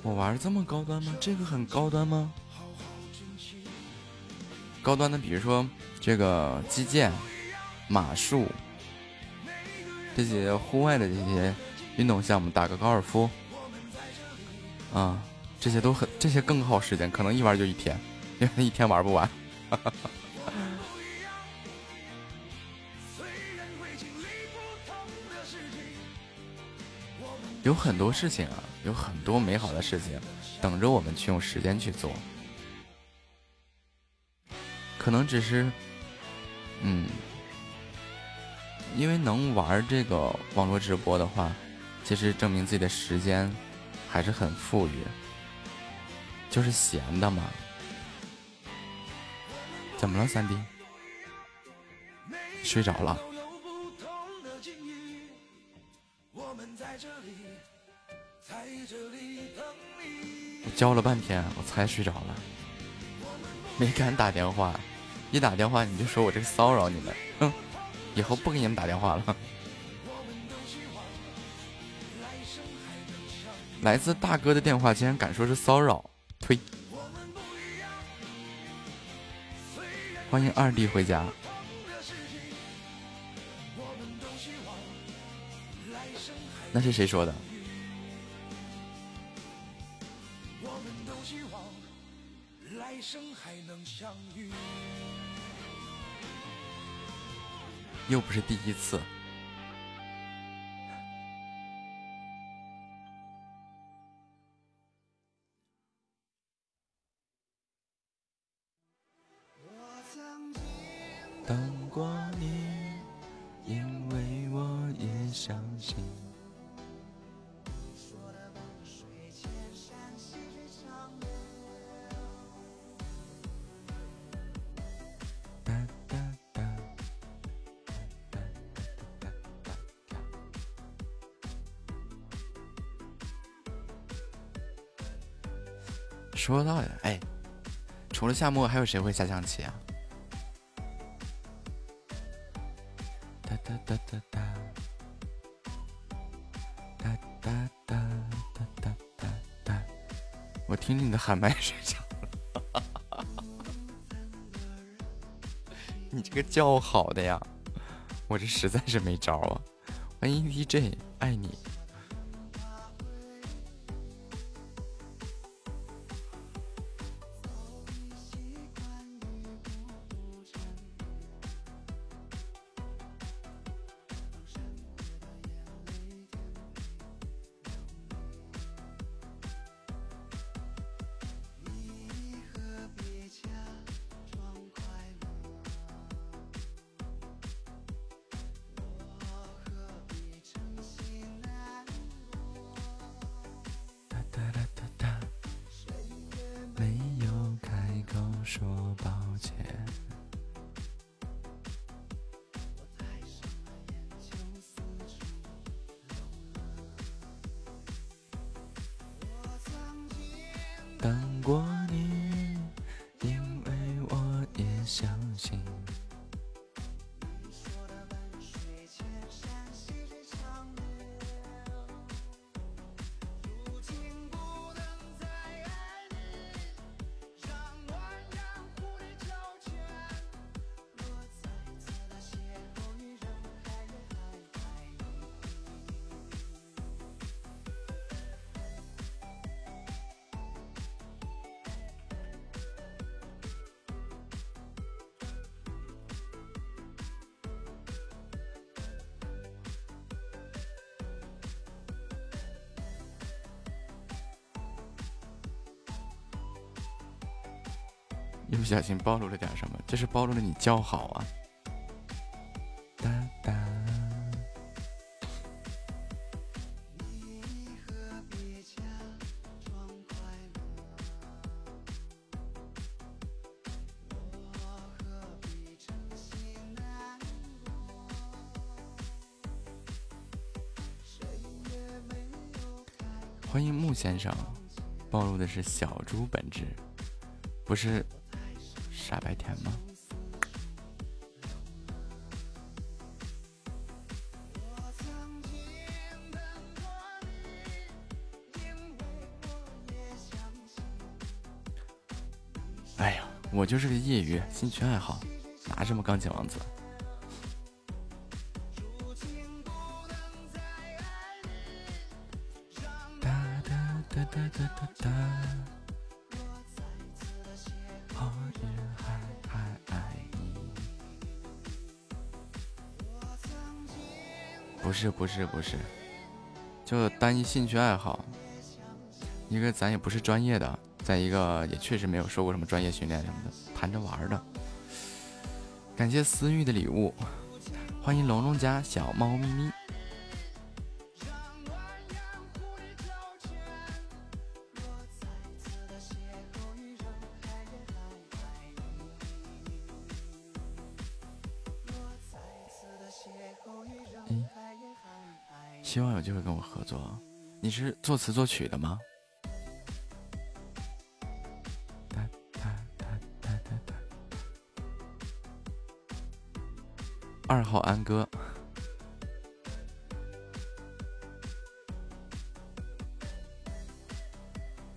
我玩这么高端吗？这个很高端吗？高端的，比如说这个击剑、马术这些户外的这些运动项目，打个高尔夫啊，这些都很，这些更耗时间，可能一玩就一天，因为一天玩不完。<laughs> 有很多事情啊，有很多美好的事情等着我们去用时间去做。可能只是，嗯，因为能玩这个网络直播的话，其实证明自己的时间还是很富裕，就是闲的嘛。怎么了，三弟？睡着了？我教了半天，我才睡着了，没敢打电话。一打电话你就说我这骚扰你们，哼！以后不给你们打电话了。来自大哥的电话竟然敢说是骚扰，呸！欢迎二弟回家。那是谁说的？又不是第一次。夏末，还有谁会下象棋啊？哒哒哒哒哒，哒哒哒哒哒哒哒，我听你的喊麦睡着了。你这个叫好的呀，我这实在是没招啊。欢迎 DJ，爱你。一不小心暴露了点什么？这是暴露了你叫好啊！哒哒。欢迎木先生，暴露的是小猪本质，不是就是个业余兴趣爱好，拿什么钢琴王子？不是不是不是，就单一兴趣爱好。一个咱也不是专业的，再一个也确实没有受过什么专业训练什么的，谈着玩的。感谢思域的礼物，欢迎龙龙家小猫咪咪。希望有机会跟我合作。你是作词作曲的吗？保安哥。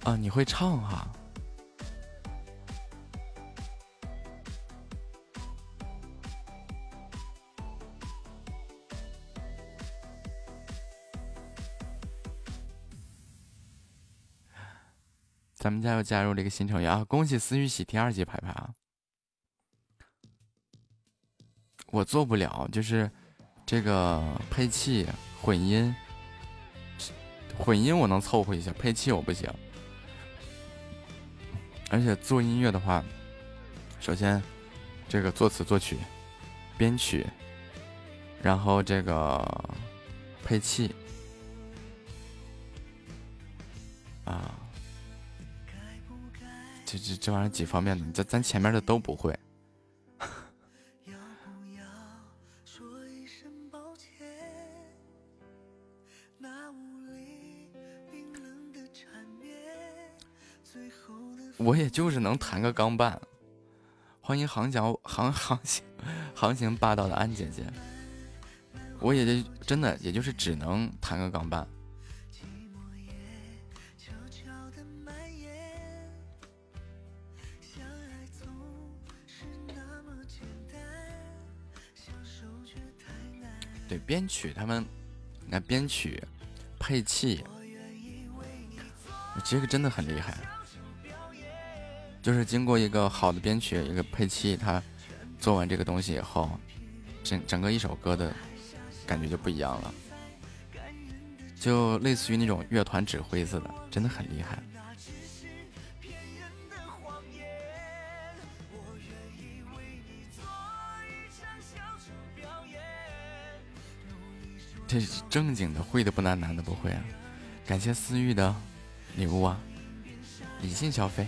啊，你会唱哈？咱们家又加入了一个新成员啊！恭喜思雨喜第二级牌牌我做不了，就是这个配器混音，混音我能凑合一下，配器我不行。而且做音乐的话，首先这个作词作曲、编曲，然后这个配器啊。这这这玩意儿几方面的，咱咱前面的都不会。就是能弹个钢伴。欢迎航行航航行航行霸道的安姐姐，我也就真的也就是只能弹个钢伴。对编曲，他们那编曲、配器，这个真的很厉害。就是经过一个好的编曲、一个配器，他做完这个东西以后，整整个一首歌的感觉就不一样了，就类似于那种乐团指挥似的，真的很厉害。这是正经的，会的不难，难的不会啊！感谢思域的礼物啊！理性消费，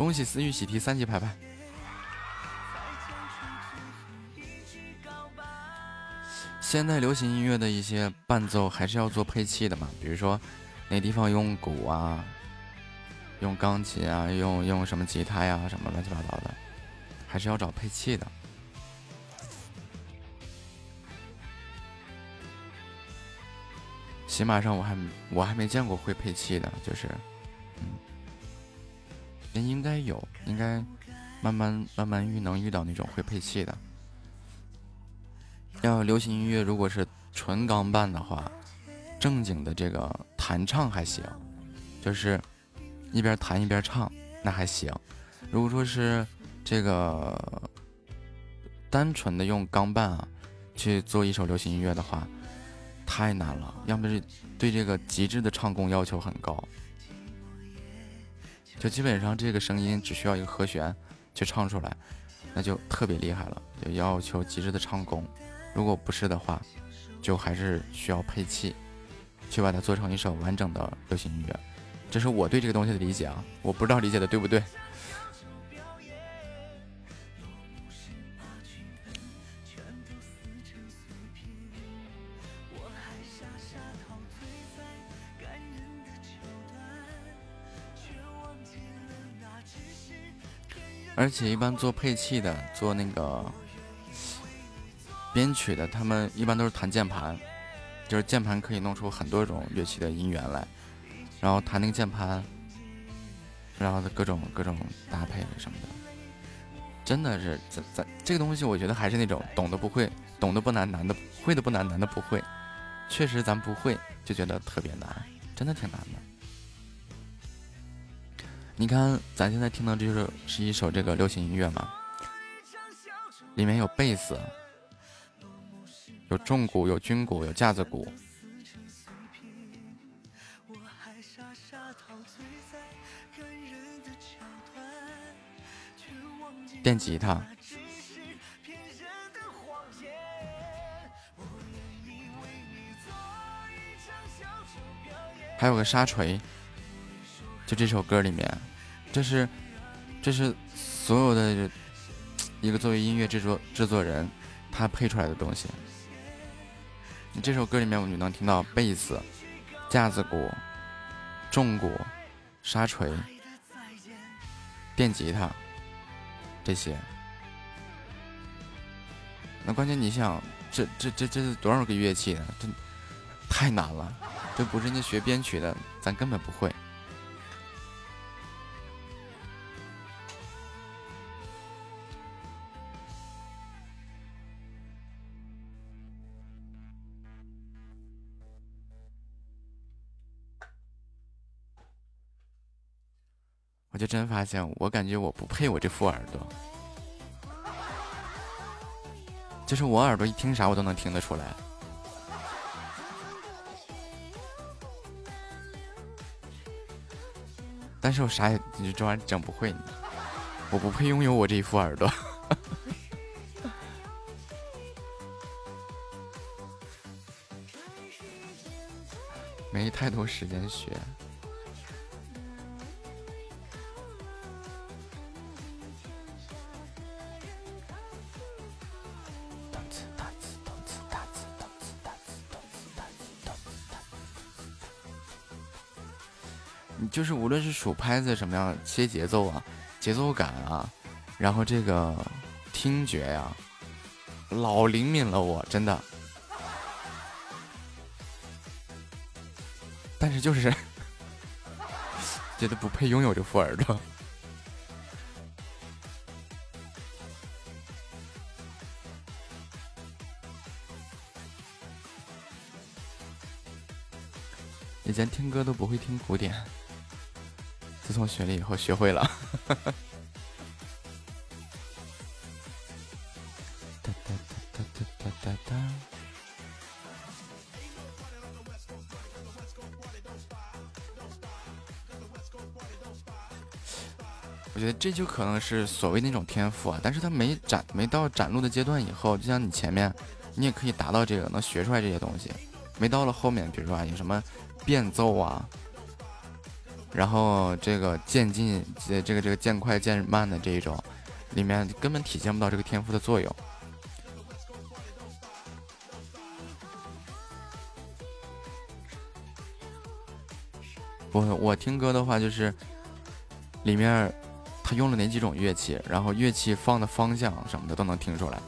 恭喜思域喜提三级牌牌。现在流行音乐的一些伴奏还是要做配器的嘛，比如说哪地方用鼓啊，用钢琴啊，用用什么吉他呀，什么乱七八糟的，还是要找配器的。起码上我还我还没见过会配器的，就是，嗯，人应该有，应该慢慢慢慢遇能遇到那种会配器的。要流行音乐，如果是纯钢伴的话，正经的这个弹唱还行，就是一边弹一边唱，那还行。如果说是这个单纯的用钢伴啊去做一首流行音乐的话。太难了，要么是对这个极致的唱功要求很高，就基本上这个声音只需要一个和弦，去唱出来，那就特别厉害了，就要求极致的唱功。如果不是的话，就还是需要配器，去把它做成一首完整的流行音乐。这是我对这个东西的理解啊，我不知道理解的对不对。而且一般做配器的，做那个编曲的，他们一般都是弹键盘，就是键盘可以弄出很多种乐器的音源来，然后弹那个键盘，然后各种各种搭配什么的，真的是咱咱这个东西，我觉得还是那种懂的不会，懂的不难，难的会的不难，难的不会，确实咱不会就觉得特别难，真的挺难的。你看，咱现在听到这首是一首这个流行音乐嘛，里面有贝斯，有重鼓，有军鼓，有架子鼓，电吉他，还有个沙锤，就这首歌里面。这是，这是所有的一个作为音乐制作制作人他配出来的东西。你这首歌里面，我们就能听到贝斯、架子鼓、重鼓、沙锤、电吉他这些。那关键你想，这这这这是多少个乐器呢？这太难了，这不是人家学编曲的，咱根本不会。就真发现，我感觉我不配我这副耳朵，就是我耳朵一听啥我都能听得出来，但是我啥也你这玩意整不会，我不配拥有我这一副耳朵，<laughs> 没太多时间学。就是无论是数拍子什么样，切节奏啊，节奏感啊，然后这个听觉呀，老灵敏了，我真的。但是就是 <laughs> 觉得不配拥有这副耳朵。以前听歌都不会听古典。自从学了以后，学会了。<laughs> 我觉得这就可能是所谓那种天赋啊，但是他没展没到展露的阶段以后，就像你前面，你也可以达到这个，能学出来这些东西。没到了后面，比如说啊，有什么变奏啊。然后这个渐进，这这个这个渐快渐慢的这一种，里面根本体现不到这个天赋的作用。我我听歌的话，就是里面他用了哪几种乐器，然后乐器放的方向什么的都能听出来。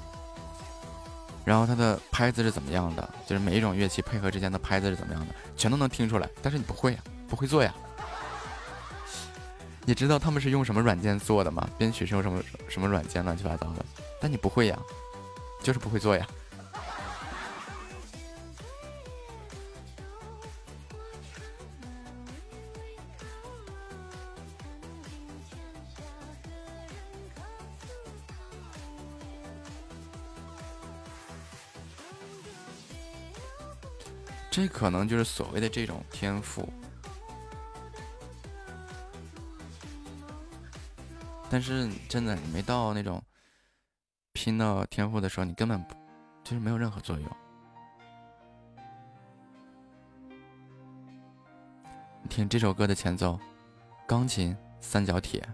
然后它的拍子是怎么样的，就是每一种乐器配合之间的拍子是怎么样的，全都能听出来。但是你不会呀，不会做呀。你知道他们是用什么软件做的吗？编曲是用什么什么软件乱七八糟的？但你不会呀，就是不会做呀。这可能就是所谓的这种天赋。但是真的，你没到那种拼到天赋的时候，你根本不就是没有任何作用。听这首歌的前奏，钢琴、三角铁、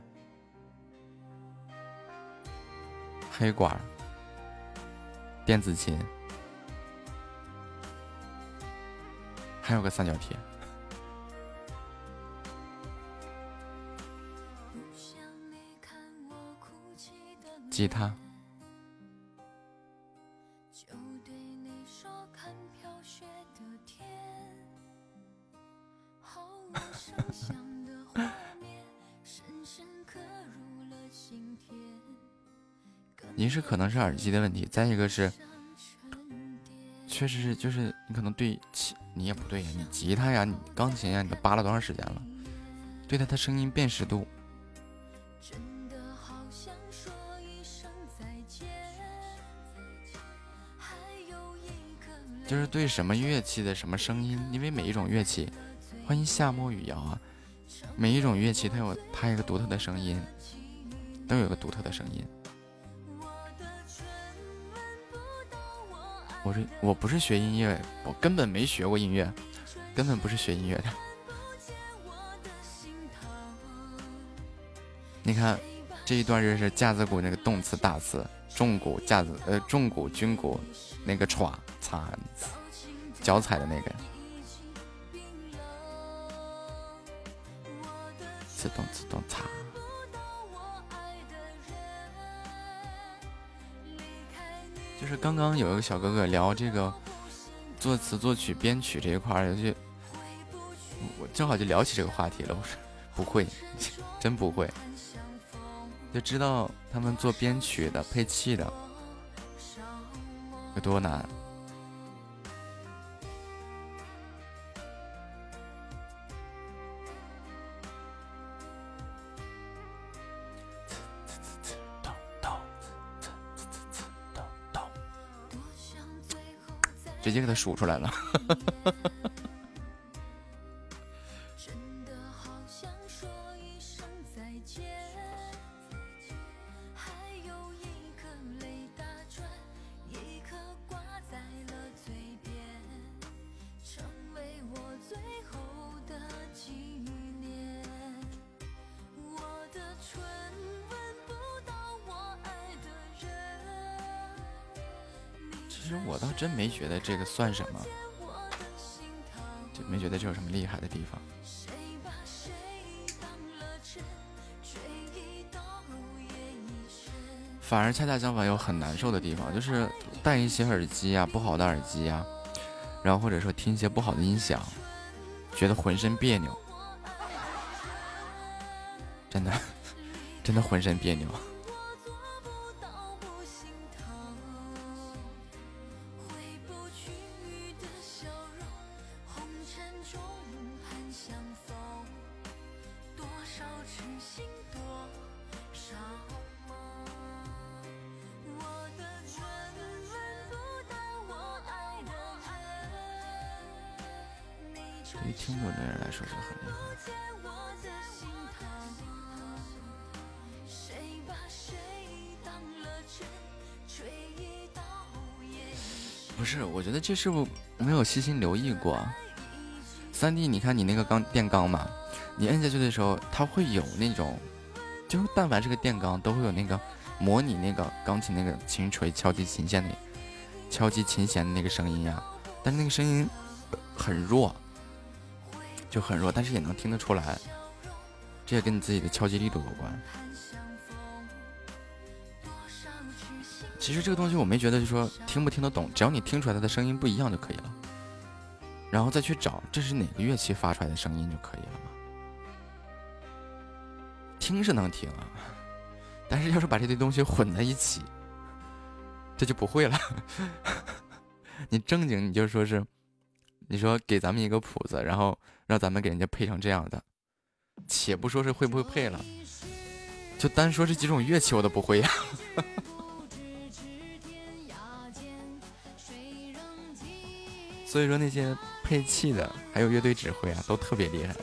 黑管、电子琴，还有个三角铁。吉他。一是可能是耳机的问题，再一个是，确实是就是你可能对起你也不对呀，你吉他呀，你钢琴呀，你都扒了多长时间了？对它的声音辨识度。就是对什么乐器的什么声音，因为每一种乐器，欢迎夏末雨瑶啊，每一种乐器它有它一个独特的声音，都有个独特的声音。我是我不是学音乐，我根本没学过音乐，根本不是学音乐的。你看这一段就是架子鼓那个动词大词，重鼓架子呃重鼓军鼓那个歘。擦，脚踩的那个，自动自动擦。就是刚刚有一个小哥哥聊这个作词作曲编曲这一块儿，就我正好就聊起这个话题了。我说不会，真不会，就知道他们做编曲的、配器的有多难。直接给他数出来了。这个算什么？就没觉得这有什么厉害的地方。反而恰恰相反，有很难受的地方，就是戴一些耳机呀，不好的耳机呀，然后或者说听一些不好的音响，觉得浑身别扭，真的，<laughs> 真的浑身别扭。这是不没有细心留意过。三弟，你看你那个钢电钢嘛，你摁下去的时候，它会有那种，就但凡是个电钢，都会有那个模拟那个钢琴那个琴锤敲击琴弦的，敲击琴弦的那个声音呀。但是那个声音很弱，就很弱，但是也能听得出来。这也跟你自己的敲击力度有关。其实这个东西我没觉得，就说听不听得懂，只要你听出来它的声音不一样就可以了，然后再去找这是哪个乐器发出来的声音就可以了嘛。听是能听啊，但是要是把这堆东西混在一起，这就不会了。<laughs> 你正经你就说是，你说给咱们一个谱子，然后让咱们给人家配成这样的，且不说是会不会配了，就单说这几种乐器我都不会呀。所以说那些配器的，还有乐队指挥啊，都特别厉害。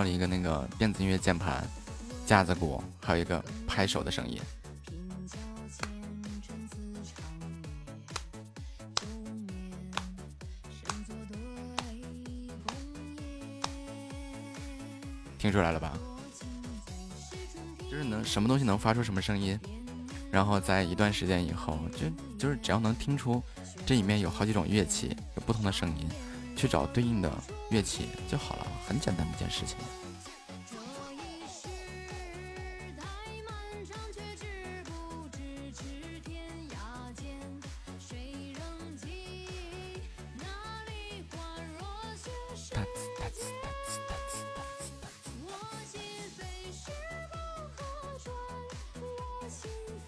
到了一个那个电子音乐键盘、架子鼓，还有一个拍手的声音。听出来了吧？就是能什么东西能发出什么声音，然后在一段时间以后，就就是只要能听出这里面有好几种乐器，有不同的声音，去找对应的乐器就好了，很简单的一件事情。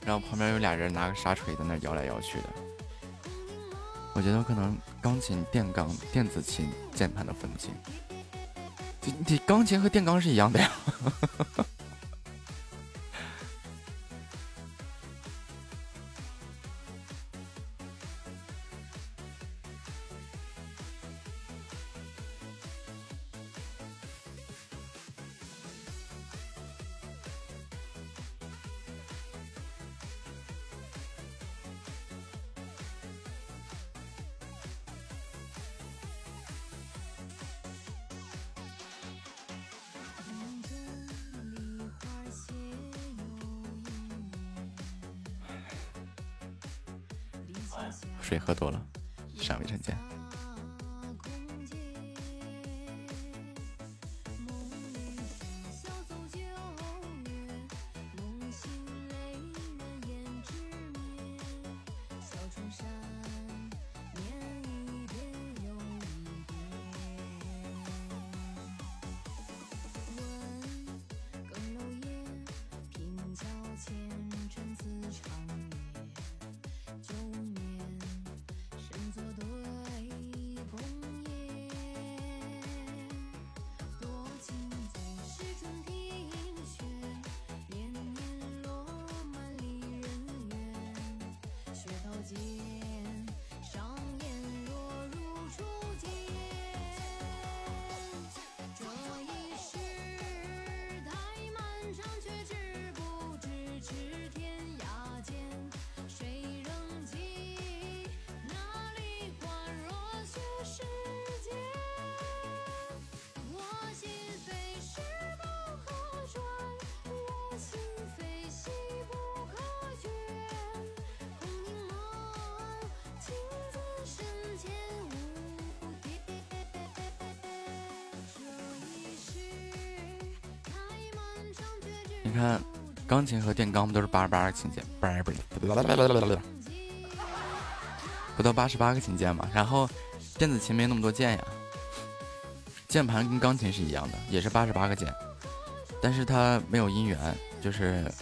然后旁边有俩人拿个沙锤在那摇来摇去的，我觉得可能钢琴、电钢、电子琴键盘都分不清，你你钢琴和电钢是一样的呀。水喝多了，上卫生间。钢琴和电钢不都是八十八个琴键？不是不是，不到八十八个琴键嘛？然后电子琴没那么多键呀。键盘跟钢琴是一样的，也是八十八个键，但是它没有音源，就是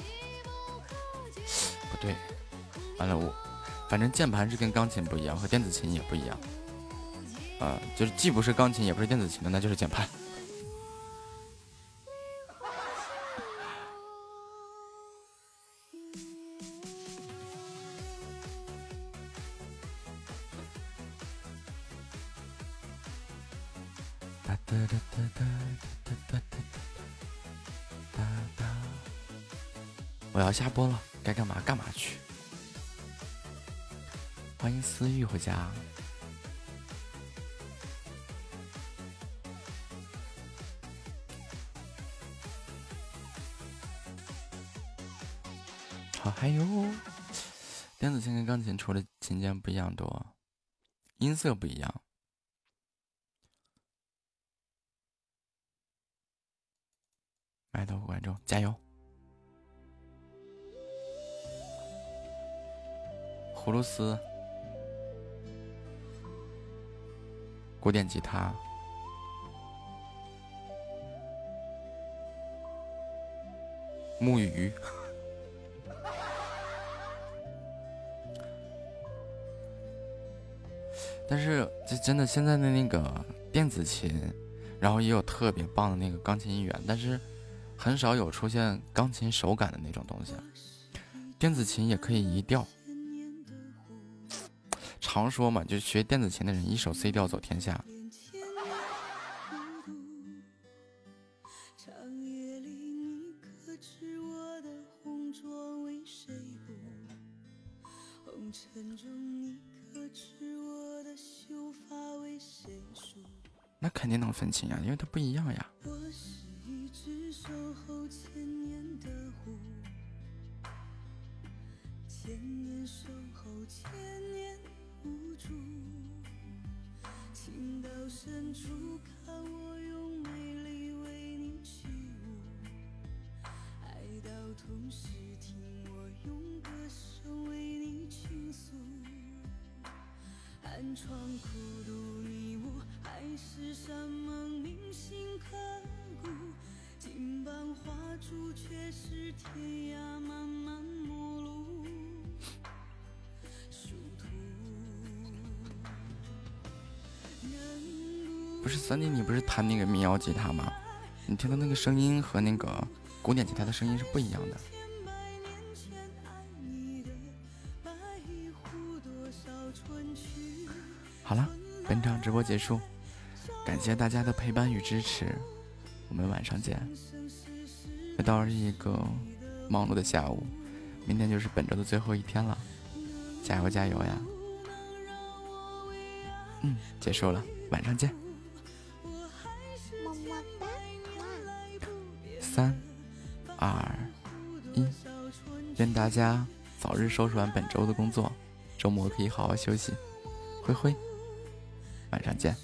不对。完了，我反正键盘是跟钢琴不一样，和电子琴也不一样。啊，就是既不是钢琴，也不是电子琴的，那就是键盘。家。好，还有电子琴跟钢琴除了琴键不一样多，音色不一样。麦头观众，加油！葫芦丝、古典吉他、木鱼，<laughs> 但是这真的现在的那个电子琴，然后也有特别棒的那个钢琴音源，但是很少有出现钢琴手感的那种东西。电子琴也可以移调。常说嘛，就是学电子琴的人，一手 c 调走天下。那肯定能分清呀，因为它不一样呀。我是一只守候千年的狐。是三弟，你不是弹那个民谣吉他吗？你听到那个声音和那个古典吉他的声音是不一样的。好了，本场直播结束，感谢大家的陪伴与支持，我们晚上见。又到了一个忙碌的下午，明天就是本周的最后一天了，加油加油呀！嗯，结束了，晚上见。大家早日收拾完本周的工作，周末可以好好休息。灰灰，晚上见。